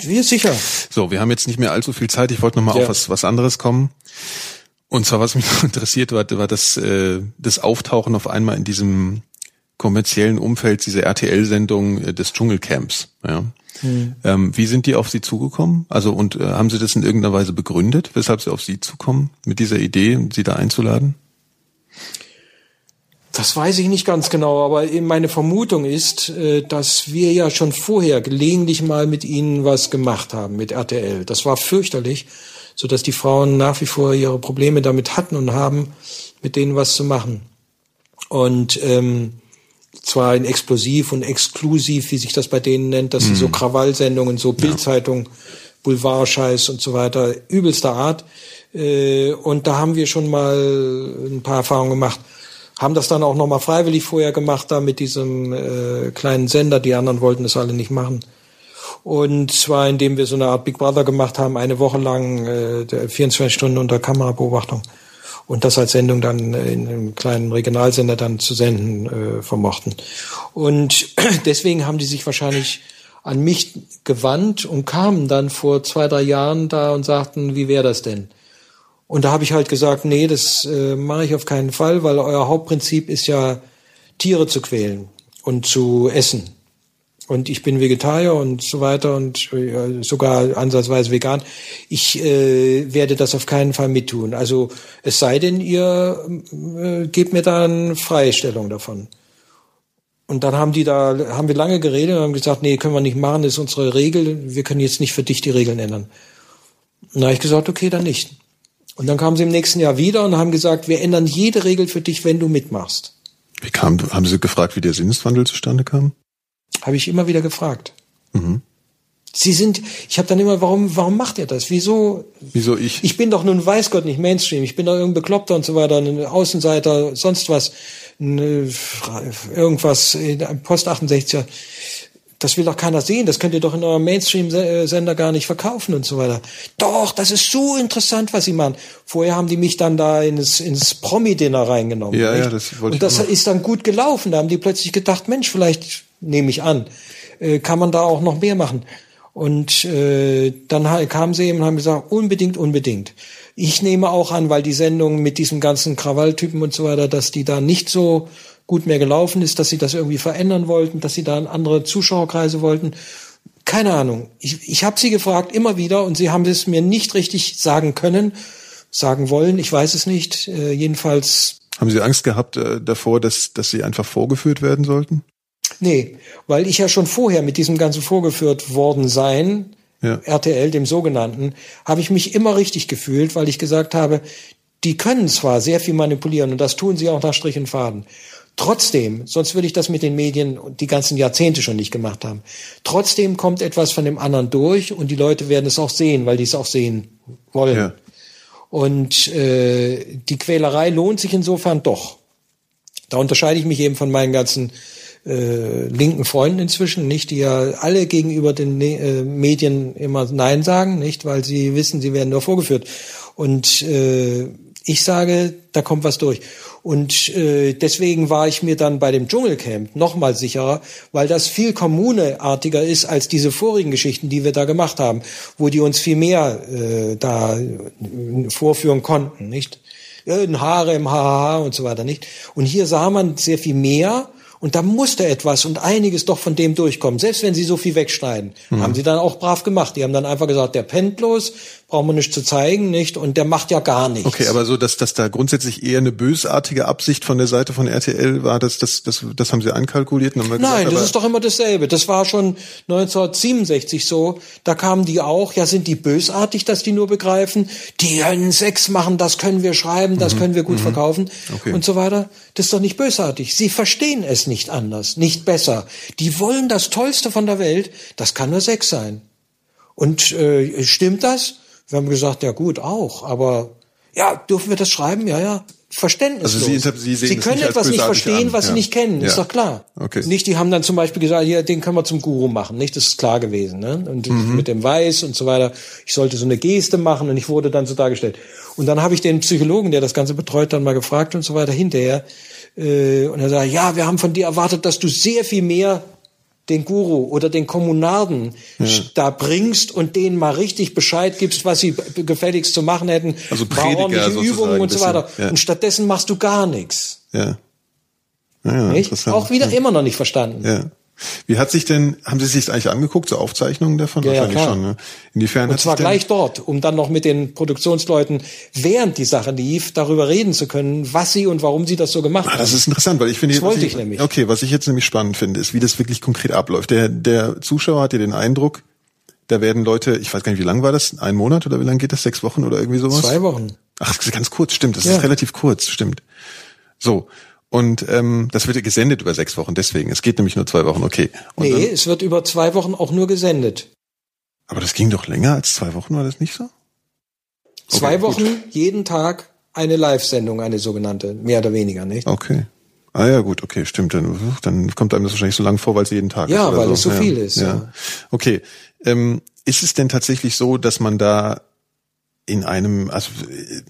Speaker 2: Wir sicher.
Speaker 1: So, wir haben jetzt nicht mehr allzu viel Zeit. Ich wollte noch mal ja. auf was, was anderes kommen. Und zwar, was mich interessiert war, war das, äh, das Auftauchen auf einmal in diesem kommerziellen Umfeld dieser RTL-Sendung äh, des Dschungelcamps. Ja. Hm. Ähm, wie sind die auf Sie zugekommen? Also und äh, haben Sie das in irgendeiner Weise begründet, weshalb Sie auf Sie zukommen mit dieser Idee, Sie da einzuladen?
Speaker 2: Das weiß ich nicht ganz genau, aber meine Vermutung ist, äh, dass wir ja schon vorher gelegentlich mal mit ihnen was gemacht haben, mit RTL. Das war fürchterlich, so dass die Frauen nach wie vor ihre Probleme damit hatten und haben, mit denen was zu machen. Und ähm, zwar in explosiv und exklusiv, wie sich das bei denen nennt, dass mhm. sie so Krawallsendungen, so Bildzeitung, ja. Boulevardscheiß und so weiter, übelster Art. Äh, und da haben wir schon mal ein paar Erfahrungen gemacht. Haben das dann auch nochmal freiwillig vorher gemacht, da mit diesem äh, kleinen Sender. Die anderen wollten das alle nicht machen. Und zwar, indem wir so eine Art Big Brother gemacht haben, eine Woche lang, äh, 24 Stunden unter Kamerabeobachtung und das als Sendung dann in einem kleinen Regionalsender dann zu senden äh, vermochten. Und deswegen haben die sich wahrscheinlich an mich gewandt und kamen dann vor zwei, drei Jahren da und sagten, wie wäre das denn? Und da habe ich halt gesagt, nee, das äh, mache ich auf keinen Fall, weil euer Hauptprinzip ist ja, Tiere zu quälen und zu essen und ich bin Vegetarier und so weiter und äh, sogar ansatzweise vegan. Ich äh, werde das auf keinen Fall mittun. Also es sei denn, ihr äh, gebt mir da eine Freistellung davon. Und dann haben die da, haben wir lange geredet und haben gesagt, nee, können wir nicht machen, das ist unsere Regel, wir können jetzt nicht für dich die Regeln ändern. Habe ich gesagt, okay, dann nicht. Und dann kamen sie im nächsten Jahr wieder und haben gesagt, wir ändern jede Regel für dich, wenn du mitmachst.
Speaker 1: Wie kam, haben Sie gefragt, wie der Sinneswandel zustande kam?
Speaker 2: Habe ich immer wieder gefragt. Mhm. Sie sind, ich habe dann immer, warum, warum macht ihr das? Wieso?
Speaker 1: Wieso ich?
Speaker 2: Ich bin doch nun weiß Gott nicht Mainstream. Ich bin doch irgendein Bekloppter und so weiter, ein Außenseiter, sonst was, irgendwas, Post 68er. Das will doch keiner sehen. Das könnt ihr doch in eurem Mainstream-Sender gar nicht verkaufen und so weiter. Doch, das ist so interessant, was sie machen. Vorher haben die mich dann da ins, ins Promi-Dinner reingenommen.
Speaker 1: Ja, nicht? ja, das wollte
Speaker 2: Und das ist dann gut gelaufen. Da haben die plötzlich gedacht, Mensch, vielleicht nehme ich an, äh, kann man da auch noch mehr machen. Und äh, dann kamen sie eben und haben gesagt, unbedingt, unbedingt. Ich nehme auch an, weil die Sendung mit diesem ganzen Krawalltypen und so weiter, dass die da nicht so gut mehr gelaufen ist, dass sie das irgendwie verändern wollten, dass sie da andere Zuschauerkreise wollten. Keine Ahnung. Ich, ich habe sie gefragt immer wieder und sie haben es mir nicht richtig sagen können, sagen wollen. Ich weiß es nicht. Äh, jedenfalls.
Speaker 1: Haben Sie Angst gehabt äh, davor, dass, dass Sie einfach vorgeführt werden sollten?
Speaker 2: Nee, weil ich ja schon vorher mit diesem ganzen vorgeführt worden sein, ja. RTL, dem sogenannten, habe ich mich immer richtig gefühlt, weil ich gesagt habe, die können zwar sehr viel manipulieren und das tun sie auch nach Strich und Faden. Trotzdem, sonst würde ich das mit den Medien die ganzen Jahrzehnte schon nicht gemacht haben. Trotzdem kommt etwas von dem anderen durch und die Leute werden es auch sehen, weil die es auch sehen wollen. Ja. Und äh, die Quälerei lohnt sich insofern doch. Da unterscheide ich mich eben von meinen ganzen äh, linken Freunden inzwischen, nicht, die ja alle gegenüber den äh, Medien immer Nein sagen, nicht, weil sie wissen, sie werden nur vorgeführt. Und äh, ich sage, da kommt was durch. Und äh, deswegen war ich mir dann bei dem Dschungelcamp noch mal sicherer, weil das viel kommuneartiger ist als diese vorigen Geschichten, die wir da gemacht haben, wo die uns viel mehr äh, da vorführen konnten, nicht? Ein Haare im HHH und so weiter, nicht? Und hier sah man sehr viel mehr und da musste etwas und einiges doch von dem durchkommen. Selbst wenn sie so viel wegschneiden, mhm. haben sie dann auch brav gemacht. Die haben dann einfach gesagt, der pennt bloß, brauchen wir nicht zu zeigen, nicht? Und der macht ja gar nichts.
Speaker 1: Okay, aber so, dass, dass da grundsätzlich eher eine bösartige Absicht von der Seite von RTL war, das, das, das, das haben sie ankalkuliert?
Speaker 2: Nein, gesagt, das ist doch immer dasselbe. Das war schon 1967 so. Da kamen die auch, ja, sind die bösartig, dass die nur begreifen, die können Sex machen, das können wir schreiben, das mhm. können wir gut mhm. verkaufen okay. und so weiter. Das ist doch nicht bösartig. Sie verstehen es nicht anders, nicht besser. Die wollen das Tollste von der Welt, das kann nur Sex sein. Und äh, stimmt das? Wir haben gesagt, ja gut, auch, aber ja, dürfen wir das schreiben? Ja, ja. verständnislos.
Speaker 1: Also Sie, Sie, sehen
Speaker 2: Sie können
Speaker 1: nicht
Speaker 2: etwas nicht verstehen,
Speaker 1: an.
Speaker 2: was
Speaker 1: ja.
Speaker 2: Sie nicht kennen,
Speaker 1: ja.
Speaker 2: ist doch klar.
Speaker 1: Okay.
Speaker 2: Nicht, die haben dann zum Beispiel gesagt, ja, den können wir zum Guru machen, nicht? Das ist klar gewesen, ne? Und
Speaker 1: Mhm.
Speaker 2: mit dem Weiß und so weiter. Ich sollte so eine Geste machen und ich wurde dann so dargestellt. Und dann habe ich den Psychologen, der das Ganze betreut, dann mal gefragt und so weiter hinterher. Äh, und er sagt, ja, wir haben von dir erwartet, dass du sehr viel mehr den Guru oder den Kommunarden da bringst und denen mal richtig Bescheid gibst, was sie gefälligst zu machen hätten.
Speaker 1: Also Prediger
Speaker 2: ordentliche Übungen und so weiter.
Speaker 1: ja.
Speaker 2: Und stattdessen machst du gar nichts.
Speaker 1: Ja. Ja, ja.
Speaker 2: Auch wieder immer noch nicht verstanden.
Speaker 1: Ja. Wie hat sich denn, haben Sie sich das eigentlich angeguckt, so Aufzeichnungen davon?
Speaker 2: Ja, ja,
Speaker 1: Wahrscheinlich
Speaker 2: klar.
Speaker 1: schon, ne? Inwiefern
Speaker 2: Und zwar gleich dort, um dann noch mit den Produktionsleuten, während die Sache lief, darüber reden zu können, was sie und warum sie das so gemacht
Speaker 1: Ah,
Speaker 2: haben.
Speaker 1: das ist interessant, weil ich finde,
Speaker 2: Das wollte ich nämlich.
Speaker 1: Okay, was ich jetzt nämlich spannend finde, ist, wie das wirklich konkret abläuft. Der, der Zuschauer hat ja den Eindruck, da werden Leute, ich weiß gar nicht, wie lang war das? Ein Monat oder wie lang geht das? Sechs Wochen oder irgendwie sowas?
Speaker 2: Zwei Wochen.
Speaker 1: Ach, das ist ganz kurz, stimmt. Das
Speaker 2: Ja.
Speaker 1: ist relativ kurz, stimmt. So. Und ähm, das wird ja gesendet über sechs Wochen, deswegen. Es geht nämlich nur zwei Wochen, okay. Und
Speaker 2: Nee,
Speaker 1: dann,
Speaker 2: es wird über zwei Wochen auch nur gesendet.
Speaker 1: aber das ging doch länger als zwei Wochen, war das nicht so?
Speaker 2: Zwei
Speaker 1: gut.
Speaker 2: Wochen, jeden Tag eine Live-Sendung, eine sogenannte, mehr oder weniger, nicht?
Speaker 1: Okay. Ah ja, gut, okay, stimmt. Dann, dann kommt einem das wahrscheinlich so lang vor, weil es jeden Tag
Speaker 2: Ja,
Speaker 1: ist.
Speaker 2: weil es so
Speaker 1: ja.
Speaker 2: viel ist,
Speaker 1: Ja.
Speaker 2: ja.
Speaker 1: Okay. Ähm, ist es denn tatsächlich so, dass man da in einem, also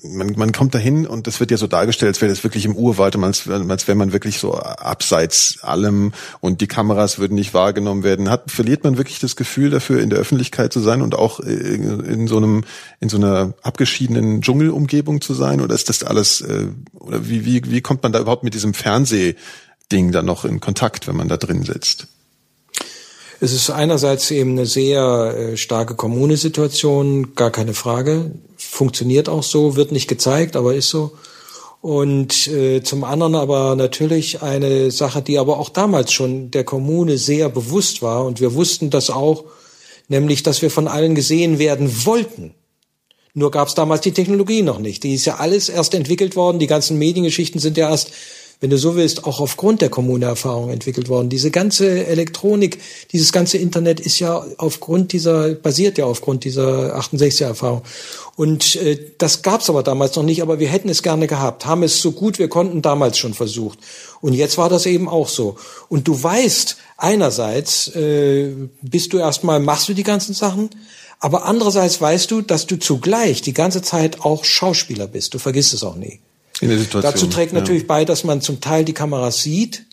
Speaker 1: man, man kommt dahin und das wird ja so dargestellt, als wäre das wirklich im Urwald, als, als wäre man wirklich so abseits allem und die Kameras würden nicht wahrgenommen werden. Hat, verliert man wirklich das Gefühl dafür, in der Öffentlichkeit zu sein und auch äh, in so einem, in so einer abgeschiedenen Dschungelumgebung zu sein? Oder ist das alles, äh, oder wie, wie, wie kommt man da überhaupt mit diesem Fernsehding dann noch in Kontakt, wenn man da drin sitzt?
Speaker 2: Es ist einerseits eben eine sehr äh, starke Kommunesituation, gar keine Frage. Funktioniert auch so, wird nicht gezeigt, aber ist so. Und äh, zum anderen aber natürlich eine Sache, die aber auch damals schon der Kommune sehr bewusst war. Und wir wussten das auch, nämlich, dass wir von allen gesehen werden wollten. Nur gab es damals die Technologie noch nicht. Die ist ja alles erst entwickelt worden. Die ganzen Mediengeschichten sind ja erst, wenn du so willst, auch aufgrund der Kommuneerfahrung entwickelt worden. Diese ganze Elektronik, dieses ganze Internet ist ja aufgrund dieser, basiert ja aufgrund dieser 68er-Erfahrung. Und äh, das gab es aber damals noch nicht, aber wir hätten es gerne gehabt, haben es so gut wir konnten damals schon versucht. Und jetzt war das eben auch so. Und du weißt, einerseits äh, bist du erstmal, machst du die ganzen Sachen, aber andererseits weißt du, dass du zugleich die ganze Zeit auch Schauspieler bist. Du vergisst es auch nie.
Speaker 1: In der Situation.
Speaker 2: Dazu trägt
Speaker 1: ja.
Speaker 2: natürlich bei, dass man zum Teil die Kameras sieht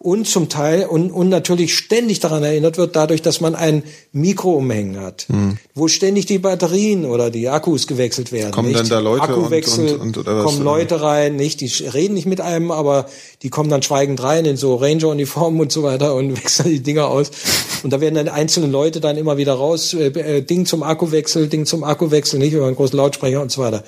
Speaker 2: und zum Teil und, und natürlich ständig daran erinnert wird, dadurch, dass man ein Mikro umhängen hat, wo ständig die Batterien oder die Akkus gewechselt werden.
Speaker 1: Kommen
Speaker 2: nicht?
Speaker 1: dann da Leute
Speaker 2: Akkuwechsel,
Speaker 1: und- und- und- oder was?
Speaker 2: kommen Leute rein, nicht? Die reden nicht mit einem, aber die kommen dann schweigend rein in so Ranger-Uniformen und so weiter und wechseln die Dinger aus. Und da werden dann einzelne Leute dann immer wieder raus, äh, äh, Ding zum Akkuwechsel, Ding zum Akkuwechsel, nicht über einen großen Lautsprecher und so weiter.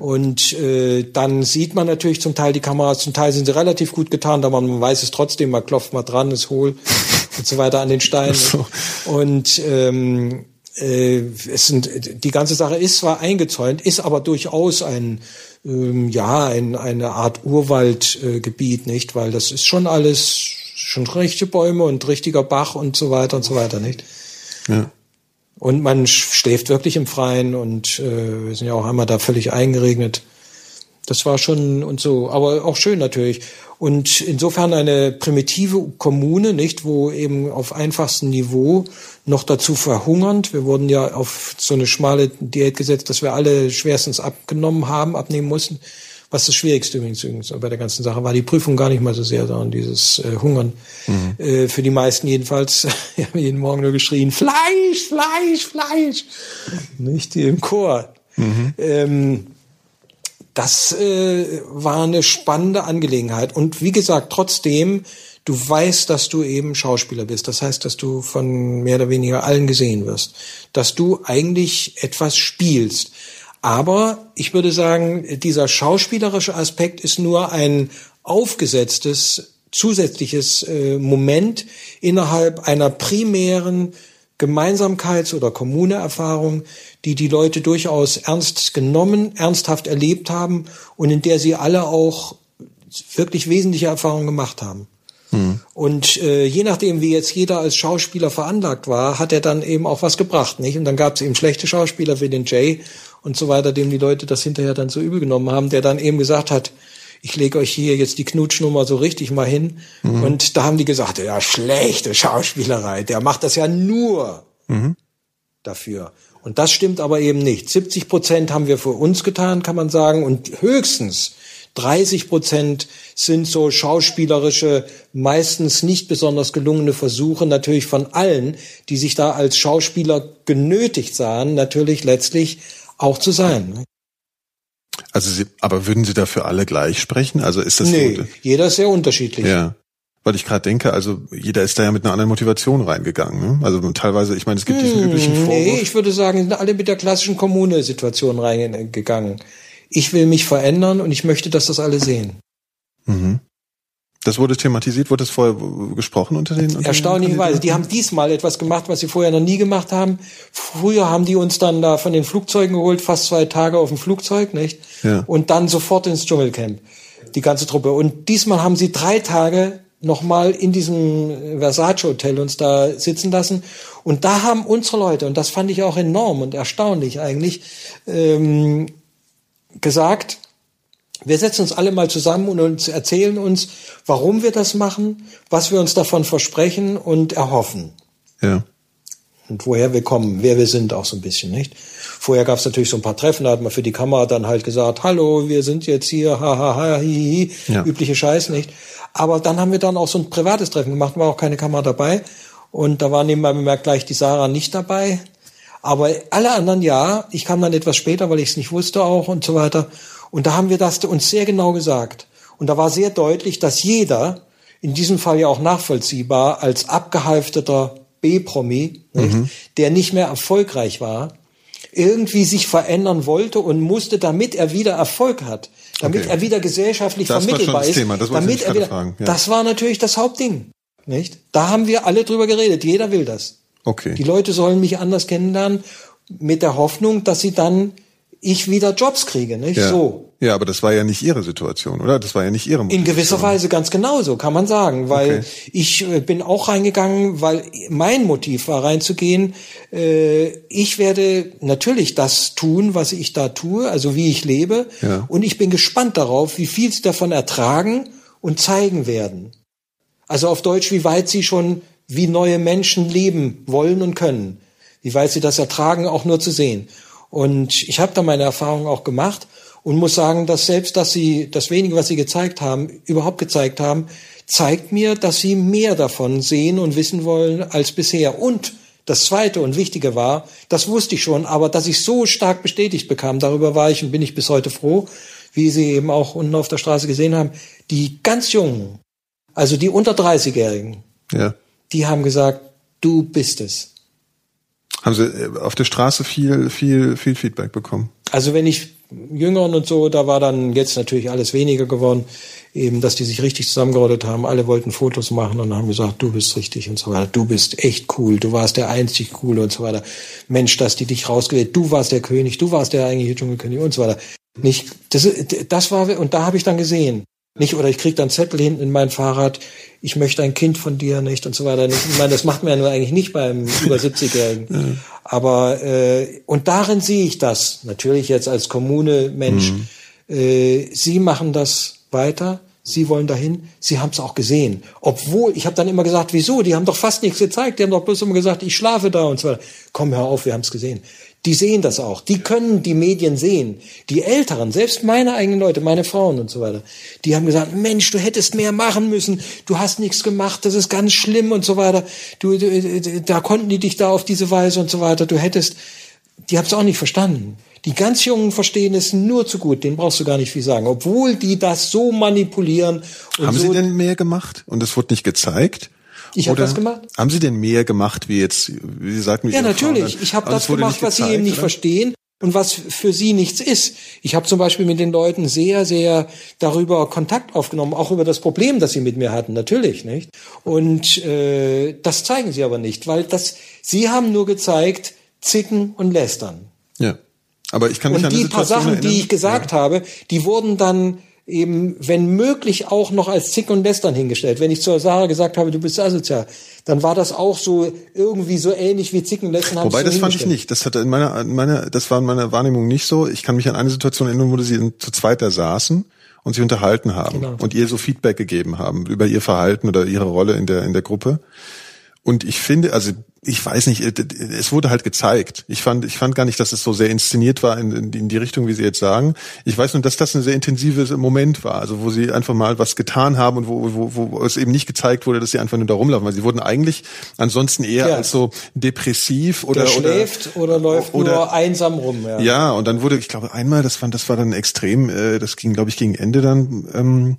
Speaker 2: Und äh, dann sieht man natürlich zum Teil die Kameras, zum Teil sind sie relativ gut getan, aber man weiß es trotzdem, man klopft mal dran, ist hohl und so weiter an den Steinen.
Speaker 1: so.
Speaker 2: Und ähm, äh, es sind, die ganze Sache ist zwar eingezäunt, ist aber durchaus ein ähm, ja ein, eine Art Urwaldgebiet, äh, nicht, weil das ist schon alles schon richtige Bäume und richtiger Bach und so weiter und so weiter, nicht?
Speaker 1: Ja.
Speaker 2: Und man sch- schläft wirklich im Freien und äh, wir sind ja auch einmal da völlig eingeregnet. Das war schon und so, aber auch schön natürlich. Und insofern eine primitive Kommune, nicht, wo eben auf einfachstem Niveau noch dazu verhungernd. Wir wurden ja auf so eine schmale Diät gesetzt, dass wir alle schwerstens abgenommen haben, abnehmen mussten. Was das Schwierigste übrigens, bei der ganzen Sache war, die Prüfung gar nicht mal so sehr, sondern dieses äh, Hungern. Äh, für die meisten jedenfalls, wir haben jeden Morgen nur geschrien, Fleisch, Fleisch, Fleisch. Nicht die im Chor. Ähm, das äh, war eine spannende Angelegenheit. Und wie gesagt, trotzdem, du weißt, dass du eben Schauspieler bist. Das heißt, dass du von mehr oder weniger allen gesehen wirst. Dass du eigentlich etwas spielst. Aber ich würde sagen, dieser schauspielerische Aspekt ist nur ein aufgesetztes zusätzliches äh, Moment innerhalb einer primären Gemeinsamkeits- oder Kommuneerfahrung, die die Leute durchaus ernst genommen, ernsthaft erlebt haben und in der sie alle auch wirklich wesentliche Erfahrungen gemacht haben. Und äh, je nachdem, wie jetzt jeder als Schauspieler veranlagt war, hat er dann eben auch was gebracht, nicht? Und dann gab es eben schlechte Schauspieler wie den Jay und so weiter, dem die Leute das hinterher dann so übel genommen haben, der dann eben gesagt hat, ich lege euch hier jetzt die Knutschnummer so richtig mal hin. Mhm. Und da haben die gesagt, ja, schlechte Schauspielerei, der macht das ja nur mhm. dafür. Und das stimmt aber eben nicht. 70 Prozent haben wir für uns getan, kann man sagen, und höchstens 30 Prozent sind so schauspielerische, meistens nicht besonders gelungene Versuche natürlich von allen, die sich da als Schauspieler genötigt sahen, natürlich letztlich auch zu sein.
Speaker 1: Also Sie, aber würden Sie dafür alle gleich sprechen? Also ist das
Speaker 2: nee, so? jeder ist sehr unterschiedlich.
Speaker 1: Ja. Weil ich gerade denke, also jeder ist da ja mit einer anderen Motivation reingegangen. Ne? Also teilweise, ich meine, es gibt diesen hm, üblichen Vorwurf. Nee,
Speaker 2: ich würde sagen, sind alle mit der klassischen Kommune-Situation reingegangen. Ich will mich verändern und ich möchte, dass das alle sehen.
Speaker 1: Mhm. Das wurde thematisiert, wurde das vorher gesprochen unter den? Unter
Speaker 2: Erstaunlicherweise, die haben diesmal etwas gemacht, was sie vorher noch nie gemacht haben. Früher haben die uns dann da von den Flugzeugen geholt, fast zwei Tage auf dem Flugzeug, nicht? Ja. Und dann sofort ins Dschungelcamp, die ganze Truppe. Und diesmal haben sie drei Tage nochmal in diesem Versace Hotel uns da sitzen lassen. Und da haben unsere Leute, und das fand ich auch enorm und erstaunlich eigentlich, ähm, gesagt, wir setzen uns alle mal zusammen und uns erzählen uns, warum wir das machen, was wir uns davon versprechen und erhoffen.
Speaker 1: Ja.
Speaker 2: Und woher wir kommen, wer wir sind auch so ein bisschen, nicht? Vorher gab es natürlich so ein paar Treffen, da hat man für die Kamera dann halt gesagt, hallo, wir sind jetzt hier, ha, ha, ha, hi, hi, hi. Ja. übliche Scheiß, nicht? Aber dann haben wir dann auch so ein privates Treffen gemacht, war auch keine Kamera dabei. Und da war nebenbei bemerkt gleich die Sarah nicht dabei. Aber alle anderen ja, ich kam dann etwas später, weil ich es nicht wusste auch und so weiter. Und da haben wir das uns sehr genau gesagt. Und da war sehr deutlich, dass jeder, in diesem Fall ja auch nachvollziehbar, als abgehalfteter B-Promi, mhm. der nicht mehr erfolgreich war, irgendwie sich verändern wollte und musste, damit er wieder Erfolg hat, damit okay. er wieder gesellschaftlich das vermittelbar ist. Das damit er wieder, ja. das war natürlich das Hauptding. Nicht? Da haben wir alle drüber geredet. Jeder will das.
Speaker 1: Okay.
Speaker 2: Die Leute sollen mich anders kennenlernen, mit der Hoffnung, dass sie dann ich wieder Jobs kriege, nicht?
Speaker 1: Ja.
Speaker 2: So.
Speaker 1: Ja, aber das war ja nicht ihre Situation, oder? Das war ja nicht ihre
Speaker 2: Motivation. In gewisser Weise ganz genauso, kann man sagen, weil okay. ich äh, bin auch reingegangen, weil mein Motiv war reinzugehen. Äh, ich werde natürlich das tun, was ich da tue, also wie ich lebe, ja. und ich bin gespannt darauf, wie viel sie davon ertragen und zeigen werden. Also auf Deutsch, wie weit sie schon wie neue Menschen leben wollen und können, wie weit sie das ertragen, auch nur zu sehen. Und ich habe da meine Erfahrungen auch gemacht und muss sagen, dass selbst, dass sie das wenige, was sie gezeigt haben, überhaupt gezeigt haben, zeigt mir, dass sie mehr davon sehen und wissen wollen als bisher. Und das Zweite und Wichtige war, das wusste ich schon, aber dass ich so stark bestätigt bekam, darüber war ich und bin ich bis heute froh, wie Sie eben auch unten auf der Straße gesehen haben, die ganz Jungen, also die unter 30-Jährigen,
Speaker 1: ja.
Speaker 2: die haben gesagt, du bist es.
Speaker 1: Haben Sie äh, auf der Straße viel, viel, viel Feedback bekommen?
Speaker 2: Also wenn ich Jüngeren und so, da war dann jetzt natürlich alles weniger geworden, eben, dass die sich richtig zusammengerottet haben. Alle wollten Fotos machen und haben gesagt, du bist richtig und so weiter. Du bist echt cool. Du warst der einzig coole und so weiter. Mensch, dass die dich rausgewählt. Du warst der König. Du warst der eigentliche Dschungelkönig und so weiter. Nicht, das, das war, und da habe ich dann gesehen, nicht, oder ich krieg dann Zettel hinten in mein Fahrrad, ich möchte ein Kind von dir nicht und so weiter. Ich meine, das macht man ja nur eigentlich nicht beim über 70-Jährigen. Ja. Aber äh, und darin sehe ich das, natürlich jetzt als Kommune Mensch. Mhm. Äh, Sie machen das weiter, Sie wollen dahin, Sie haben es auch gesehen. Obwohl, ich habe dann immer gesagt, wieso? Die haben doch fast nichts gezeigt, die haben doch bloß immer gesagt, ich schlafe da und so weiter. Komm, hör auf, wir haben es gesehen die sehen das auch. Die können die Medien sehen. Die Älteren, selbst meine eigenen Leute, meine Frauen und so weiter, die haben gesagt, Mensch, du hättest mehr machen müssen. Du hast nichts gemacht. Das ist ganz schlimm und so weiter. Du, du da konnten die dich da auf diese Weise und so weiter. Du hättest, die haben es auch nicht verstanden. Die ganz Jungen verstehen es nur zu gut, denen brauchst du gar nicht viel sagen, obwohl die das so manipulieren.
Speaker 1: Haben
Speaker 2: so
Speaker 1: sie denn mehr gemacht und es wurde nicht gezeigt?
Speaker 2: Ich habe das gemacht.
Speaker 1: Haben Sie denn mehr gemacht, wie jetzt, wie Sie sagten, wie
Speaker 2: Ja, natürlich. Ich habe das gemacht, was Sie eben nicht oder? verstehen und was für sie nichts ist. Ich habe zum Beispiel mit den Leuten sehr, sehr darüber Kontakt aufgenommen, auch über das Problem, das sie mit mir hatten, natürlich, nicht? Und äh, das zeigen sie aber nicht, weil das, sie haben nur gezeigt, zicken und lästern.
Speaker 1: Ja. Aber ich kann mich
Speaker 2: und
Speaker 1: an die
Speaker 2: paar Sachen,
Speaker 1: erinnern.
Speaker 2: die ich gesagt ja. habe, die wurden dann eben, wenn möglich, auch noch als Zick und Lästern hingestellt. Wenn ich zur Sarah gesagt habe, du bist asozial, dann war das auch so irgendwie so ähnlich wie Zicken und Lästern.
Speaker 1: Wobei, das fand ich nicht. Das hat in meiner, in meiner, das war in meiner Wahrnehmung nicht so. Ich kann mich an eine Situation erinnern, wo sie zu zweit da saßen und sich unterhalten haben genau. und ihr so Feedback gegeben haben über ihr Verhalten oder ihre Rolle in der in der Gruppe. Und ich finde, also ich weiß nicht, äh, es wurde halt gezeigt. Ich fand, ich fand gar nicht, dass es so sehr inszeniert war in, in die Richtung, wie Sie jetzt sagen. Ich weiß nur, dass das ein sehr intensives Moment war, also wo Sie einfach mal was getan haben und wo, wo, wo es eben nicht gezeigt wurde, dass Sie einfach nur da rumlaufen, weil Sie wurden eigentlich ansonsten eher ja. als so depressiv oder
Speaker 2: Der schläft oder, oder läuft oder, nur einsam rum.
Speaker 1: Ja. ja, und dann wurde, ich glaube, einmal, das war, das war dann extrem, äh, das ging, glaube ich, gegen Ende dann. Ähm,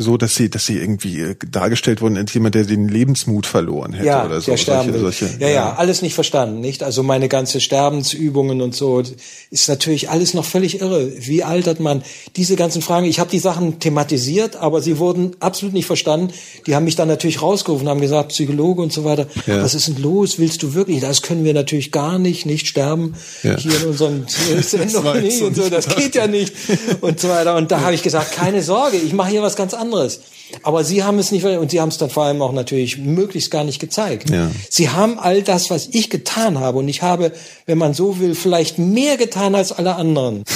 Speaker 1: so, dass sie, dass sie irgendwie äh, dargestellt wurden als jemand, der den Lebensmut verloren hätte
Speaker 2: ja,
Speaker 1: oder
Speaker 2: so. Der sterben solche, solche, ja, ja, ja, alles nicht verstanden, nicht? Also meine ganze Sterbensübungen und so ist natürlich alles noch völlig irre. Wie altert man? Diese ganzen Fragen. Ich habe die Sachen thematisiert, aber sie wurden absolut nicht verstanden. Die haben mich dann natürlich rausgerufen, haben gesagt, Psychologe und so weiter. Ja. Was ist denn los? Willst du wirklich? Das können wir natürlich gar nicht, nicht sterben ja. hier in unserem Sendung nicht und so. Das geht ja nicht und so weiter. Und da habe ich gesagt, keine Sorge, ich mache hier was ganz anderes anderes. Aber sie haben es nicht, und sie haben es dann vor allem auch natürlich möglichst gar nicht gezeigt. Ja. Sie haben all das, was ich getan habe, und ich habe, wenn man so will, vielleicht mehr getan als alle anderen.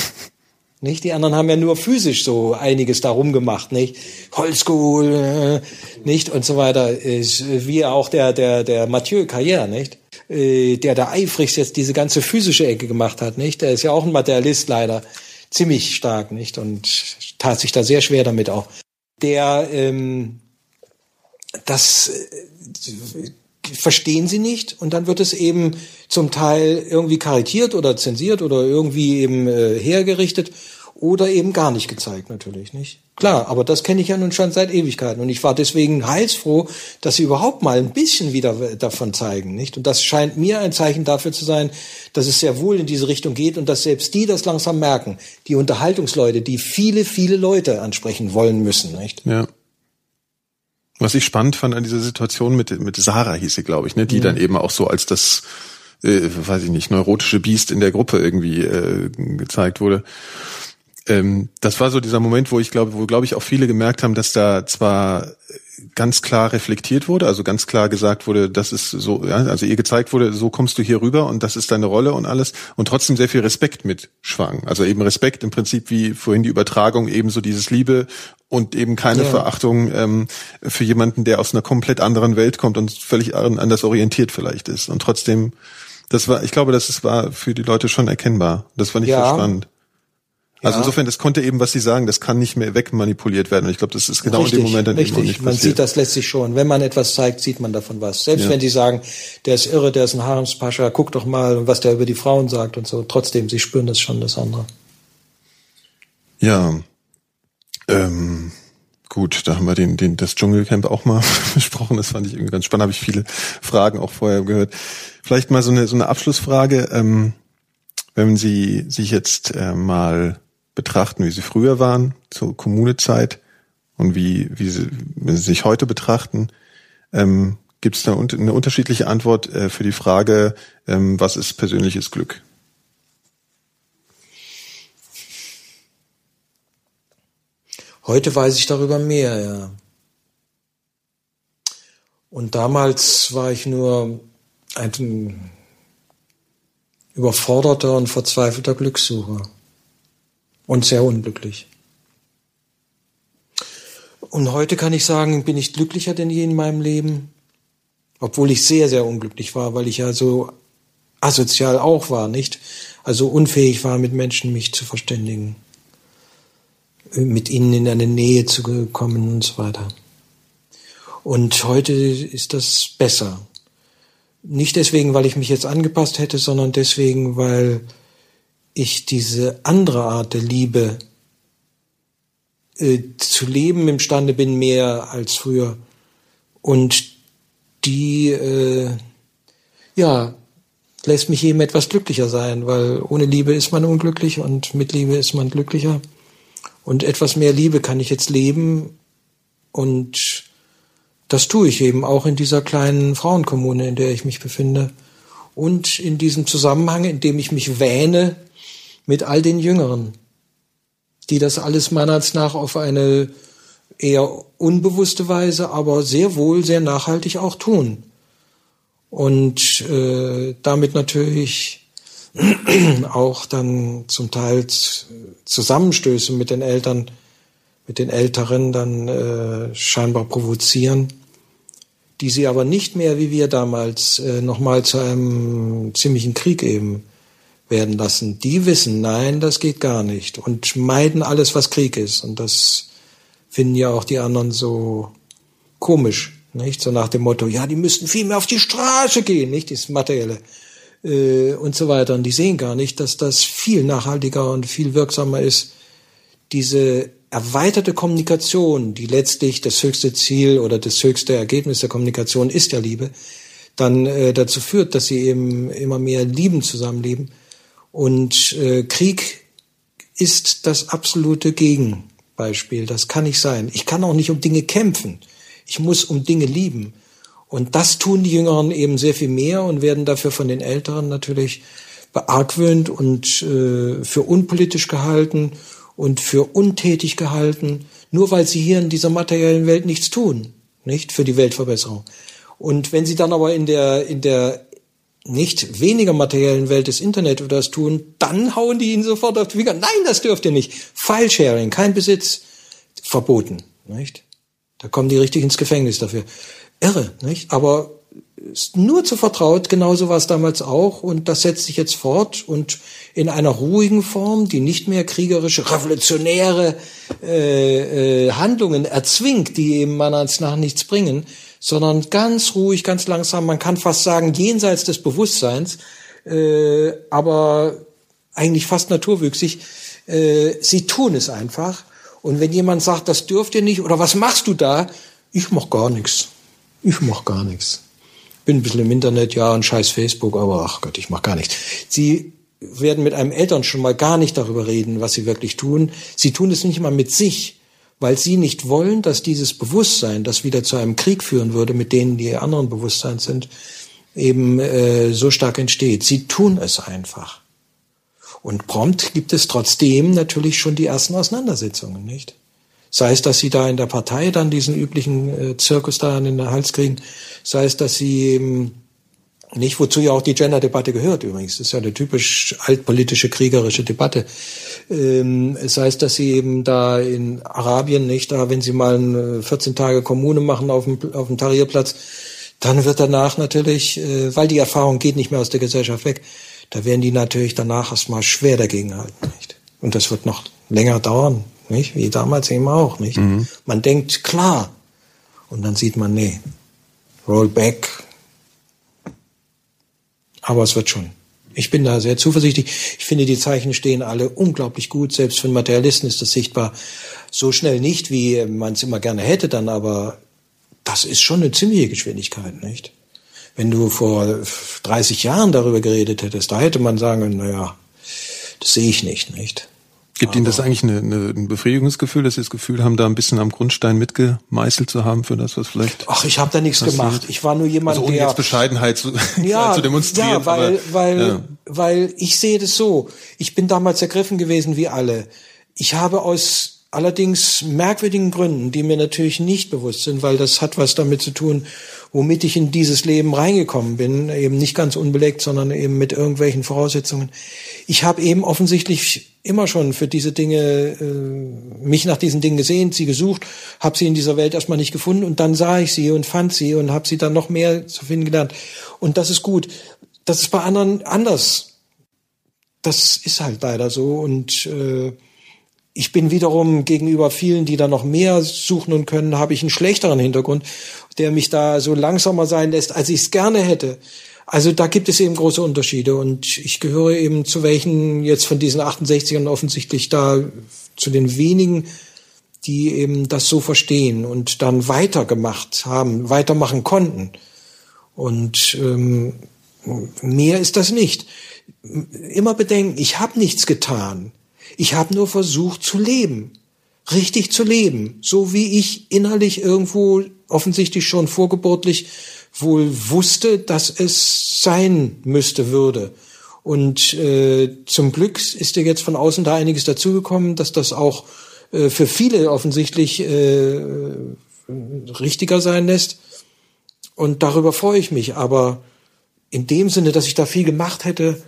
Speaker 2: Nicht? Die anderen haben ja nur physisch so einiges darum gemacht, nicht? Holzkohl, äh, nicht? Und so weiter. Ist, wie auch der, der, der Mathieu Carrière, nicht? Äh, der da eifrigst jetzt diese ganze physische Ecke gemacht hat, nicht? Der ist ja auch ein Materialist leider. Ziemlich stark, nicht? Und tat sich da sehr schwer damit auch der ähm, das äh, verstehen sie nicht. Und dann wird es eben zum Teil irgendwie karitiert oder zensiert oder irgendwie eben äh, hergerichtet oder eben gar nicht gezeigt natürlich nicht. Klar, aber das kenne ich ja nun schon seit Ewigkeiten und ich war deswegen heilsfroh, dass sie überhaupt mal ein bisschen wieder davon zeigen, nicht? Und das scheint mir ein Zeichen dafür zu sein, dass es sehr wohl in diese Richtung geht und dass selbst die das langsam merken, die Unterhaltungsleute, die viele, viele Leute ansprechen wollen müssen, nicht?
Speaker 1: Ja. Was ich spannend fand an dieser Situation mit mit Sarah hieß sie, glaube ich, ne, die mhm. dann eben auch so als das äh, weiß ich nicht, neurotische Biest in der Gruppe irgendwie äh, gezeigt wurde ähm, das war so dieser Moment, wo ich glaube, wo glaube ich auch viele gemerkt haben, dass da zwar ganz klar reflektiert wurde, also ganz klar gesagt wurde, das ist so, ja, also ihr gezeigt wurde, so kommst du hier rüber und das ist deine Rolle und alles und trotzdem sehr viel Respekt mit schwang. Also eben Respekt im Prinzip wie vorhin die Übertragung, ebenso dieses Liebe und eben keine ja. Verachtung ähm, für jemanden, der aus einer komplett anderen Welt kommt und völlig anders orientiert vielleicht ist. Und trotzdem, das war, ich glaube, das ist, war für die Leute schon erkennbar. Das fand ich ja. sehr spannend. Also insofern, das konnte eben, was Sie sagen, das kann nicht mehr wegmanipuliert werden. Und ich glaube, das ist genau richtig, in dem Moment dann richtig. eben nicht
Speaker 2: Man sieht das letztlich schon. Wenn man etwas zeigt, sieht man davon was. Selbst ja. wenn die sagen, der ist irre, der ist ein Haremspascha, guck doch mal, was der über die Frauen sagt und so. Trotzdem, sie spüren das schon, das andere.
Speaker 1: Ja. Ähm, gut, da haben wir den, den, das Dschungelcamp auch mal besprochen. Das fand ich irgendwie ganz spannend. Habe ich viele Fragen auch vorher gehört. Vielleicht mal so eine, so eine Abschlussfrage. Ähm, wenn Sie sich jetzt äh, mal betrachten, wie sie früher waren, zur Kommunezeit und wie, wie sie, sie sich heute betrachten, ähm, gibt es da eine unterschiedliche Antwort äh, für die Frage, ähm, was ist persönliches Glück?
Speaker 2: Heute weiß ich darüber mehr, ja. Und damals war ich nur ein überforderter und verzweifelter Glückssucher und sehr unglücklich. Und heute kann ich sagen, bin ich glücklicher denn je in meinem Leben, obwohl ich sehr, sehr unglücklich war, weil ich ja so asozial auch war, nicht? Also unfähig war, mit Menschen mich zu verständigen, mit ihnen in eine Nähe zu kommen und so weiter. Und heute ist das besser. Nicht deswegen, weil ich mich jetzt angepasst hätte, sondern deswegen, weil ich diese andere Art der Liebe äh, zu leben imstande bin, mehr als früher. Und die, äh, ja, lässt mich eben etwas glücklicher sein, weil ohne Liebe ist man unglücklich und mit Liebe ist man glücklicher. Und etwas mehr Liebe kann ich jetzt leben und das tue ich eben auch in dieser kleinen Frauenkommune, in der ich mich befinde. Und in diesem Zusammenhang, in dem ich mich wähne, mit all den Jüngeren, die das alles meines nach auf eine eher unbewusste Weise, aber sehr wohl sehr nachhaltig auch tun. Und äh, damit natürlich auch dann zum Teil Zusammenstöße mit den Eltern mit den Älteren dann äh, scheinbar provozieren, die sie aber nicht mehr wie wir damals äh, nochmal zu einem ziemlichen Krieg eben werden lassen. Die wissen, nein, das geht gar nicht und meiden alles, was Krieg ist. Und das finden ja auch die anderen so komisch, nicht? So nach dem Motto, ja, die müssten viel mehr auf die Straße gehen, nicht? Das Materielle äh, und so weiter. Und die sehen gar nicht, dass das viel nachhaltiger und viel wirksamer ist, diese erweiterte Kommunikation, die letztlich das höchste Ziel oder das höchste Ergebnis der Kommunikation ist ja Liebe, dann äh, dazu führt, dass sie eben immer mehr lieben zusammenleben. Und äh, Krieg ist das absolute Gegenbeispiel. Das kann nicht sein. Ich kann auch nicht um Dinge kämpfen. Ich muss um Dinge lieben. Und das tun die Jüngeren eben sehr viel mehr und werden dafür von den Älteren natürlich beargwöhnt und äh, für unpolitisch gehalten und für untätig gehalten, nur weil sie hier in dieser materiellen Welt nichts tun, nicht für die Weltverbesserung. Und wenn sie dann aber in der in der nicht weniger materiellen Welt des Internet oder das tun, dann hauen die ihnen sofort auf die Finger. Nein, das dürft ihr nicht. File-Sharing, kein Besitz, verboten, nicht? Da kommen die richtig ins Gefängnis dafür. Irre, nicht? Aber ist nur zu vertraut, genauso war es damals auch und das setzt sich jetzt fort und in einer ruhigen Form, die nicht mehr kriegerische, revolutionäre äh, äh, Handlungen erzwingt, die eben meiner Ansicht nach nichts bringen, sondern ganz ruhig, ganz langsam, man kann fast sagen jenseits des Bewusstseins, äh, aber eigentlich fast naturwüchsig, äh, sie tun es einfach. Und wenn jemand sagt, das dürft ihr nicht oder was machst du da, ich mach gar nichts. Ich mach gar nichts bin ein bisschen im Internet, ja, und scheiß Facebook, aber ach Gott, ich mach gar nichts. Sie werden mit einem Eltern schon mal gar nicht darüber reden, was sie wirklich tun. Sie tun es nicht mal mit sich, weil sie nicht wollen, dass dieses Bewusstsein, das wieder zu einem Krieg führen würde, mit denen die anderen Bewusstsein sind, eben äh, so stark entsteht. Sie tun es einfach. Und prompt gibt es trotzdem natürlich schon die ersten Auseinandersetzungen, nicht? Sei es, dass sie da in der Partei dann diesen üblichen äh, Zirkus da in den Hals kriegen, sei es, dass sie eben nicht, wozu ja auch die Gender-Debatte gehört übrigens. Das ist ja eine typisch altpolitische, kriegerische Debatte. Ähm, es heißt, dass sie eben da in Arabien nicht, da wenn sie mal eine 14 Tage Kommune machen auf dem, auf dem Tahrirplatz, dann wird danach natürlich, äh, weil die Erfahrung geht nicht mehr aus der Gesellschaft weg, da werden die natürlich danach erstmal schwer dagegen halten. Nicht? Und das wird noch länger dauern nicht? Wie damals eben auch, nicht? Mhm. Man denkt, klar. Und dann sieht man, nee. Roll back. Aber es wird schon. Ich bin da sehr zuversichtlich. Ich finde, die Zeichen stehen alle unglaublich gut. Selbst für einen Materialisten ist das sichtbar. So schnell nicht, wie man es immer gerne hätte dann, aber das ist schon eine ziemliche Geschwindigkeit, nicht? Wenn du vor 30 Jahren darüber geredet hättest, da hätte man sagen können, naja, das sehe ich nicht, nicht?
Speaker 1: Gibt Ihnen das eigentlich eine, eine, ein Befriedigungsgefühl, dass Sie das Gefühl haben, da ein bisschen am Grundstein mitgemeißelt zu haben für das, was vielleicht?
Speaker 2: Ach, ich habe da nichts gemacht. Ich war nur jemand,
Speaker 1: also ohne
Speaker 2: der
Speaker 1: jetzt Bescheidenheit zu,
Speaker 2: ja,
Speaker 1: zu demonstrieren.
Speaker 2: Ja, weil, aber, weil, ja. weil ich sehe das so. Ich bin damals ergriffen gewesen wie alle. Ich habe aus allerdings merkwürdigen Gründen, die mir natürlich nicht bewusst sind, weil das hat was damit zu tun, womit ich in dieses Leben reingekommen bin, eben nicht ganz unbelegt, sondern eben mit irgendwelchen Voraussetzungen. Ich habe eben offensichtlich immer schon für diese Dinge, äh, mich nach diesen Dingen gesehen, sie gesucht, habe sie in dieser Welt erstmal nicht gefunden und dann sah ich sie und fand sie und habe sie dann noch mehr zu finden gelernt. Und das ist gut. Das ist bei anderen anders. Das ist halt leider so und äh, ich bin wiederum gegenüber vielen, die da noch mehr suchen und können, habe ich einen schlechteren Hintergrund, der mich da so langsamer sein lässt, als ich es gerne hätte. Also da gibt es eben große Unterschiede und ich gehöre eben zu welchen jetzt von diesen 68ern offensichtlich da zu den wenigen, die eben das so verstehen und dann weitergemacht haben, weitermachen konnten. Und ähm, mehr ist das nicht. Immer bedenken, ich habe nichts getan. Ich habe nur versucht zu leben, richtig zu leben, so wie ich innerlich irgendwo offensichtlich schon vorgeburtlich wohl wusste, dass es sein müsste, würde. Und äh, zum Glück ist dir jetzt von außen da einiges dazugekommen, dass das auch äh, für viele offensichtlich äh, richtiger sein lässt. Und darüber freue ich mich. Aber in dem Sinne, dass ich da viel gemacht hätte,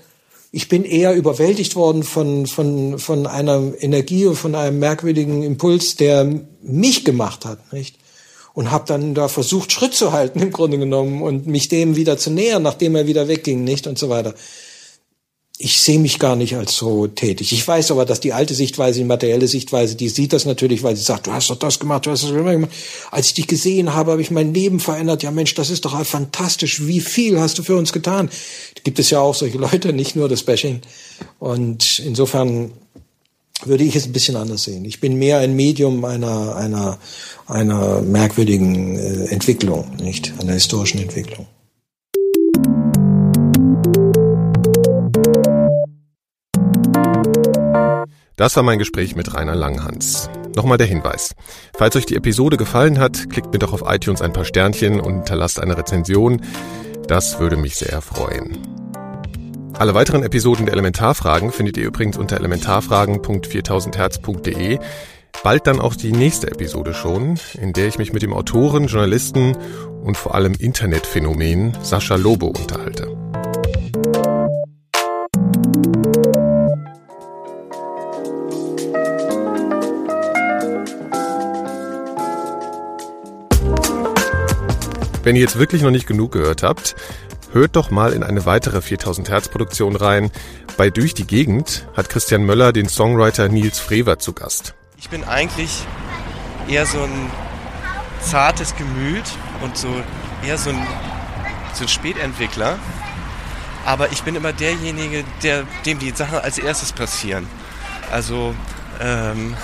Speaker 2: ich bin eher überwältigt worden von, von, von einer Energie und von einem merkwürdigen Impuls, der mich gemacht hat, nicht? Und habe dann da versucht, Schritt zu halten im Grunde genommen und mich dem wieder zu nähern, nachdem er wieder wegging, nicht? Und so weiter ich sehe mich gar nicht als so tätig. Ich weiß aber, dass die alte Sichtweise, die materielle Sichtweise, die sieht das natürlich, weil sie sagt, du hast doch das gemacht, du hast das gemacht. Als ich dich gesehen habe, habe ich mein Leben verändert. Ja Mensch, das ist doch fantastisch. Wie viel hast du für uns getan? Gibt es ja auch solche Leute, nicht nur das Bashing. Und insofern würde ich es ein bisschen anders sehen. Ich bin mehr ein Medium einer, einer, einer merkwürdigen äh, Entwicklung, nicht? Einer historischen Entwicklung.
Speaker 3: Das war mein Gespräch mit Rainer Langhans. Nochmal der Hinweis. Falls euch die Episode gefallen hat, klickt mir doch auf iTunes ein paar Sternchen und hinterlasst eine Rezension. Das würde mich sehr freuen. Alle weiteren Episoden der Elementarfragen findet ihr übrigens unter elementarfragen.4000herz.de. Bald dann auch die nächste Episode schon, in der ich mich mit dem Autoren, Journalisten und vor allem Internetphänomen Sascha Lobo unterhalte. Wenn ihr jetzt wirklich noch nicht genug gehört habt, hört doch mal in eine weitere 4000 Hertz Produktion rein. Bei Durch die Gegend hat Christian Möller den Songwriter Nils Frewer zu Gast.
Speaker 4: Ich bin eigentlich eher so ein zartes Gemüt und so eher so ein, so ein Spätentwickler. Aber ich bin immer derjenige, der, dem die Sachen als erstes passieren. Also ähm,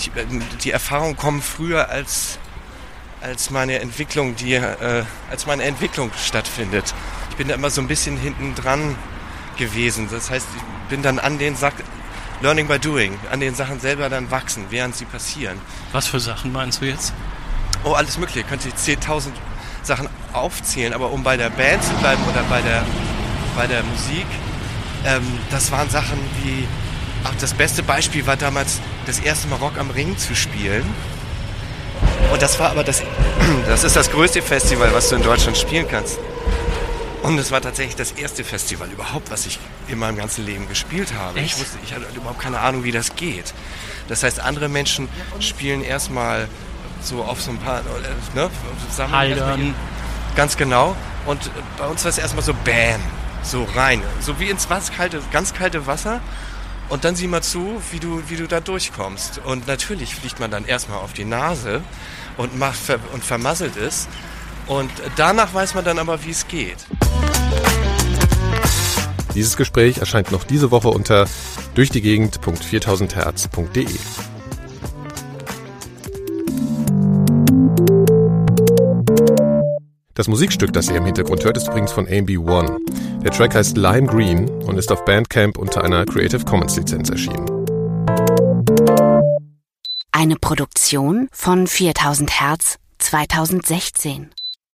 Speaker 4: die, die Erfahrungen kommen früher als als meine Entwicklung, die, äh, als meine Entwicklung stattfindet. Ich bin da immer so ein bisschen hinten dran gewesen. Das heißt, ich bin dann an den Sachen, Learning by Doing, an den Sachen selber dann wachsen, während sie passieren.
Speaker 5: Was für Sachen meinst du jetzt?
Speaker 4: Oh, alles Mögliche. Könnt ihr 10.000 Sachen aufzählen, aber um bei der Band zu bleiben oder bei der, bei der Musik, ähm, das waren Sachen wie, ach, das beste Beispiel war damals das erste Mal Rock am Ring zu spielen und das war aber das, das ist das größte Festival, was du in Deutschland spielen kannst. Und es war tatsächlich das erste Festival überhaupt, was ich in meinem ganzen Leben gespielt habe. Echt? Ich wusste, ich hatte überhaupt keine Ahnung, wie das geht. Das heißt, andere Menschen spielen erstmal so auf so ein paar, äh, ne,
Speaker 5: sammeln
Speaker 4: Ganz genau. Und bei uns war es erstmal so Bam, so rein, so wie ins kalte, ganz kalte Wasser. Und dann sieh mal zu, wie du, wie du da durchkommst. Und natürlich fliegt man dann erstmal auf die Nase und, macht, und vermasselt es. Und danach weiß man dann aber, wie es geht.
Speaker 3: Dieses Gespräch erscheint noch diese Woche unter durchdiegegend.4000herz.de. Das Musikstück, das ihr im Hintergrund hört, ist übrigens von AMB1. Der Track heißt Lime Green und ist auf Bandcamp unter einer Creative Commons Lizenz erschienen.
Speaker 6: Eine Produktion von 4000 Hertz 2016.